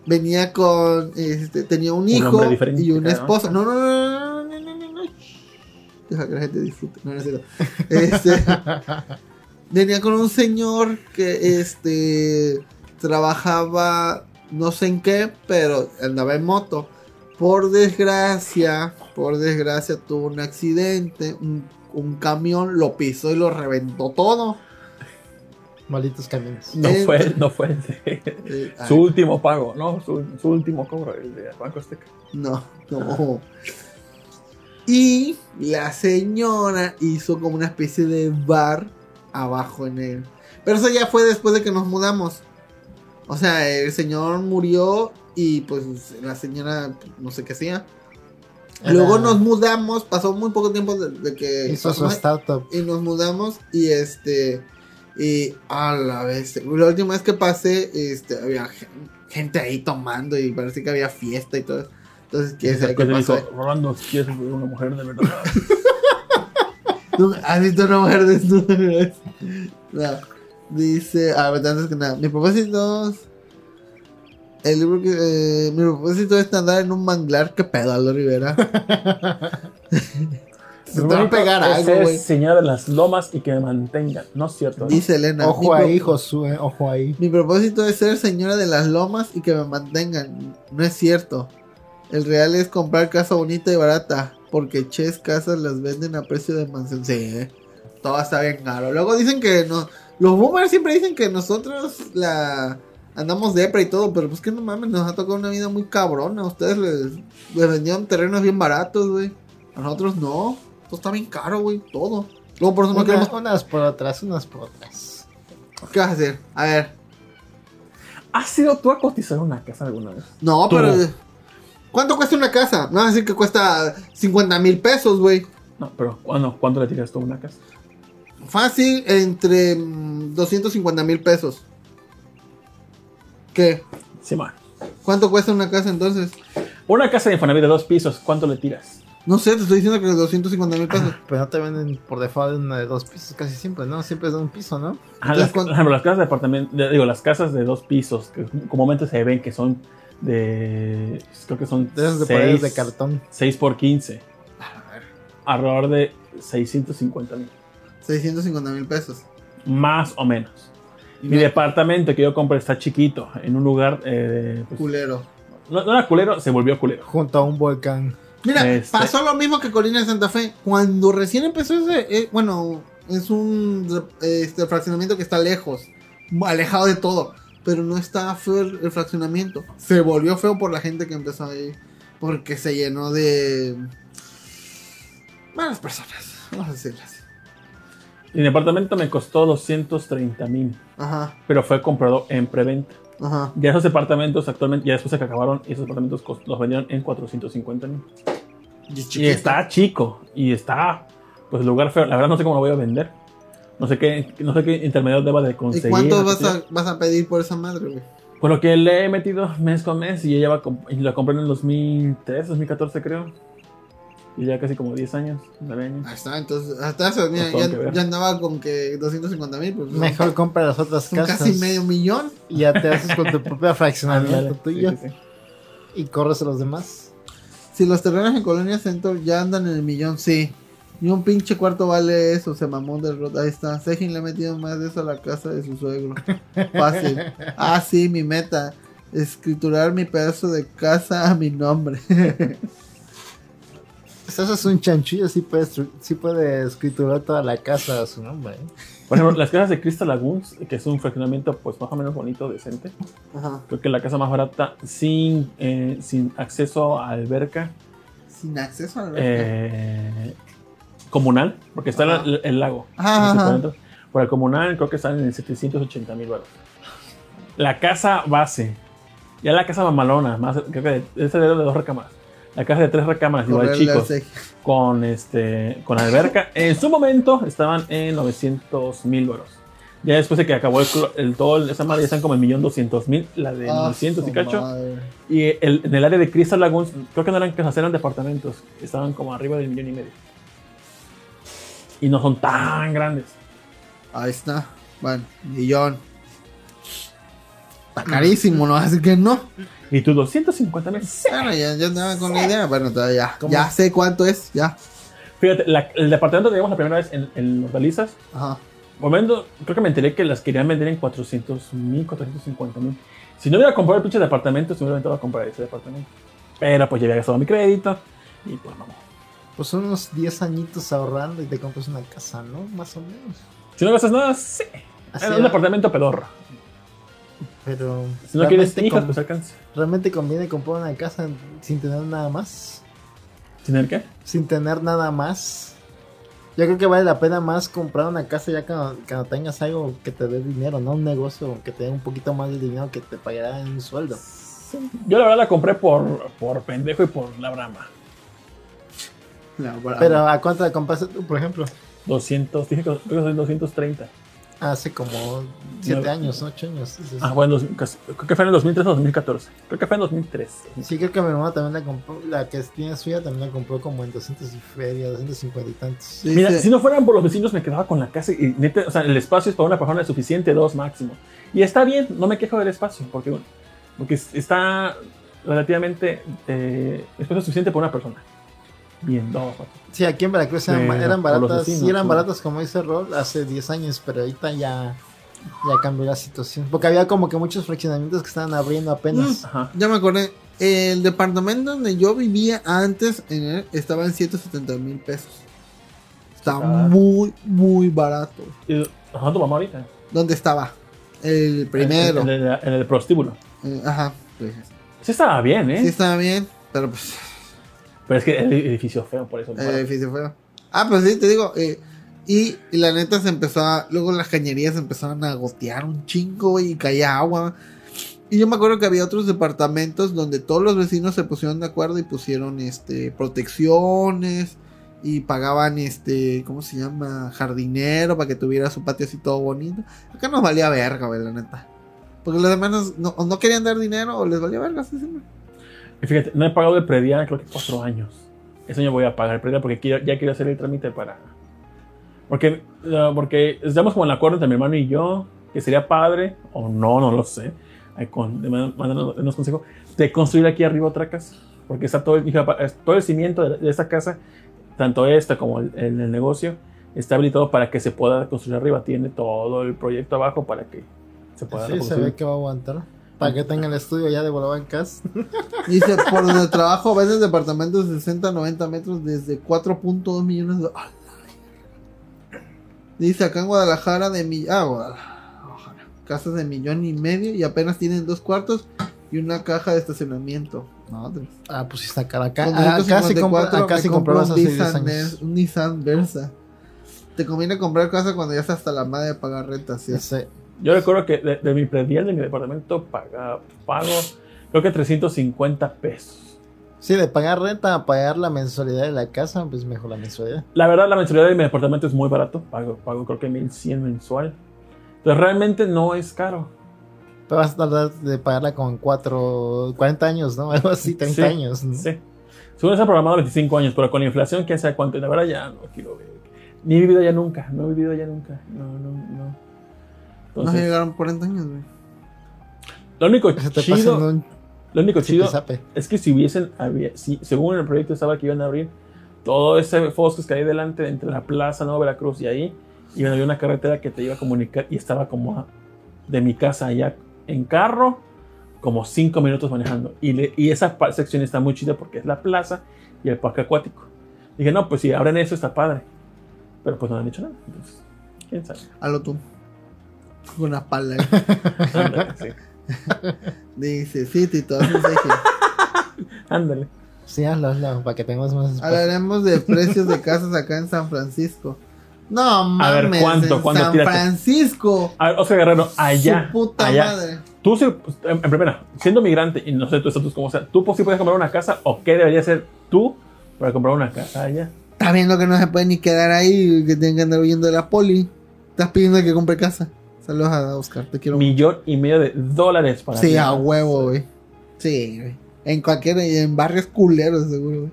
Venía con. Este, tenía un Un hijo y no, no, no, no, no, no. Deja que la gente disfrute. No, no es cierto. Este, venía con un señor que este trabajaba no sé en qué, pero andaba en moto. Por desgracia, por desgracia tuvo un accidente, un, un camión lo pisó y lo reventó todo. Malditos camiones. No fue, no fue el de- Eh, su ay, último pago, no, su, su último cobro, el de Banco Azteca. no, no. Y la señora hizo como una especie de bar abajo en él. Pero eso ya fue después de que nos mudamos. O sea, el señor murió y pues la señora no sé qué hacía. Era- Luego nos mudamos, pasó muy poco tiempo de, de que Hizo su startup. y nos mudamos y este y a la vez la última vez que pasé este había gen- gente ahí tomando y parece que había fiesta y todo entonces quién sabe qué pasó dijo, Rolando, si quieres una mujer de verdad. ¿Tú ¿has visto una mujer desnuda? no. dice a ver antes que nada mi propósito es- el libro que eh, mi propósito es andar en un manglar que pedo Aldo Rivera se te va a pegar Es algo ser güey señora de las lomas y que me mantengan. No es cierto. ¿no? dice Elena Ojo ahí, Josué. Ojo ahí. Mi propósito es ser señora de las lomas y que me mantengan. No es cierto. El real es comprar casa bonita y barata. Porque ches casas las venden a precio de mansión. Sí, ¿eh? todo está bien caro. Luego dicen que no. Los boomers siempre dicen que nosotros la andamos depre y todo. Pero pues que no mames, nos ha tocado una vida muy cabrona. Ustedes les, les vendían terrenos bien baratos, güey. A nosotros no. Todo está bien caro, güey. Todo. Luego por eso no Una- queremos. unas por otras, unas por otras. ¿Qué vas a hacer? A ver. ¿Has sido tú a cotizar una casa alguna vez? No, Tú. pero. ¿Cuánto cuesta una casa? No vas a decir que cuesta 50 mil pesos, güey. No, pero ¿cuándo, ¿cuánto le tiras tú a una casa? Fácil, entre mm, 250 mil pesos. ¿Qué? Sí, man. ¿Cuánto cuesta una casa entonces? Una casa de Infonavit de dos pisos, ¿cuánto le tiras? No sé, te estoy diciendo que 250 mil pesos. Pero no te venden por default una de dos pisos casi siempre, ¿no? Siempre es de un piso, ¿no? Ajá, Entonces, las, las casas de apartamento, digo, las casas de dos pisos, que comúnmente se ven que son de, creo que son De esas de seis- cartón. 6 por 15. Alrededor de 650 mil. 650 mil pesos. Más o menos. Y Mi no- departamento que yo compré está chiquito, en un lugar... eh, pues, Culero. no, no era culero, se volvió culero. Junto a un volcán. Mira, Este- pasó lo mismo que Colina de Santa Fe. Cuando recién empezó ese. eh, bueno, es un eh, este, fraccionamiento que está lejos, alejado de todo. Pero no está feo el, el fraccionamiento. Se volvió feo por la gente que empezó ahí. Porque se llenó de. malas personas. Vamos a decirlo así. Mi departamento me costó 230 mil, Ajá, pero fue comprado en preventa. ajá. Ya esos departamentos actualmente, ya después de que acabaron, esos departamentos los vendieron en 450 mil. Y, Y está chico. Y está, pues, el lugar feo. La verdad no sé cómo lo voy a vender. No sé qué, no sé qué intermediario deba de ¿Y conseguir. cuánto no vas a, vas a pedir por esa madre, güey? Por lo que le he metido mes con mes y ella va comp- y la compré en el 2003, 2014 creo. Y ya casi como 10 años, 9 años. Ahí está, entonces, hasta eso, mira, Pues ya, ya andaba con que 250 mil, pues Mejor compra las otras son casas. casi medio millón. Y ya te haces con tu propio fraccionamiento Ándale, tuyo. sí, sí, sí. Y corres a los demás. Si los terrenos en Colonia Centro ya andan en el millón, sí. Y un pinche cuarto vale eso, se mamó del rot. Ahí está. Sejin le ha metido más de eso a la casa de su suegro. Fácil. Ah, sí, mi meta. Escriturar mi pedazo de casa a mi nombre. Eso es un chanchullo, sí puede, sí puede escriturar toda la casa a su nombre. ¿eh? Por ejemplo, las casas de Crystal Lagoons, que es un fraccionamiento pues más o menos bonito, decente. Ajá. Creo que la casa más barata sin, eh, sin acceso a alberca Sin acceso a la eh, comunal, porque está Ajá. el, el lago. Ajá, No. Por el comunal creo que están en 780 mil baros. La casa base, ya la casa mamalona, más, creo que esa de de dos recámaras. La casa de tres recámaras, igual chicos, con este con alberca, en su momento estaban en 900 mil baros. Ya después de que acabó el, el todo, esa madre ya están como en 1.200.000, la de Ah, 900 y cacho. madre. Y el- en el área de Crystal Lagoons, creo que no eran casas, eran departamentos. Estaban como arriba del millón y medio. Y no son tan grandes. Ahí está. Bueno, millón. Está carísimo, ¿no? Así que no. Y tú 250 mil. Bueno, ya, ya andaba con la idea. Bueno, todavía ya. Ya sé cuánto es, ya. Fíjate, la- el departamento que vimos la primera vez en, en Hortalizas, Ajá. momento, creo que me enteré que las querían vender en 400 mil, 450 mil. Si no hubiera comprado el pinche departamento, se me hubiera a comprar ese departamento. Pero pues ya había gastado mi crédito. Y pues vamos. Pues unos 10 añitos ahorrando y te compras una casa, ¿no? Más o menos. Si no gastas nada, sí. Así un es. departamento pedorro. Pero. Si no quieres con- pues alcanza. ¿Realmente conviene comprar una casa sin tener nada más? ¿Tener qué? Sin tener nada más. Yo creo que vale la pena más comprar una casa ya cuando, cuando tengas algo que te dé dinero, no un negocio que te dé un poquito más de dinero que te pagará en un sueldo. Yo la verdad la compré por, por pendejo y por la brama. Brava. Pero ¿a cuánto compraste tú, por ejemplo? 200, dije que creo que son 230. Hace como 7 No. años, 8 años. Ah, bueno, creo que fue en el 2003 o 2014. Creo que fue en 2003. Sí, creo que mi mamá también la compró, la que tiene suya también la compró como en 200 y feria, 250 y tantos. Sí, Mira, sí. si no fueran por los vecinos me quedaba con la casa y neta, o sea, el espacio es para una persona suficiente, dos máximo. Y está bien, no me quejo del espacio, porque, bueno, porque es- está relativamente eh, espacio suficiente para una persona. Bien, dos. cuatro. Sí, aquí en Veracruz eran, baratas, vecinos, sí eran ¿no? baratas como dice Rol hace 10 años, pero ahorita ya, ya cambió la situación. Porque había como que muchos fraccionamientos que estaban abriendo apenas. Ajá. Ya me acordé. El departamento donde yo vivía antes en él estaba en 170 mil pesos. Está Ah. muy, muy barato. ¿Y ajá, tu mamá ahorita? ¿Dónde estaba? El primero. En, el, en el prostíbulo. Eh, ajá. Pues, Sí estaba bien, ¿eh? sí estaba bien, pero pues Pero es que el edificio feo, por eso. el edificio fue. Ah, pues sí, te digo. eh, y, y la neta se empezó a. Luego las cañerías empezaron a gotear un chingo, güey, y caía agua. Y yo me acuerdo que había otros departamentos donde todos los vecinos se pusieron de acuerdo y pusieron este protecciones y pagaban este, ¿cómo se llama? jardinero para que tuviera su patio así todo bonito. Acá nos valía verga, güey, la neta. Porque los demás no, no querían dar dinero o les valía verga, así siempre. Y fíjate, no he pagado de predial creo que cuatro años. Ese año voy a pagar el predial porque ya quiero hacer el trámite para... Porque, porque estamos como en el acuerdo entre mi hermano y yo, que sería padre, o no, no lo sé con, nos consejo de construir aquí arriba otra casa. Porque está todo, todo el cimiento de, esta casa, tanto esta como el, el, negocio, está habilitado para que se pueda construir arriba. Tiene todo el proyecto abajo para que se pueda Sí, se ve que va a aguantar. Para que tenga el estudio ya de Bolobancas. Dice, por donde trabajo veces departamentos de 60 90 metros desde 4.2 millones de... Dice acá en Guadalajara de mi... Ah, Guadalajara casas de millón y medio y apenas tienen dos cuartos y una caja de estacionamiento. Ah, pues está cara. Acá, acá, sí un Nissan, un Nissan Versa. Te conviene comprar casa cuando ya estás hasta la madre de pagar renta, ¿sí? Yo recuerdo que de, mi predial de mi departamento paga, pago creo que 350 pesos. Sí, de pagar renta a pagar la mensualidad de la casa, pues mejor la mensualidad. La verdad, la mensualidad de mi departamento es muy barato. Pago, pago creo que 1100 mensual. Pero realmente no es caro. Pero vas a tardar de pagarla con 4, 40 años, ¿no? Algo así, 30 años. Sí. Según está programado 25 años, pero con la inflación, quién sabe cuánto. La verdad ya no quiero ver. Ni he vivido ya nunca, no he vivido ya nunca. No, no, no. Entonces, no llegaron 40 años, güey. Lo único chido. Lo único chido es que si hubiesen, si, según el proyecto estaba que iban a abrir todo ese foscos que hay delante entre la plaza Nueva Veracruz y ahí, y había una carretera que te iba a comunicar y estaba como de mi casa allá en carro, como cinco minutos manejando. Y, y esa sección está muy chida porque es la plaza y el parque acuático. Dije, no, pues si abren eso está padre. Pero pues no han dicho nada. Entonces, quién sabe. Hazlo tú. Con una pala. sí. Dice, sí, Tito, Ándale. Sí, hazlo, hazlo, para que tengamos más Hablaremos de precios de casas acá en San Francisco. No mames. A ver, ¿cuánto? ¿Cuánto San Francisco. A ver, Oscar Guerrero, allá. Su puta madre. Tú, en primera, siendo migrante, y no sé tu estatus como sea, ¿tú sí puedes comprar una casa o qué debería ser tú para comprar una casa allá? Estás viendo que no se puede ni quedar ahí, que tienen que andar huyendo de la poli. Estás pidiendo que compre casa. Saludos a Oscar, te quiero. Millón y medio de dólares para Sí, a huevo, güey. Sí, güey. En cualquier, en barrios culeros, seguro, güey.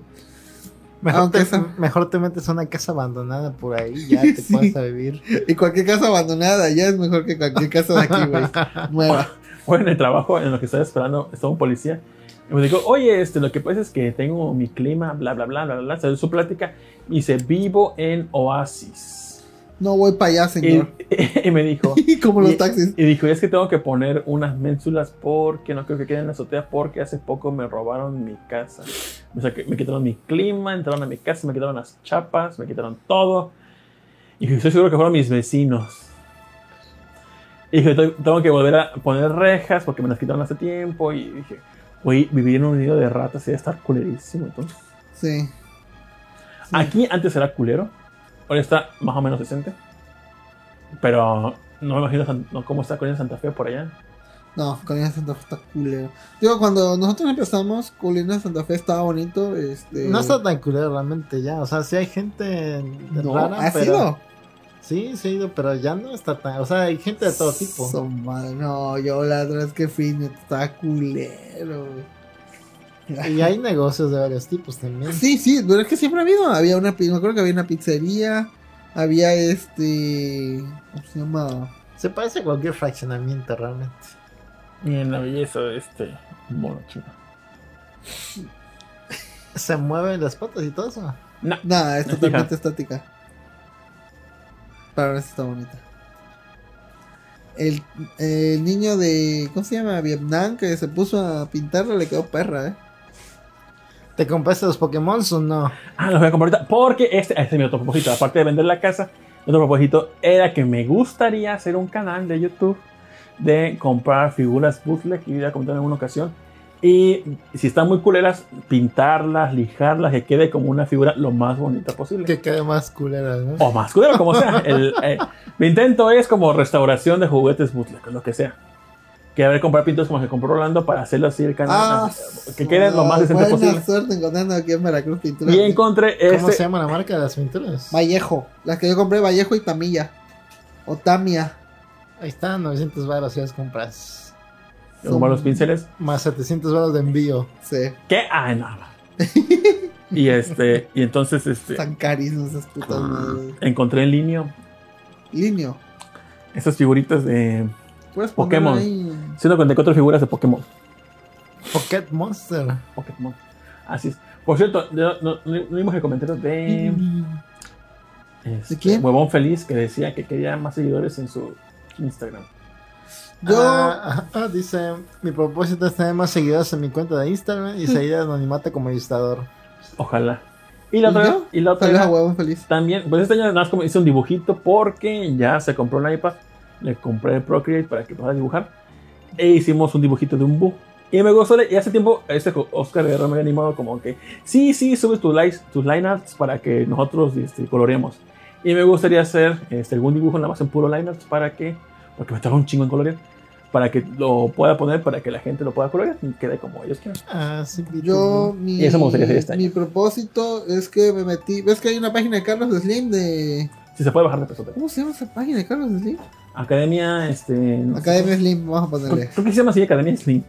Mejor, te, mejor te metes a una casa abandonada por ahí, ya te puedes a vivir. Y cualquier casa abandonada ya es mejor que cualquier casa de aquí, güey. Nueva. Bueno, en el trabajo en lo que estaba esperando, estaba un policía. Y me dijo, oye, este, lo que pasa es que tengo mi clima, bla, bla, bla, bla, bla. Salió su plática. Y dice, vivo en Oasis. No voy para allá, señor. Y, me dijo. Como los taxis. Y dijo, es que tengo que poner unas ménsulas porque no creo que queden en la azotea porque hace poco me robaron mi casa. O sea, que me quitaron mi clima, entraron a mi casa, me quitaron las chapas, me quitaron todo. Y estoy seguro que fueron mis vecinos. Y dije, tengo que volver a poner rejas porque me las quitaron hace tiempo. Y dije, voy vivir en un nido de ratas y debe estar culerísimo entonces. sí. Aquí antes era culero Ahora está más o menos decente. Pero no me imagino cómo está Colina Santa Fe por allá. No, Colina Santa Fe está culero. Digo, cuando nosotros empezamos, Colina Santa Fe estaba bonito. Este... No está tan culero realmente ya. O sea, sí hay gente no, rara. ¿Ha sido? Sí, sí, pero ya no está tan. O sea, hay gente de todo tipo. no, yo la otra vez que fui, está culero. Y hay negocios de varios tipos también. Sí, sí, pero es que siempre ha habido. Había una, me acuerdo que había una pizzería, había este, ¿cómo se llama? Se parece a cualquier fraccionamiento realmente. Y en la belleza de este mono chino. ¿Se mueven las patas y todo eso? No, nada, es totalmente estática. Pero ahora está bonita. El, el, niño de, ¿cómo se llama? Vietnam que se puso a pintarlo le quedó perra, eh. ¿Te compraste los Pokémon o no? Ah, los voy a comprar ahorita. Porque este, este es mi otro propósito. Aparte de vender la casa, mi otro propósito era que me gustaría hacer un canal de YouTube de comprar figuras bootleg. Y voy a comentar en una ocasión. Y si están muy culeras, pintarlas, lijarlas, que quede como una figura lo más bonita posible. Que quede más culera, ¿no? O más culera, como sea. El, eh, mi intento es como restauración de juguetes bootleg, lo que sea. Que haber comprar pinturas como se compró Rolando para hacerlo así el canal. Ah, que quede lo más decente buena posible. suerte encontrando aquí en Veracruz pintura. Y encontré ¿Cómo se este. llama la marca de las pinturas? Vallejo. Las que yo compré, Vallejo y Tamilla. O Tamia. Ahí está, 900 baros si las compras. Como los pinceles. Más 700 baros de envío. Sí. ¿Qué? Ah, no. y este. Y entonces este. Están carísimos esas putas madres. Encontré en línea Linio. esas figuritas de Pokémon. ahí. 144 figuras de Pokémon. Pocket Monster. Pokémon. Así es. Por cierto, no, no, no vimos el comentario de. este, ¿De quién? Huevón Feliz que decía que quería más seguidores en su Instagram. Yo. Ah, ah, dice: Mi propósito es tener más seguidores en mi cuenta de Instagram y salir de anonimato como ilustrador. Ojalá. Y la ¿Y otra, yo? y la otra huevón feliz. también, pues este año nada más como hice un dibujito porque ya se compró un iPad. Le compré Procreate para que pueda dibujar. E hicimos un dibujito de un búho. Y me gustó, y hace tiempo este Oscar Guerrero me había animado como que, sí, sí, subes tus, likes, tus linearts para que nosotros este, coloreemos. Y me gustaría hacer este, algún dibujo nada más en puro linearts para que, porque me tarda un chingo en colorear, para que lo pueda poner, para que la gente lo pueda colorear y quede como ellos quieran. Ah, sí, Yo, mi, Y eso me gustaría hacer este año. mi propósito es que me metí. ¿Ves que hay una página de Carlos Slim de. Si se puede bajar de peso. ¿Cómo se llama esa página de Carlos Slim? Academia, este... no sé. Academia Slim, vamos a ponerle. creo que se llama así Academia Slim.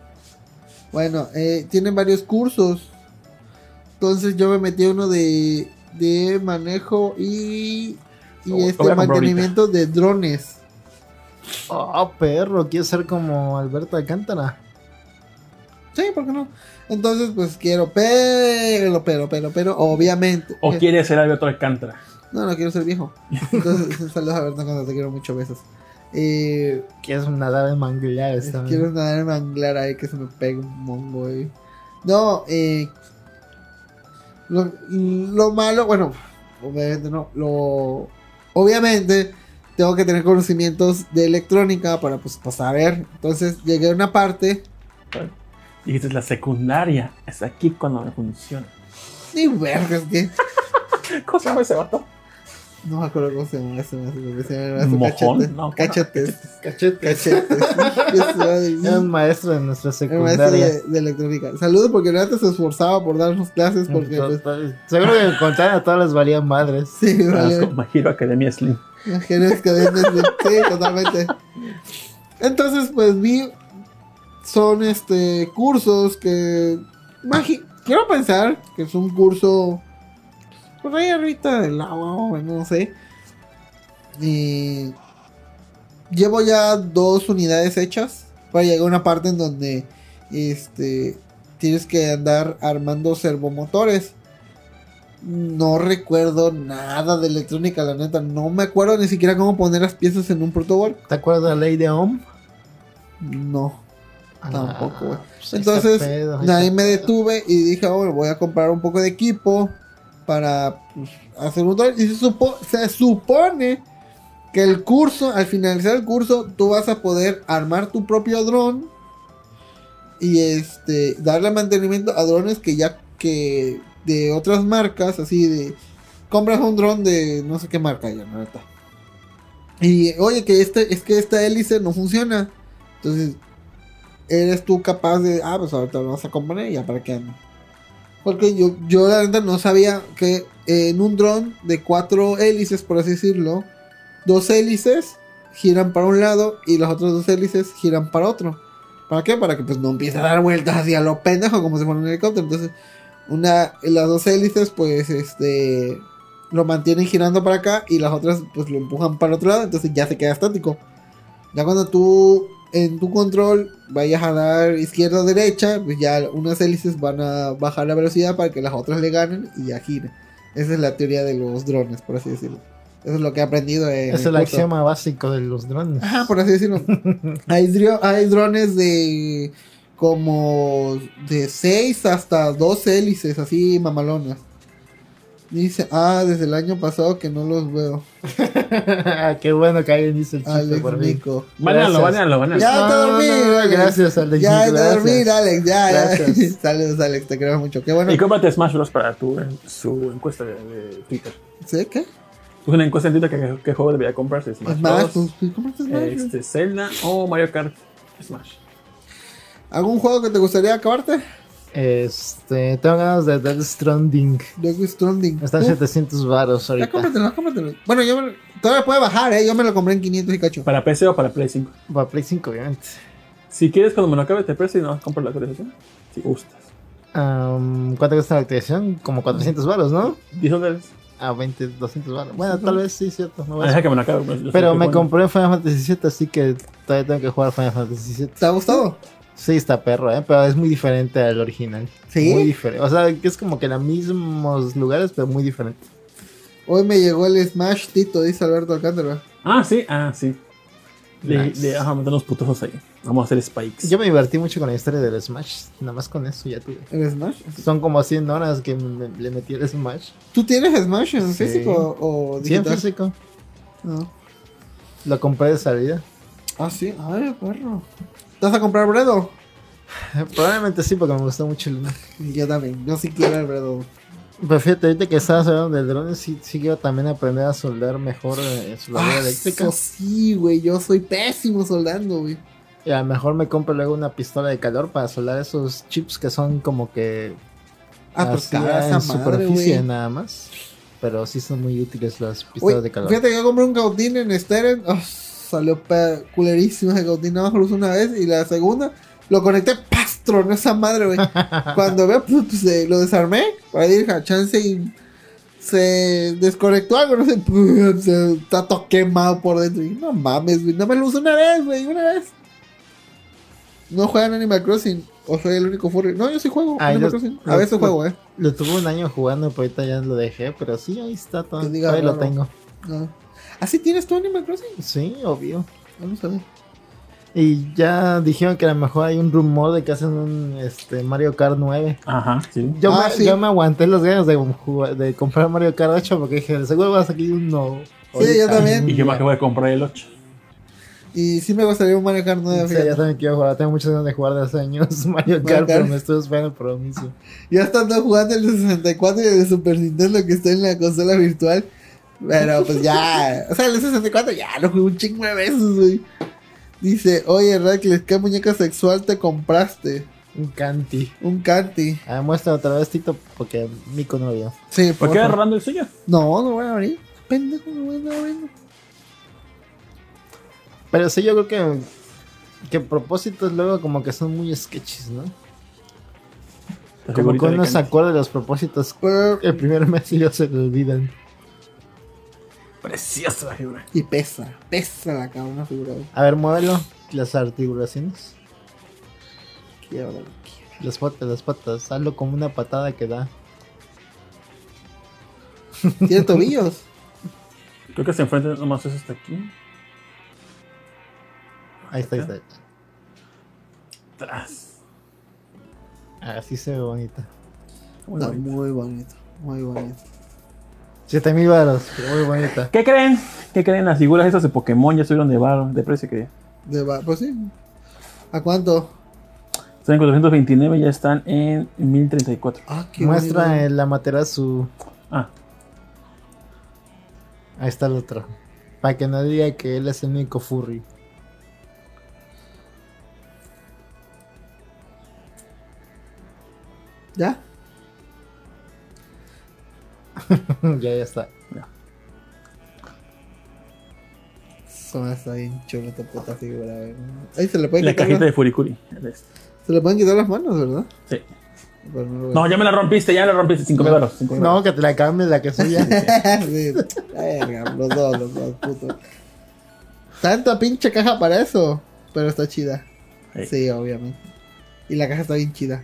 Bueno, eh, tienen varios cursos. Entonces yo me metí a uno de, de manejo y, y este mantenimiento de drones. Oh, perro, quiero ser como Alberto Alcántara. Sí, ¿por qué no? Entonces, pues quiero, pero, pero, pero, pero, obviamente. ¿O quiere ser Alberto Alcántara? No, no quiero ser viejo. Entonces, saludos a Berta cuando te quiero mucho, besos. Eh, Quieres nadar en manglares también. quiero nadar en manglar ahí que se me pegue un mongo. No, eh. Lo, lo malo, bueno, obviamente no. Lo, obviamente tengo que tener conocimientos de electrónica para pues, pues saber. Entonces llegué a una parte. Dijiste, la secundaria es aquí cuando me funciona. Ni vergas que. ¿Cómo se llama ese vato? No me acuerdo cómo se llama ese, Mojón, no, cachetes. Cachete. Cachetes. Era un maestro de nuestra Era maestro secundaria. de, de electrónica. Saludos porque antes se esforzaba por darnos clases porque pues, Seguro que en contrario a todas les valían madres. sí, vale. Hero Academia Slim. Que deben de- Sí, totalmente. Entonces, pues vi. Son este cursos que. imagi- Quiero pensar que es un curso. Por ahí arriba del agua, no sé. Y. Llevo ya dos unidades hechas. Para llegar a una parte en donde. Este. Tienes que andar armando servomotores. No recuerdo nada de electrónica, la neta. No me acuerdo ni siquiera cómo poner las piezas en un protoboard. ¿Te acuerdas de la ley de Ohm? No. Tampoco, güey. pues Entonces, pedo, ahí me detuve y dije, ahora voy a comprar un poco de equipo para pues, hacer un dron. Y se, supo- se supone que el curso, al finalizar el curso, tú vas a poder armar tu propio dron y este darle mantenimiento a drones que ya que de otras marcas, así de compras un dron de no sé qué marca ya, la neta. Y oye, que este es que esta hélice no funciona. Entonces, eres tú capaz de, ah, pues ahorita lo vas a componer y ya para qué anda. Porque yo, yo la neta no sabía que en un dron de cuatro hélices, por así decirlo, dos hélices giran para un lado y las otras dos hélices giran para otro. ¿Para qué? Para que pues no empiece a dar vueltas hacia lo pendejo como si fuera un helicóptero. Entonces, una, las dos hélices, pues, este, lo mantienen girando para acá y las otras, pues, lo empujan para otro lado. Entonces ya se queda estático. Ya cuando tú en tu control vayas a dar izquierda o derecha, pues ya unas hélices van a bajar la velocidad para que las otras le ganen y ya giren. Esa es la teoría de los drones, por así decirlo. Eso es lo que he aprendido en Es el axioma básico de los drones. Ajá, por así decirlo. hay, hay drones de como de 6 hasta 12 hélices, así mamalonas. Dice, ah, desde el año pasado que no los veo. Qué bueno que alguien dice el chiste Alex por mí. Nico. Gracias. bánealo, bánealo. Ya No, te no, dormí, no, Alex. gracias, Alex, Ya te dormir, Alex. Ya, ya. Gracias. Saludos, Alex. Te queremos mucho. Qué bueno. Y cómprate Smash Bros. para tu eh, su encuesta de, de Twitter. ¿Sí? ¿Qué? Una encuesta en Twitter que qué juego debería comprarse. Smash más, Bros. pues, ¿cómo estás, Smash? este, Zelda o Mario Kart Smash. ¿Algún juego que te gustaría acabarte? Este, tengo ganas de Death Stranding. Death Stranding. Está en 700 varos Ya ahorita. cómpratelo, cómpratelo. Bueno, yo me, todavía puede bajar, ¿eh? Yo me lo compré en 500 y cacho. ¿Para PC o para Play 5? Para Play 5, obviamente. Si quieres, cuando me lo acabe, te precio y no compro la actualización. Si gustas. Am, ¿Cuánto cuesta la actualización? Como 400 varos, ¿no? 10 dólares. A 20, 200 varos. Bueno, tal vez sí, cierto. no voy Ah, a- deja que me lo acabe. pues, Pero me bueno. compré Final Fantasy VII, así que todavía tengo que jugar Final Fantasy VII. ¿Te ha gustado? Sí, está perro, ¿eh? Pero es muy diferente al original. ¿Sí? Muy diferente. O sea, que es como que en los mismos lugares, pero muy diferente. Hoy me llegó el Smash Tito, dice Alberto Alcántara. Ah, sí, ah, sí. Le, Nice. le vamos a meter unos putazos ahí. Vamos a hacer spikes. Yo me divertí mucho con la historia del Smash. Nada más con eso ya tuve. ¿El Smash? Son como 100 horas que me- le metí el Smash. ¿Tú tienes Smash en Sí. físico o Sí, en digital? físico. No. Lo compré de salida. Ah, sí. Ay, perro. ¿Te vas a comprar Bredo? Probablemente sí, porque me gustó mucho el Yo también. Yo sí quiero el Bredo. Pero fíjate, ahorita que estabas hablando de drones, sí, sí quiero también aprender a soldar mejor eh, soldadura Ah, eléctrica. eso sí, güey. Yo soy pésimo soldando, güey. Y a lo mejor me compro luego una pistola de calor para soldar esos chips que son como que Ah, pues en madre, superficie nada más. Pero sí son muy útiles las pistolas de calor. Fíjate que yo compré un Gautin en Steren. Oh, salió culerísimo. Nada más lo usé una vez. Y la segunda lo conecté. ¡Paz! Tronó esa madre, güey. Cuando veo, pues, pues, eh, lo desarmé. Para ir a chance y se desconectó algo. No sé. Se está todo quemado por dentro. Y no mames, güey. No me lo usé una vez, güey. Una vez. No juegan Animal Crossing. O soy el único furry. No, yo sí juego Ah, Animal yo- Crossing. A lo- veces lo- juego, eh. Lo tuve un año jugando, pero ahorita ya lo dejé. Pero sí, ahí está todo. Todavía lo tengo. No. ¿Así tienes tú Animal Crossing? Sí, obvio. Vamos a ver. Y ya dijeron que a lo mejor hay un rumor de que hacen un este, Mario Kart 9. Ajá, sí. Yo, Ah, me, sí. yo me aguanté los ganas de, de comprar Mario Kart 8 porque dije, seguro va a salir uno. Sí, yo también. Y yo más que voy a comprar el 8. Y sí me gustaría un Mario Kart 9, Sí, fíjate. ya también quiero jugar. Tengo muchas ganas de jugar de hace años Mario Kart, Kart. pero me estoy esperando por lo mismo. Ya estando jugando el de 64 y el de Super Nintendo que está en la consola virtual. Pero pues ya. O sea, el de 64 ya lo jugué un chingo de veces, güey. Dice, oye Radcliffe, ¿qué muñeca sexual te compraste? Un canti. Un Canti. Ah, muestra otra vez, Tito, porque Mico no lo vio. Sí, ¿Por qué favor. agarrando el suyo? No, no voy a abrir. Pendejo, no voy a abriendo. Pero sí, yo creo que, que propósitos luego como que son muy sketches, ¿no? Como que uno se acuerda de los propósitos Pero- el primer mes y ya se le olvidan. Preciosa la figura. Y pesa, pesa la cabrona figura. A ver, muévelo. Las articulaciones. Quiero, Las patas, las patas. Hazlo como una patada que da. Tiene tobillos. Creo que se enfrenta nomás es hasta aquí. Ahí está, ahí está. Tras. Así se ve bonita. Muy Está bonito. muy bonito, muy bonito. 7000 varos, pero muy bonita. ¿Qué creen? ¿Qué creen? Las figuras esas de Pokémon ya subieron de bar, de precio que De va- pues sí. ¿A cuánto? están en 429 ya están en 1034. Ah, qué Muestra bonito. el Amaterasu. Ah, Ahí está el otro. Para que no diga que él es el único furry. ¿Ya? ya, ya está. Eso está bien chulo esta puta figura. güey. Ahí se le pueden la quitar cajita las- de Furikuri. Se le pueden quitar las manos, ¿verdad? Sí. Pero no No, ya me la rompiste, ya me la rompiste. 5 mil baros. cinco mil No, que te la cambies la que es suya. sí. Verga, los dos, los dos, puto. Tanta pinche caja para eso. Pero está chida. Sí. Sí, obviamente. Y la caja está bien chida.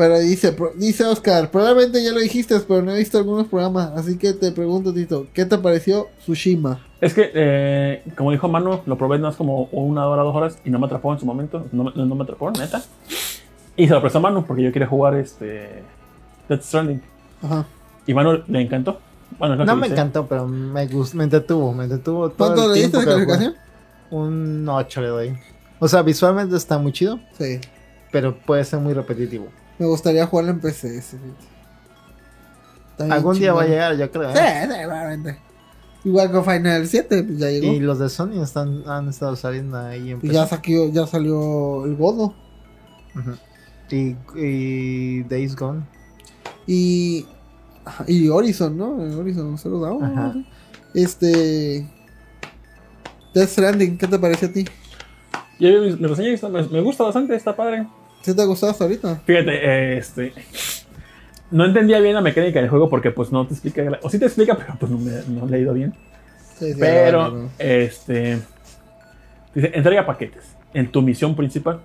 Pero dice, dice Oscar, probablemente ya lo dijiste, pero no he visto algunos programas. Así que te pregunto, Tito, ¿qué te pareció Tsushima? Es que, eh, como dijo Manu, lo probé más como una hora, dos horas y no me atrapó en su momento. No, me- no me atrapó, neta. Y se lo prestó a Manu porque yo quería jugar este Death Stranding. Ajá. Y Manu le encantó. Bueno, No me dice. encantó, pero me gustó, me entretuvo, me entretuvo ¿Cuánto le diste de calificación? Un 8 le doy. O sea, visualmente está muy chido, Sí. pero puede ser muy repetitivo. Me gustaría jugarlo en PC. ese, Algún día va a llegar, yo creo. Sí, ¿eh? sí, probablemente. Igual con Final 7, pues ya llegó. Y los de Sony están, han estado saliendo ahí en Y PC. ya, saqueó- ya salió el Godo. y, y Days Gone. Y, y Horizon, ¿no? Horizon Zero Dawn. Este. Death Stranding, ¿qué te parece a ti? Yo mi, mi reseña me, me, gusta bastante, está padre. ¿Sí te ha gustado hasta ahorita? Fíjate, este. No entendía bien la mecánica del juego porque pues no te explica. O sí te explica, pero pues no, me, no he leído bien. Sí, sí, pero, no, no. este. Dice, entrega paquetes en tu misión principal.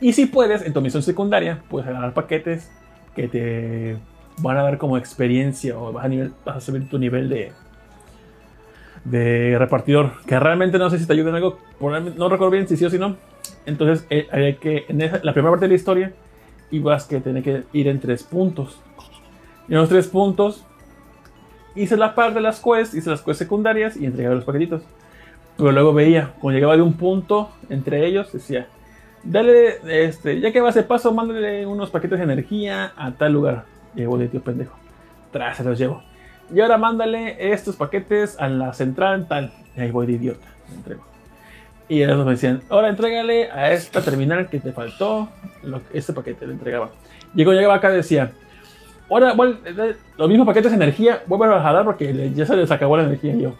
Y si puedes, en tu misión secundaria, puedes agarrar paquetes que te van a dar como experiencia o vas a, nivel, vas a subir tu nivel de, de repartidor. Que realmente no sé si te ayuda en algo. No recuerdo bien si sí o si no. Entonces, eh, hay que, en esa, la primera parte de la historia, ibas que tener que ir en tres puntos. Y en los tres puntos, hice la parte de las quests, hice las quests secundarias y entregaba los paquetitos. Pero luego veía, cuando llegaba de un punto entre ellos, decía, dale, este, ya que vas de paso, mándale unos paquetes de energía a tal lugar. Llevo de tío pendejo. Tras se los llevo. Y ahora mándale estos paquetes a la central tal. Y ahí voy de idiota. Me entrego. Y ellos me decían, ahora entrégale a esta terminal que te faltó lo, este paquete. Le entregaba. Y cuando llegaba acá decía, ahora, bueno, los mismos paquetes de energía, vuelven a jalar porque ya se les acabó la energía. Y yo,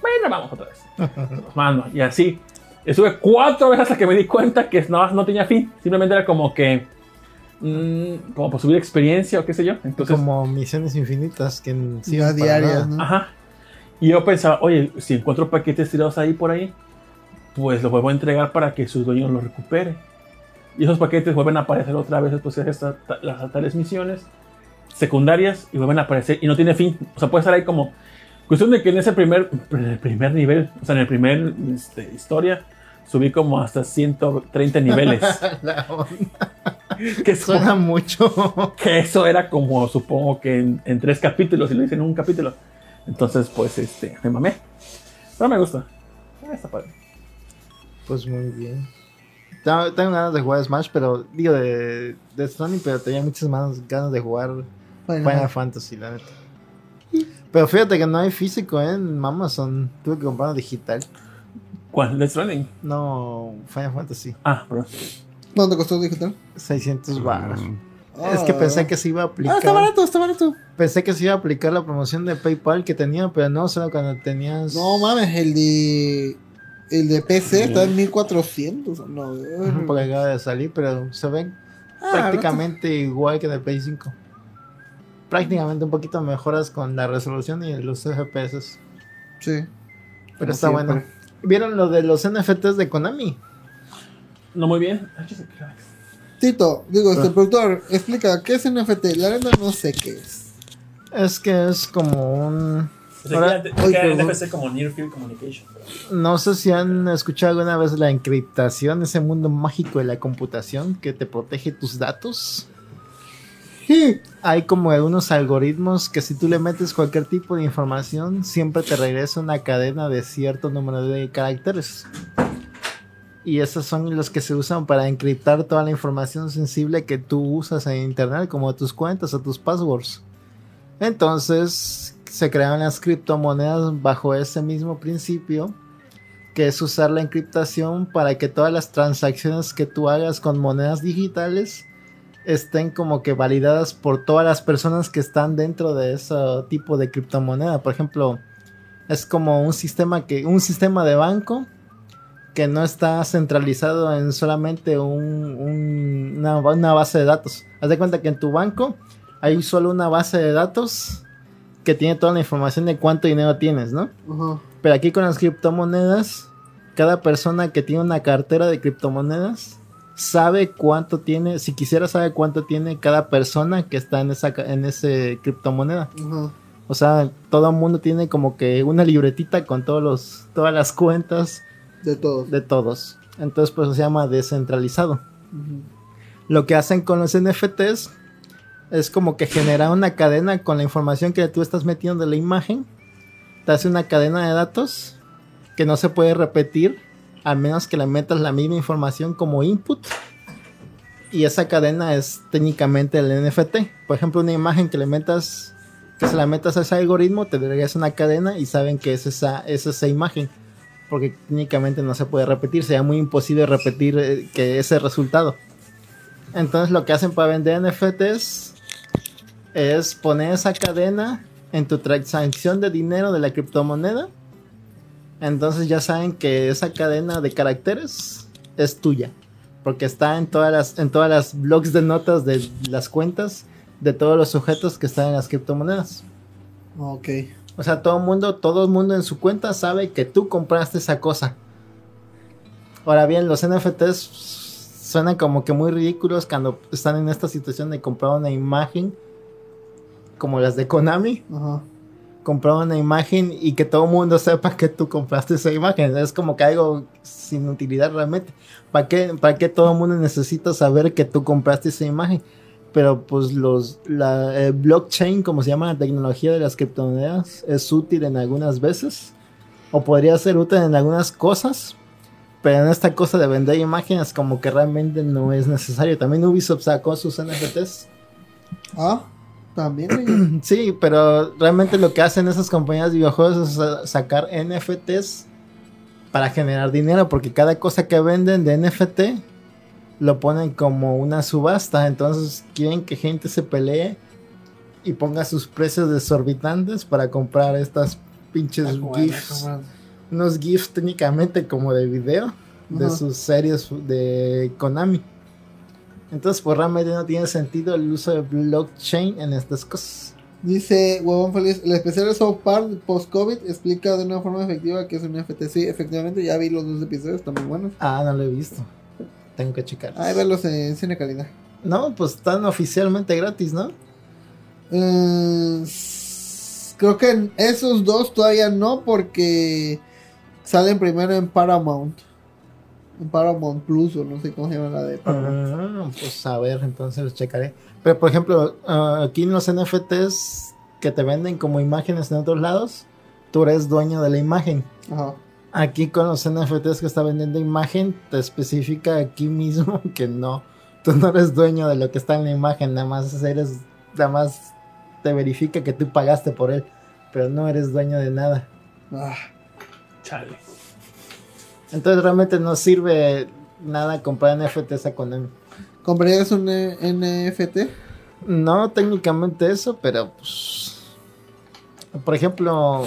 bueno, vamos otra vez. Los mando. Y así. Estuve cuatro veces hasta que me di cuenta que no, no tenía fin. Simplemente era como que. Mmm, como para subir experiencia o qué sé yo. Entonces, como misiones infinitas que sí, a diarias. ¿no? Ajá. Y yo pensaba, oye, si encuentro paquetes tirados ahí por ahí, pues los vuelvo a entregar para que su dueño los recupere. Y esos paquetes vuelven a aparecer otra vez después de estas, las tales misiones secundarias y vuelven a aparecer y no tiene fin. O sea, puede estar ahí como Cuestión de que en ese primer, primer nivel, o sea, en el primer este, historia, subí como hasta 130 niveles. que suena mucho. Que eso era como, supongo que en, en, tres capítulos, y lo hice en un capítulo. Entonces, pues, este, me mamé. Pero me gusta. Está padre. Pues muy bien. Tengo, tengo, ganas de jugar Smash, pero digo de, de Sony, pero tenía muchas más ganas de jugar bueno. Final Fantasy, la neta. Pero fíjate que no hay físico ¿eh? en Amazon. Tuve que comprarlo digital. ¿Cuál? ¿Let's Running? No, Final Fantasy. Ah, bro. ¿Cuánto costó digital? 600 baros. Oh. Es que pensé que se iba a aplicar. Ah, está barato, está barato. Pensé que se iba a aplicar la promoción de PayPal que tenía, pero no, solo cuando tenías. No mames, el de. El de PC sí. está en 1400. No, porque acaba de salir, pero se ven ah, prácticamente igual que en el Play 5 prácticamente un poquito mejoras con la resolución y los FPS. Sí. Pero está siempre. bueno. ¿Vieron lo de los NFTs de Konami? No muy bien. Tito, digo, este productor, explica, ¿qué es NFT? La verdad no sé qué es. Es que es como un... Ahora, oye, NFC como Near Field Communication. No sé si han escuchado alguna vez la encriptación, ese mundo mágico de la computación que te protege tus datos. Hay como algunos algoritmos que si tú le metes cualquier tipo de información, siempre te regresa una cadena de cierto número de caracteres. Y esos son los que se usan para encriptar toda la información sensible que tú usas en internet, como tus cuentas o tus passwords. Entonces se crean las criptomonedas bajo ese mismo principio, que es usar la encriptación para que todas las transacciones que tú hagas con monedas digitales estén como que validadas por todas las personas que están dentro de ese tipo de criptomoneda. Por ejemplo, es como un sistema que un sistema de banco que no está centralizado en solamente un, una, una, base de datos. Haz de cuenta que en tu banco hay solo una base de datos que tiene toda la información de cuánto dinero tienes, ¿no? Uh -huh. Pero aquí con las criptomonedas, cada persona que tiene una cartera de criptomonedas sabe cuánto tiene, si quisiera saber cuánto tiene cada persona que está en esa en ese criptomoneda. Uh -huh. O sea, todo el mundo tiene como que una libretita con todos los todas las cuentas de todos. De todos. Entonces pues se llama descentralizado. Uh -huh. Lo que hacen con los NFTs es como que genera una cadena con la información que tú estás metiendo de la imagen. Te hace una cadena de datos que no se puede repetir a menos que le metas la misma información como input. Y esa cadena es técnicamente el NFT. Por ejemplo, una imagen que le metas, que se la metas a ese algoritmo, te regresa una cadena y saben que es esa, es esa imagen. Porque técnicamente no se puede repetir, sería muy imposible repetir eh, que ese resultado. Entonces lo que hacen para vender NFTs es poner esa cadena en tu transacción de dinero de la criptomoneda. Entonces ya saben que esa cadena de caracteres es tuya. Porque está en todas las, en todas las blogs de notas de las cuentas de todos los sujetos que están en las criptomonedas. Ok. O sea, todo el mundo, todo el mundo en su cuenta sabe que tú compraste esa cosa. Ahora bien, los NFTs suenan como que muy ridículos cuando están en esta situación de comprar una imagen como las de Konami. Ajá. Comprar una imagen y que todo el mundo sepa que tú compraste esa imagen. Es como que algo sin utilidad realmente. ¿Para qué, para qué todo el mundo necesita saber que tú compraste esa imagen? Pero pues los la eh, blockchain, como se llama la tecnología de las criptomonedas, es útil en algunas veces. O podría ser útil en algunas cosas. Pero en esta cosa de vender imágenes como que realmente no es necesario. También Ubisoft sacó sus NFTs. Ah, también. sí, pero realmente lo que hacen esas compañías de videojuegos es sacar NFTs para generar dinero. Porque cada cosa que venden de NFT lo ponen como una subasta. Entonces quieren que gente se pelee y ponga sus precios desorbitantes para comprar estas pinches GIFs unos GIFs técnicamente como de video de sus series de Konami. Entonces, pues realmente no tiene sentido el uso de blockchain en estas cosas. Dice Huevón Feliz, el especial de South Park post-COVID explica de una forma efectiva que es un FT. Sí, efectivamente, ya vi los dos episodios, están muy buenos. Ah, no lo he visto. Tengo que checar. Ahí verlos en cine calidad. No, pues están oficialmente gratis, ¿no? Eh, creo que esos dos todavía no, porque Salen primero en Paramount. Paramount Plus o no sé cómo se llama la de Paramount. Ah, pues a ver, entonces los checaré. Pero por ejemplo, ah, aquí en los NFTs que te venden como imágenes en otros lados, tú eres dueño de la imagen. Ajá. Aquí con los NFTs que está vendiendo imagen, te especifica aquí mismo que no. Tú no eres dueño de lo que está en la imagen, nada más eres, nada más te verifica que tú pagaste por él, pero no eres dueño de nada. Ah. Chale. Entonces realmente no sirve nada comprar NFTs a Konami. ¿Comprarías un NFT? No técnicamente eso, pero pues. Por ejemplo,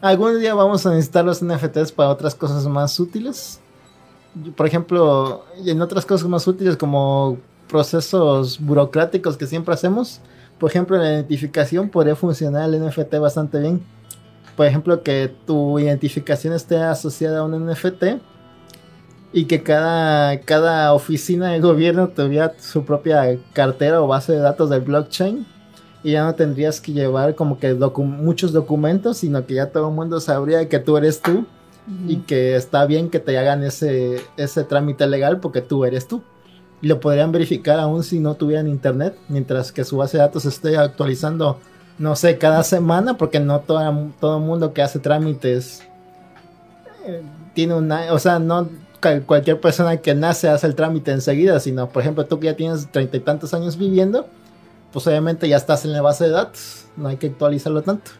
algún día vamos a necesitar los NFTs para otras cosas más útiles. Por ejemplo, en otras cosas más útiles como procesos burocráticos que siempre hacemos. Por ejemplo, la identificación podría funcionar el NFT bastante bien por ejemplo, que tu identificación esté asociada a un NFT y que cada, cada oficina de gobierno tuviera su propia cartera o base de datos del blockchain y ya no tendrías que llevar como que muchos documentos, sino que ya todo el mundo sabría que tú eres tú y que está bien que te hagan ese, ese trámite legal porque tú eres tú. Y lo podrían verificar aún si no tuvieran internet, mientras que su base de datos esté actualizando no sé, cada semana, porque no todo, todo mundo que hace trámites eh, tiene una, o sea, no cualquier persona que nace hace el trámite enseguida, sino, por ejemplo, tú que ya tienes treinta y tantos años viviendo, pues obviamente ya estás en la base de datos, no hay que actualizarlo tanto.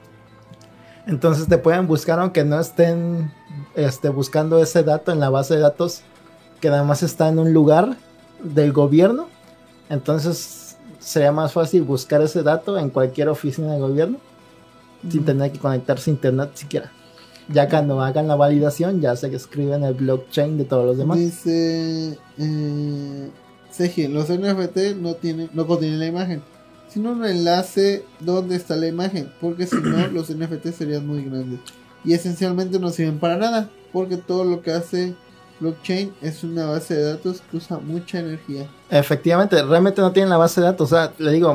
Entonces te pueden buscar aunque no estén este, buscando ese dato en la base de datos que nada más está en un lugar del gobierno. Entonces sería más fácil buscar ese dato en cualquier oficina de gobierno sin tener que conectarse a internet siquiera. Ya cuando hagan la validación, ya se escribe en el blockchain de todos los demás. Dice eh, los NFT no tienen, no contienen la imagen, sino un enlace donde está la imagen, porque si no los NFT serían muy grandes. Y esencialmente no sirven para nada, porque todo lo que hace blockchain es una base de datos que usa mucha energía. Efectivamente, realmente no tiene la base de datos. O sea, le digo,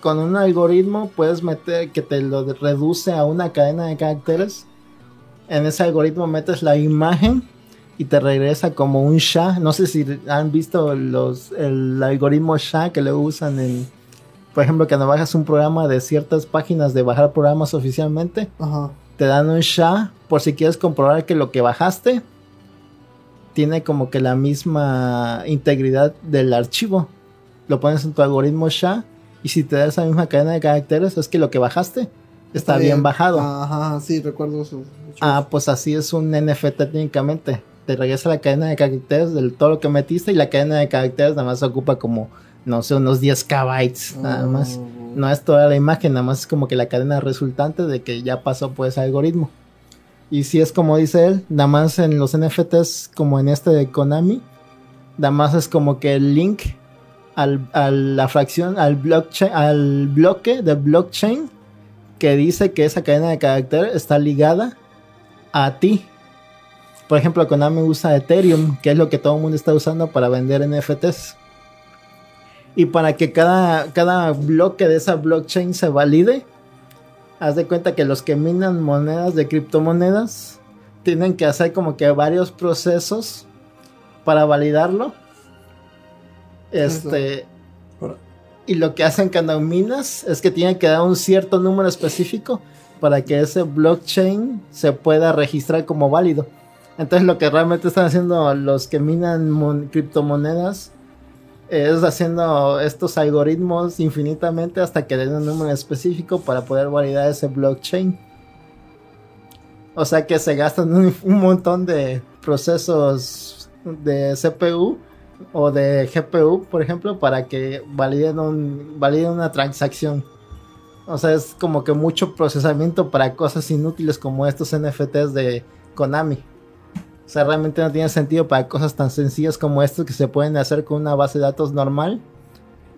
con un algoritmo puedes meter que te lo reduce a una cadena de caracteres. En ese algoritmo metes la imagen y te regresa como un SHA. No sé si han visto los, el algoritmo SHA que lo usan en, por ejemplo, cuando bajas un programa de ciertas páginas de bajar programas oficialmente, te dan un SHA por si quieres comprobar que lo que bajaste tiene como que la misma integridad del archivo. Lo pones en tu algoritmo SHA y si te da esa misma cadena de caracteres es que lo que bajaste está, bien. bajado. Ajá, sí, recuerdo eso. Ah, pues así es un NFT técnicamente. te regresa la cadena de caracteres de todo lo que metiste y la cadena de caracteres nada más ocupa como, no sé, unos 10 bytes nada más. Oh. No es toda la imagen, nada más es como que la cadena resultante de que ya pasó por ese algoritmo. Y si es como dice él, nada más en los NFTs como en este de Konami, nada más es como que el link al, a la fracción, al blockchain, al bloque de blockchain que dice que esa cadena de carácter está ligada a ti. Por ejemplo, Konami usa Ethereum, que es lo que todo el mundo está usando para vender NFTs. Y para que cada, cada bloque de esa blockchain se valide, haz de cuenta que los que minan monedas de criptomonedas tienen que hacer como que varios procesos para validarlo. Este. Y lo que hacen cuando minas es que tienen que dar un cierto número específico para que ese blockchain se pueda registrar como válido. Entonces lo que realmente están haciendo los que minan criptomonedas es haciendo estos algoritmos infinitamente hasta que den un número específico para poder validar ese blockchain. O sea que se gastan un, montón de procesos de CPU o de GPU, por ejemplo, para que validen, validen una transacción. O sea, es como que mucho procesamiento para cosas inútiles como estos NFTs de Konami. O sea, realmente no tiene sentido para cosas tan sencillas como esto que se pueden hacer con una base de datos normal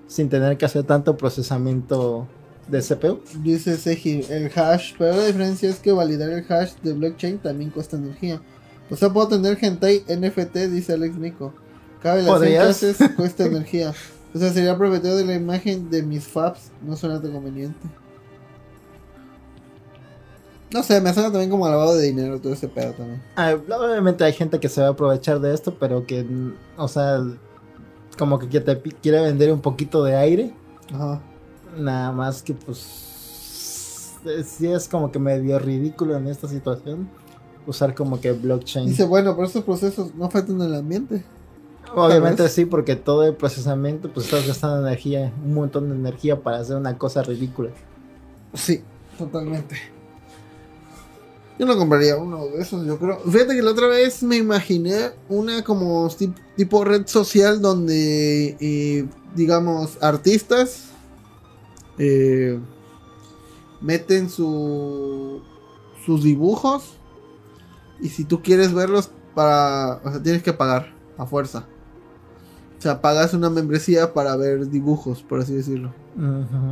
sin tener que hacer tanto procesamiento de CPU. Dice Seji, el hash, pero la diferencia es que validar el hash de blockchain también cuesta energía. O sea, puedo tener hentai NFT, dice Alex Nico. Cabe las clases, cuesta energía. O sea, sería propietario de la imagen de mis faps, no suena tan conveniente. No sé, me suena también como lavado de dinero todo ese pedo también. Ah, obviamente hay gente que se va a aprovechar de esto, pero que, o sea, como que te quiere vender un poquito de aire. Ajá. Nada más que pues sí es como que medio ridículo en esta situación usar como que blockchain. Dice, bueno, pero estos procesos no afectan el ambiente. Obviamente sí, porque todo el procesamiento pues estás gastando energía, un montón de energía para hacer una cosa ridícula. Sí, totalmente. Yo no compraría uno de esos, yo creo. Fíjate que la otra vez me imaginé una como tipo red social donde, eh, digamos, artistas eh, meten su, sus dibujos y si tú quieres verlos para, o sea, tienes que pagar a fuerza. O sea, pagas una membresía para ver dibujos, por así decirlo.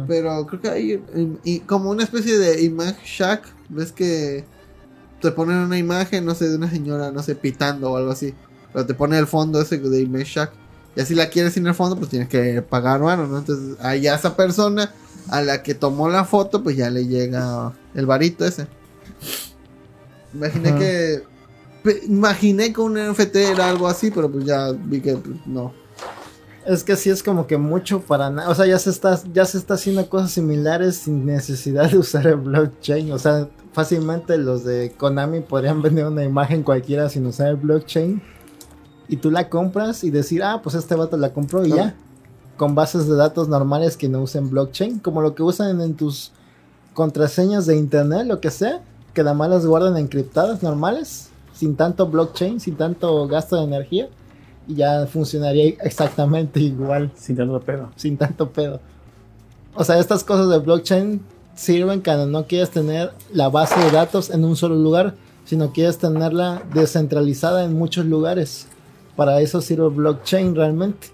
Pero creo que hay como una especie de image shack, ves que te ponen una imagen, no sé, de una señora, no sé, pitando o algo así. Pero te pone el fondo ese de Image Shack. Y así la quieres sin el fondo, pues tienes que pagar, bueno, ¿no? Entonces, allá esa persona a la que tomó la foto, pues ya le llega el varito ese. Imaginé que. Imaginé que un NFT era algo así, pero pues ya vi que pues, no. Es que sí es como que mucho para nada. O sea, ya se está, ya se está haciendo cosas similares sin necesidad de usar el blockchain. O sea, fácilmente los de Konami podrían vender una imagen cualquiera sin usar el blockchain. Y tú la compras y decir, ah, pues este vato la compró y ya. Con bases de datos normales que no usen blockchain. Como lo que usan en tus contraseñas de internet, lo que sea. Que nada más las guardan encriptadas normales. Sin tanto blockchain, sin tanto gasto de energía y ya funcionaría exactamente igual. Sin tanto pedo. Sin tanto pedo. O sea, estas cosas de blockchain sirven cuando no quieres tener la base de datos en un solo lugar, sino quieres tenerla descentralizada en muchos lugares. Para eso sirve blockchain realmente.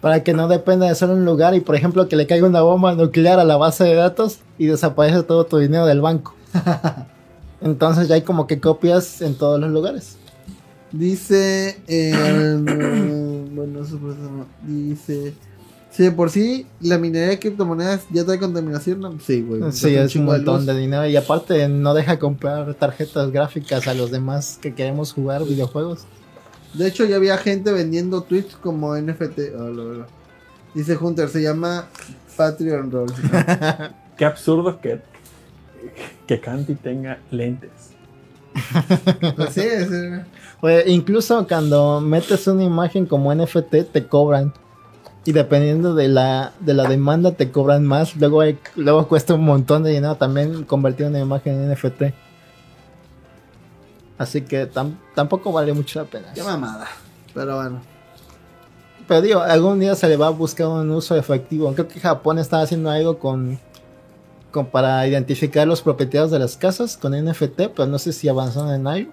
Para que no dependa de solo un lugar y, por ejemplo, que le caiga una bomba nuclear a la base de datos y desaparece todo tu dinero del banco. Entonces ya hay como que copias en todos los lugares. Dice. bueno, dice. Si de por sí la minería de criptomonedas ya trae contaminación, no, sí, güey. Sí, es un montón de dinero. Y aparte, no deja comprar tarjetas gráficas a los demás que queremos jugar videojuegos. De hecho, ya había gente vendiendo Twitch como NFT. Oh, Dice Hunter, se llama Patreon Roll. Qué absurdo que, que Candy tenga lentes. Así es. Eh incluso cuando metes una imagen como NFT te cobran. Y dependiendo de la, de la demanda te cobran más. Luego, luego cuesta un montón de dinero también convertir una imagen en NFT. Así que tampoco vale mucho la pena. Qué mamada. Pero bueno. Pero digo, algún día se le va a buscar un uso efectivo. Creo que Japón está haciendo algo con, con para identificar los propietarios de las casas con NFT, pero no sé si avanzaron en algo.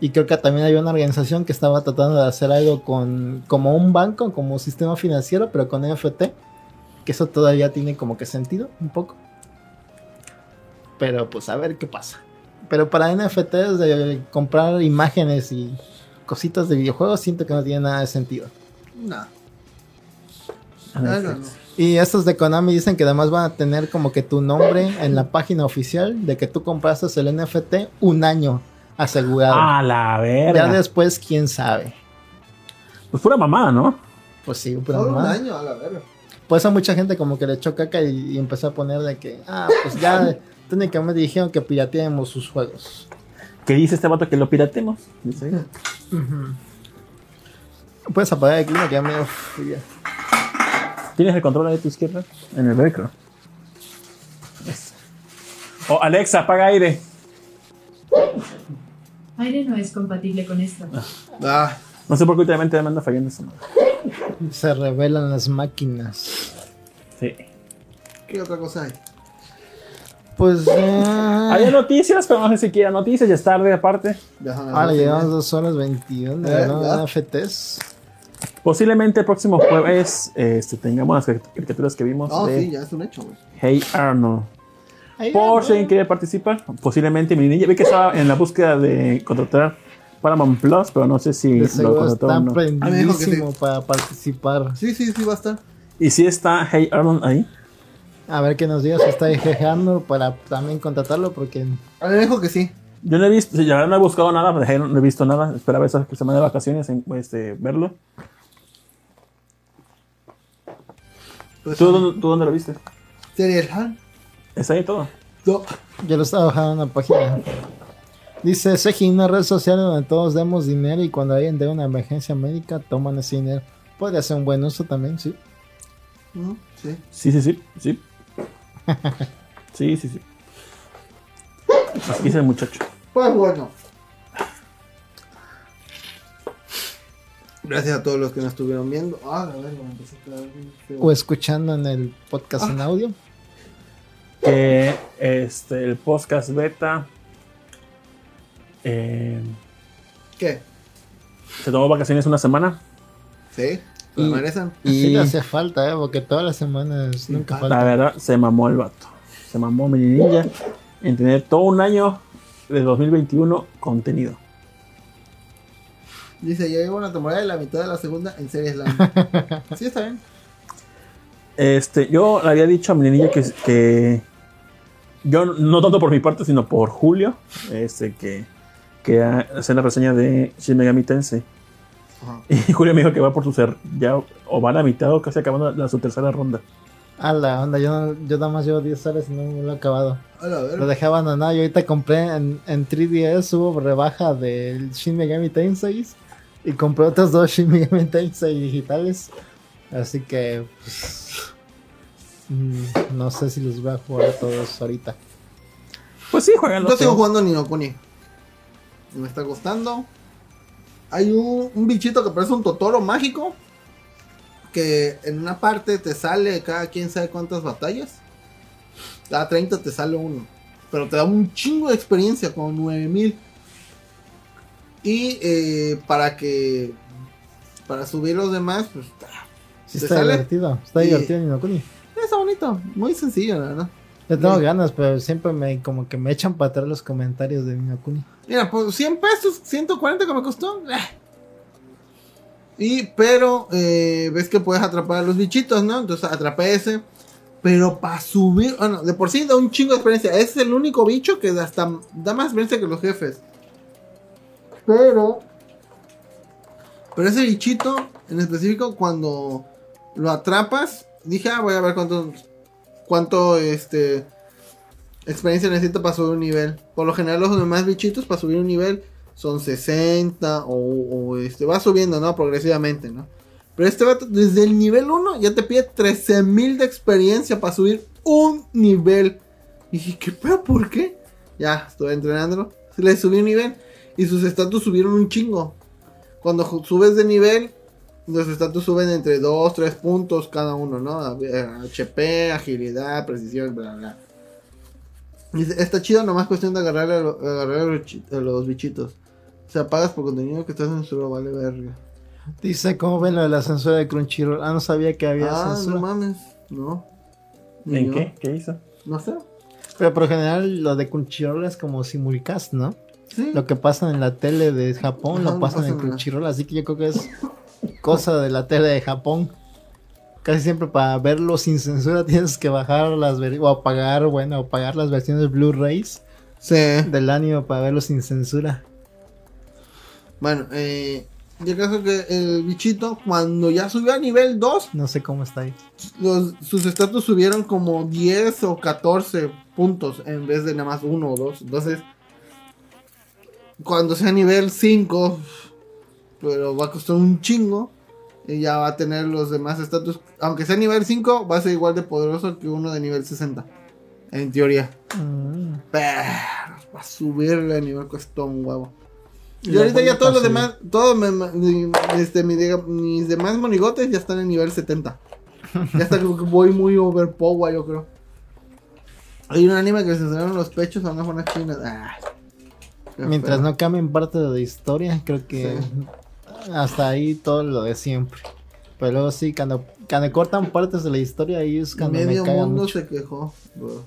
Y creo que también hay una organización que estaba tratando de hacer algo con como un banco, como un sistema financiero, pero con NFT. Que eso todavía tiene como que sentido, un poco. Pero pues a ver qué pasa. Pero para NFTs de comprar imágenes y cositas de videojuegos siento que no tiene nada de sentido. No. Y estos de Konami dicen que además van a tener como que tu nombre en la página oficial de que tú compraste el NFT un año asegurado. A la verga. Ya después, quién sabe. Pues pura mamá, ¿no? Pues sí, pura mamá. un año, a la verga. Pues a mucha gente como que le echó caca y, empezó a poner de que, ah, pues ya técnicamente dijeron que pirateemos sus juegos. ¿Qué dice este vato que lo piratemos? Dice. Puedes apagar el clima que ya me ¿Tienes el control de tu izquierda? En el velcro. Oh, Alexa, apaga aire. Aire no es compatible con esto. Ah. No sé por qué últimamente me anda fallando eso. Se revelan las máquinas. Sí. ¿Qué otra cosa hay? Pues. Eh... Hay noticias, pero no sé si quiera noticias, ya es tarde aparte. Ahora llevamos 2 horas 21 ¿Eh? ¿no? FTs. Posiblemente el próximo jueves este, tengamos las caricaturas que vimos. Oh, sí, ya es un hecho, güey. Hey Arnold. Por si alguien quiere participar, posiblemente mi niña. Vi que estaba en la búsqueda de contratar Paramount Plus, pero no sé si lo contrató o no. Está para participar. Sí, sí, sí, va a estar. ¿Y si está Hey Arnold ahí? A ver que nos diga si está dejando para también contratarlo, porque. A ver, dijo que sí. Yo no he visto, ya no he buscado nada, no he visto nada. Esperaba esa semana de vacaciones en, este, verlo. Pues ¿Tú, dónde lo viste? Serial ¿Está ahí todo? No. Yo lo estaba bajando en una página. Dice Seji, una red social donde todos demos dinero y cuando alguien de una emergencia médica toman ese dinero. Podría ser un buen uso también, sí. Sí. Sí, sí, sí, sí. sí, sí, sí. Así dice el muchacho. Pues bueno. Gracias a todos los que nos estuvieron viendo. Ah, a ver, o escuchando en el podcast en ah. audio. Que este, el podcast beta. Eh, ¿Qué? Se tomó vacaciones una semana. Sí. Y, y le hace falta, ¿eh? porque todas las semanas nunca falta. La verdad, se mamó el vato. Se mamó mi ninja en tener todo un año de 2021 contenido. Dice, ya llevo una temporada de la mitad de la segunda en Series Land. sí, está bien. Este, yo le había dicho a mi niña que, que yo, no tanto por mi parte, sino por Julio, este, que, que hace la reseña de Shin Megami Tensei. Y Julio me dijo que va por su ser, ya o va a la mitad o casi acabando la, su tercera ronda. A la onda, yo, yo nada más llevo 10 horas y no lo he acabado. lo dejé abandonado y ahorita compré en, en 3DS, hubo rebaja del Shin Megami Tensei y compré otros dos Shin Megami Tensei digitales. Así que pues, mm, no sé si los voy a jugar todos ahorita. Pues sí, juegan Yo sigo jugando Ninokuni. Me está costando. Hay un, un bichito que parece un Totoro mágico que en una parte te sale cada quien sabe cuántas batallas. Cada 30 te sale uno. Pero te da un chingo de experiencia, como 9000. Y eh, para que. Para subir los demás, pues. Sí está divertido. Está divertido Ninokuni. Está bonito. Muy sencillo, la verdad. Yo tengo ganas, pero siempre me como que me echan para atrás los comentarios de Ninokuni. Mira, pues 100 pesos, 140 que me costó. Eh. Y, pero, eh, ves que puedes atrapar a los bichitos, ¿no? Entonces atrapé ese. Pero para subir, bueno, de por sí da un chingo de experiencia. es el único bicho que hasta da más experiencia que los jefes. Pero, pero ese bichito en específico, cuando lo atrapas, dije, ah, voy a ver cuánto, cuánto, este, experiencia necesito para subir un nivel. Por lo general, los demás bichitos para subir un nivel son 60 o, este, va subiendo, ¿no? Progresivamente, ¿no? Pero este va desde el nivel 1 ya te pide 13.000 de experiencia para subir un nivel. Y dije, ¿qué pedo? ¿Por qué? Ya, estuve entrenándolo. Le subió un nivel. Y sus estatus subieron un chingo. Cuando subes de nivel, los estatus suben entre 2, 3 puntos cada uno, ¿no? HP, agilidad, precisión, bla, bla. Dice, está chido, nomás cuestión de agarrar a, lo- agarrar a los, chi- a los bichitos. O sea, pagas por contenido que estás censurado, vale verga. Dice, ¿cómo ven lo de la censura de Crunchyroll? Ah, no sabía que había Ah, censura. no mames. No. Ni ¿En yo. qué? ¿Qué hizo? No sé. Pero por lo general lo de Crunchyroll es como simulcast, ¿no? Sí. Lo que pasa en la tele de Japón Ajá, lo pasan pasan en Crunchyroll, así que yo creo que es cosa de la tele de Japón. Casi siempre para verlo sin censura tienes que bajar las o apagar, bueno, o pagar las versiones Blu-rays Sí. del anime para verlo sin censura. Bueno, eh. Y el caso que el bichito, cuando ya subió a nivel 2, No sé cómo está ahí. los, sus estatus subieron como 10 o 14 puntos en vez de nada más uno o dos. Entonces, cuando sea nivel 5, pero va a costar un chingo. Y ya va a tener los demás estatus. Aunque sea nivel 5, va a ser igual de poderoso que uno de nivel 60. En teoría. Mm. Pero para subirle a nivel cuesta un huevo. Y, Y ahorita ya todos los demás, todos me- mi- este, mi mis demás monigotes ya están en nivel 70. Ya está como que voy muy overpower, yo creo. Hay un anime que se enseñaron los pechos a una buena china. Ah, Mientras feo. no cambien parte de la historia, creo que hasta ahí todo lo de siempre. Pero luego sí, cuando, cuando cortan partes de la historia, ahí es cuando Medio me mundo mucho. se quejó. bro.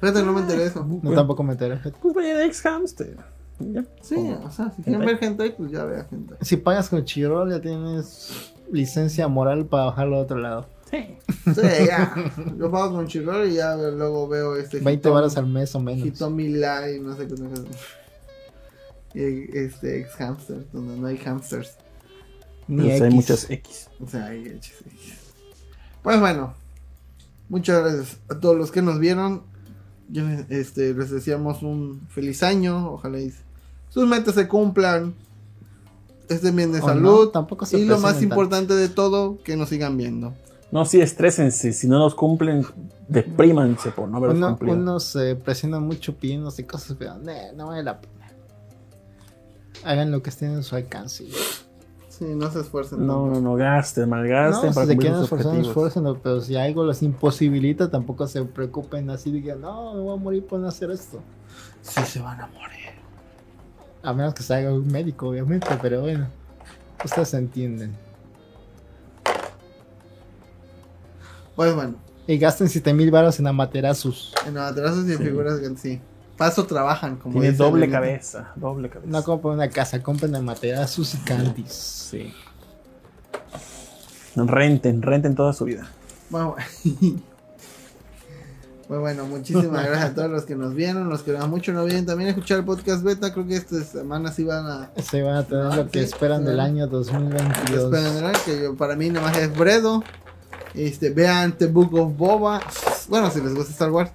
Fíjate, no me enteré eso. No, tampoco me enteré. Pues ex-hamster. Ya. Sí, o sea, si quieren ver gente, pues ya vea gente. Si pagas con Chirol, ya tienes licencia moral para bajarlo a otro lado. Sí. Sí, ya. Yo pago con Chirol y ya luego veo este. 20 Hitomi- varas al mes o menos. Hitomi Live, no sé qué cosa. Y este ex hamster, donde no hay hamsters. Ni hay muchas X. O sea, hay X, X. Pues bueno, muchas gracias a todos los que nos vieron. Yo, este, les deseamos un feliz año. Ojalá y sus metas se cumplan. Estén bien de O salud. no, tampoco se y lo más importante de todo, que nos sigan viendo. No, sí, estrésense. Si no los cumplen, deprímanse por no haberlos Uno, cumplido. uno se presiona mucho pidiéndose cosas, pero "Nah, no vale la pena. Hagan lo que estén en su alcance. Sí, no se esfuercen. No, no, no gasten, malgasten No, para si se quieren esforzar, objetivos. esfuércenlo, pero si algo los imposibilita, tampoco se preocupen así, digan, no, me voy a morir por no hacer esto. Sí se van a morir. A menos que se haga un médico, obviamente, pero bueno, ustedes entienden. Pues bueno, Y gasten 7 mil baros en amaterasus. en atrasos y en figuras que sí. Paso trabajan, como Tiene dice doble cabeza, doble cabeza. No compren una casa, compren amaterasus y candies. Sí. Renten, renten toda su vida. Bueno, bueno, muchísimas gracias a todos los que nos vieron, los que nos mucho no vienen también a escuchar el podcast beta. Creo que esta semana sí van a Se van a tener Ah, lo que sí, esperan sí. del año 2022. esperar, que yo- para mí nada más es Bredo. Este, vean The Book of Boba. Bueno, si les gusta Star Wars.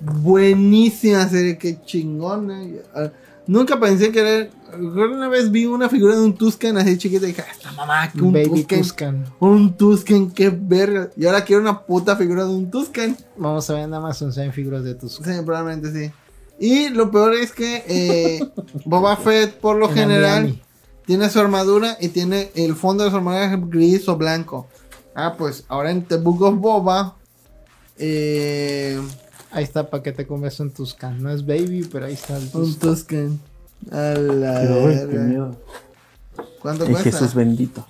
Buenísima serie, qué chingona. Ah, Nunca pensé que era. Una vez vi una figura de un Tusken así chiquita y dije, "Ah, esta mamá, que un Baby Tusken. Tuscan. Un Tusken, qué verga. Y ahora quiero una puta figura de un Tusken. Vamos a ver en Amazon si hay figuras de Tuscan. Sí, probablemente sí. Y lo peor es que eh, Boba Fett, por lo En general, tiene su armadura y tiene el fondo de su armadura gris o blanco. Ah, pues ahora en The Book of Boba. Eh, Ahí está para que te comes un Tuscan. No es baby, pero ahí está el un Tuscan. A la verga. miedo. ¿Cuánto cuesta? Jesús bendito.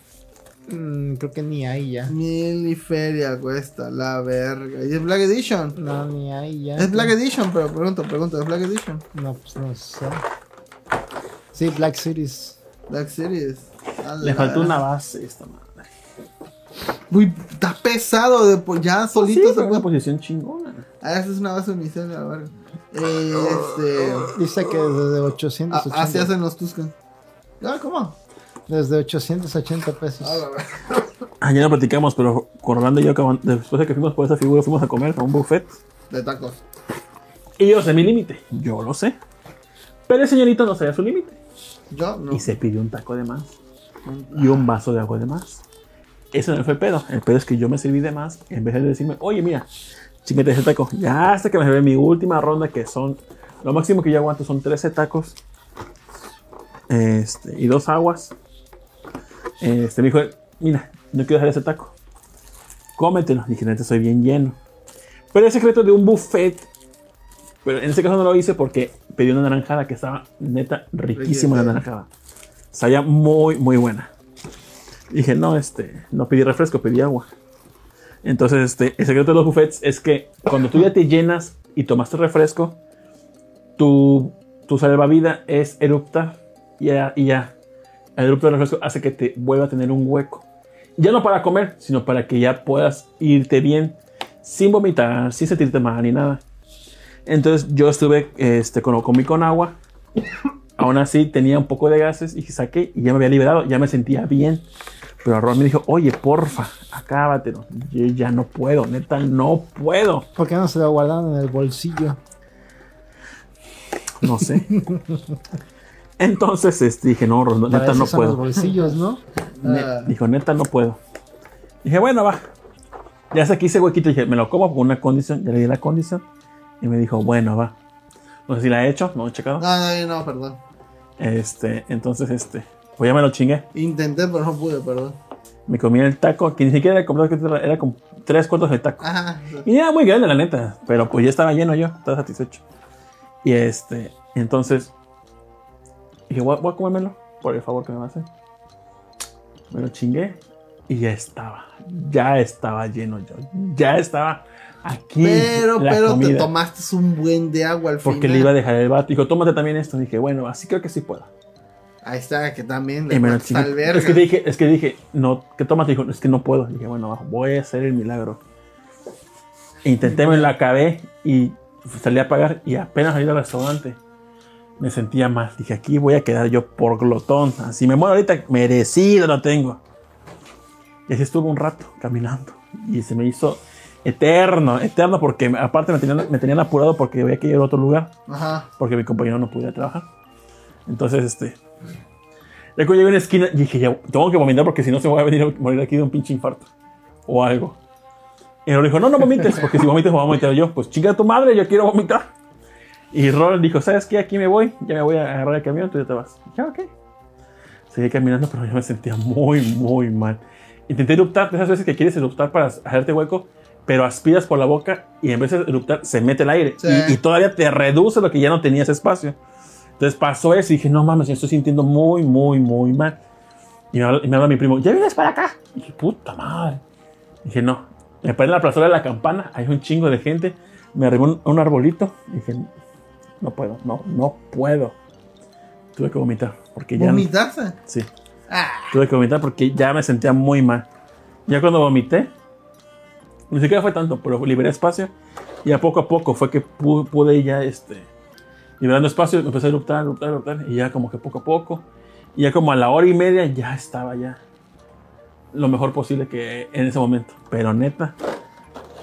Mm, creo que ni hay ya. Mil y feria cuesta, la verga. Y es Black Edition. No, ni hay ya. Es Black Edition, pero pregunto, pregunto, ¿es Black Edition? No, pues no sé. Sí, Black Series. Black Series. A Le faltó una base esta madre. Uy, está pesado, de, po- ya solito Sí, se pero puede una posición chingona. Ah, esa es una base unicel, la verga. Eh, este. Dice que desde ah, 880. Así hacen los Tuscan. Ah, ¿cómo? Desde 880 pesos. Ah, la verga. Ah, ya no platicamos, pero Orlando y yo, acaban- después de que fuimos por esa figura, fuimos a comer a un buffet. De tacos. Y yo sé mi límite. Yo lo sé. Pero el señorito no sabía su límite. Yo no. Y se pidió un taco de más. Y un vaso de agua de más. Eso no fue el pedo. El pedo es que yo me serví de más. En vez de decirme, oye, mira, chingate ese taco. Ya hasta que me serví mi última ronda, que son Lo máximo que yo aguanto son 13 tacos este, y dos aguas. Este, me dijo, mira, no quiero dejar ese taco. Cómetelo. Dije, neta, estoy bien lleno. Pero el secreto de un buffet. Pero en este caso no lo hice porque pedí una naranjada que estaba neta riquísima la naranjada. Sabía muy, muy buena. Dije, no, este, no pedí refresco, pedí agua. Entonces, este, el secreto de los buffets es que cuando tú ya te llenas y tomaste refresco, tu, tu salvavidas es eruptar y ya, ya. El erupto de refresco hace que te vuelva a tener un hueco. Ya no para comer, sino para que ya puedas irte bien sin vomitar, sin sentirte mal ni nada. Entonces yo estuve, este, con, comí con agua. Aún así tenía un poco de gases y saqué y ya me había liberado, ya me sentía bien. Pero Ron me dijo, oye, porfa, acábatelo. Yo ya no puedo, neta, no puedo. ¿Por qué no se lo guardaron en el bolsillo? No sé. Entonces este, dije, no, Ron, neta, Para no son puedo. los bolsillos, ¿no? Ne- Ah. Dijo, neta, no puedo. Dije, bueno, va. Ya sé que hice huequito. Dije, me lo como con una condición. Ya le di la condición. Y me dijo, bueno, va. No sé si la he hecho, no he checado. No, no, no, perdón. Este, entonces, este, pues ya me lo chingué. Intenté, pero no pude, perdón. Me comí el taco, que ni siquiera era completo, era como tres cuartos de taco. Ajá. Y era muy grande, la neta. Pero pues ya estaba lleno yo, estaba satisfecho. Y este, entonces, dije, voy, a- voy a comérmelo, por el favor que me hacer. Me lo chingué y ya estaba. Ya estaba lleno yo. Ya estaba aquí. Pero, la pero te comida. tomaste un buen de agua al Porque final. le iba a dejar el vato. Dijo, tómate también esto. Dije, bueno, así creo que sí puedo. Ahí está, que también le me. Es que dije, es que dije, no, ¿qué tomas? Dijo, es que no puedo. Dije, bueno, voy a hacer el milagro. Intenté, me lo acabé y salí a pagar y apenas salí del restaurante me sentía mal. Dije, aquí voy a quedar yo por glotón. Así me muero ahorita, merecido lo tengo. Y así estuve un rato caminando y se me hizo eterno, eterno porque aparte me tenían, me tenían apurado porque había que ir a otro lugar Ajá. porque mi compañero no podía trabajar. Entonces, este. Cuando llegué a una esquina, dije, ya tengo que vomitar porque si no se me va a venir a morir aquí de un pinche infarto. O algo. Y Rol dijo, no, no vomites, porque si vomites me voy a vomitar yo. Pues chinga tu madre, yo quiero vomitar. Y Rol dijo, ¿sabes qué? Aquí me voy, ya me voy a agarrar el camión, tú ya te vas. Y dije, ok. Seguí caminando, pero yo me sentía muy, muy mal. Intenté eruptar, de esas veces que quieres eruptar para hacerte hueco, pero aspiras por la boca y en vez de eruptar se mete el aire. Sí. Y, y todavía te reduce lo que ya no tenías espacio. Entonces pasó eso y dije, no mames, me estoy sintiendo muy, muy, muy mal. Y me habla, y me habla mi primo, ¿ya vienes para acá? Y dije, puta madre. dije, no. Me paré en la plazuela de la campana, hay un chingo de gente. Me arribó un, un arbolito. Y dije, no puedo, no, no puedo. Tuve que vomitar. Porque ya. ¿Vomitaste? Sí. Ah. Tuve que vomitar porque ya me sentía muy mal. Ya cuando vomité, ni siquiera fue tanto, pero liberé espacio. Y a poco a poco fue que pu- pude ya, este, liberando espacio, empecé a eruptar, eruptar, eruptar. Y ya como que poco a poco. Y ya como a la hora y media ya estaba ya lo mejor posible que en ese momento. Pero neta,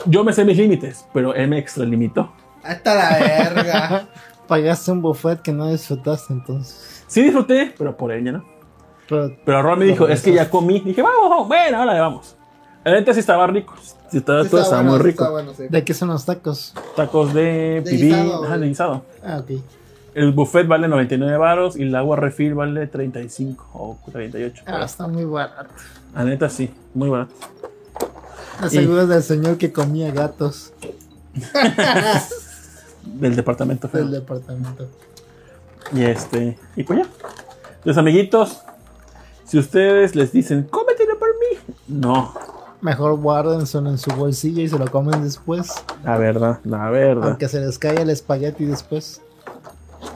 yo me sé mis límites, pero él me extralimitó. Hasta la verga. Pagaste un buffet que no disfrutaste entonces. Sí disfruté, pero por ella no. Pero Pero Ron me dijo, es que ya comí. Dije, vamos, vamos, bueno, ahora vamos. La neta sí estaba rico. Sí, estaba, todo estaba bueno, muy sí rico. está bueno, sí. ¿de qué son los tacos? Tacos de, De pibí, guisado, ajá, de guisado. Ah, ok. El buffet vale 99 baros y el agua refill vale 35 o 38. Ah, está muy barato. La neta sí, muy barato. Aseguro del señor que comía gatos Del departamento feo. del departamento. Y este, y pues ya. Los amiguitos, si ustedes les dicen, cómetelo por mí. No, Mejor guárdenselo en su bolsillo y se lo comen después. la verdad, la verdad. Aunque se les caiga el espagueti después.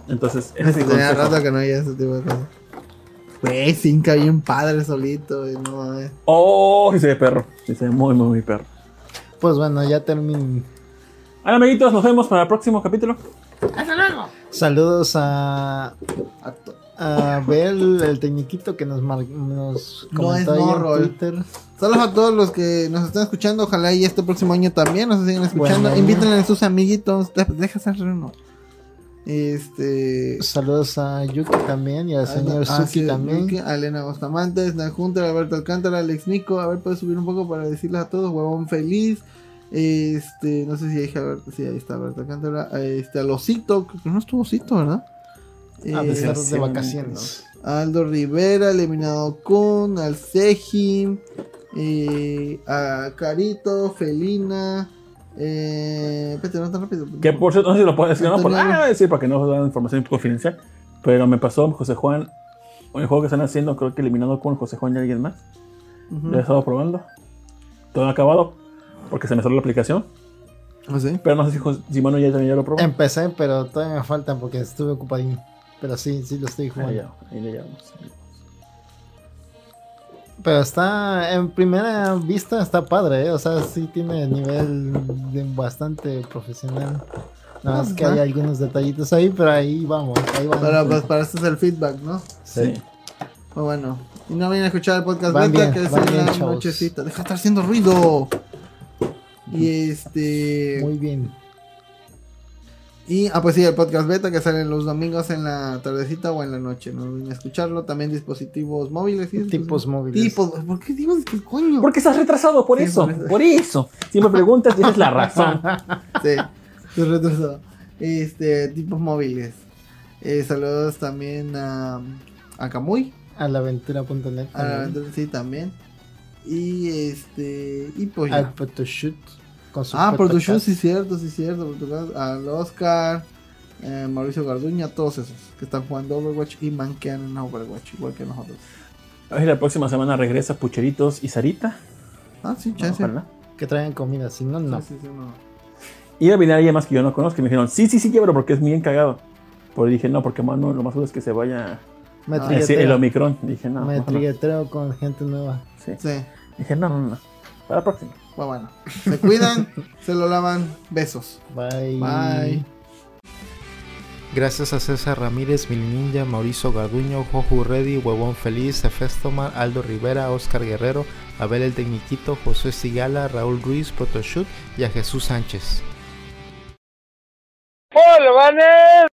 Entonces, ese es mi Tenía consejo. rato que no había ese tipo de cosas. Güey, Cinca bien padre solito, güey, no mames. Oh, sí se ve perro. Sí se ve muy, muy, muy perro. Pues bueno, ya terminé. Hola amiguitos, nos vemos para el próximo capítulo. Saludos a, A to- a Bel, el tecniquito que nos, nos No comentó es ahí morro. Twitter. Saludos a todos los que nos están escuchando. Ojalá y este próximo año también nos sigan escuchando. Bueno. Invítenle a sus amiguitos. De- Deja hacer uno. Este. Saludos a Yuki también y al señor Ah, Suki sí, también. Yuki, a Elena Bustamante, Hunter, Alberto Alcántara, Alex Nico. A ver, puedes subir un poco para decirles a todos, huevón feliz. Este, no sé si hay Alberto, sí, ahí está Alberto Cántara. Este, al Osito, creo que no estuvo Osito, ¿verdad? Ah, Eh, de estar de vacaciones. Aldo Rivera, eliminado con al Sejim, eh, a Carito, Felina. Eh, espérate, no tan rápido. Que por cierto, no sé si lo puedo decir, no, por, Antonio. ah, decir para que no dan información confidencial. Pero me pasó José Juan, un juego que están haciendo, creo que eliminado con José Juan y alguien más. Ujú. Lo he estado probando. Todo acabado. Porque se me salió la aplicación. ¿Ah, sí? Pero no sé si, Jos- si Manu ya también ya lo probó. Empecé, pero todavía me faltan porque estuve ocupadín. Pero sí, sí lo estoy jugando. ya, ahí le llevamos. Pero está, en primera vista está padre, ¿eh? O sea, sí tiene nivel de bastante profesional. Nada más que hay algunos detallitos ahí, pero ahí vamos. Ahí vamos. Para, pues, para esto es el feedback, ¿no? Sí. Pues bueno. Y no vayan a escuchar el podcast Van beta, bien, que es van en bien, la chavos. nochecita. Deja de estar haciendo ruido. Y este. Muy bien. Y, ah, pues sí, el podcast beta que sale los domingos en la tardecita o en la noche. No olviden escucharlo. También dispositivos móviles. ¿sí? Tipos móviles. Tipos. ¿Por qué digo qué coño? Porque estás retrasado, por Sí, eso. por eso. Por eso. Si me preguntas, tienes la razón. Sí, estoy retrasado. Este, tipos móviles. Eh, saludos también a, a Camuy. A la aventura.net. A la aventura, sí, también. Y este. Y pues. Al Photoshoot. Con su Ah. Production, sí, cierto, sí, cierto. Al Oscar, eh, Mauricio Garduña, todos esos que están jugando Overwatch y manquean en Overwatch, igual que nosotros. A ver, la próxima semana regresa Pucheritos y Sarita. Ah, sí, chance. Ojalá. Que traigan comida, si no, no. Sí, sí, sí, no. Iba a venir alguien más que yo no conozco y me dijeron, sí, sí, sí, llévalo porque es bien cagado. Pero dije, no, porque mano, lo más seguro es que se vaya Me Ah, a decir el Omicron. Dije, no. me no. trigueteo con gente nueva. Sí. Sí, Dije, no, no, no. Para la próxima. Pues bueno. Se cuidan, se lo lavan. Besos. Bye. Bye. Gracias a César Ramírez, Mil Ninja, Mauricio Garduño, Joju Reddy, Huevón Feliz, Efestomar, Aldo Rivera, Oscar Guerrero, Abel el Tecniquito, José Sigala, Raúl Ruiz, Protoshoot y a Jesús Sánchez. ¡Hola, Vanes!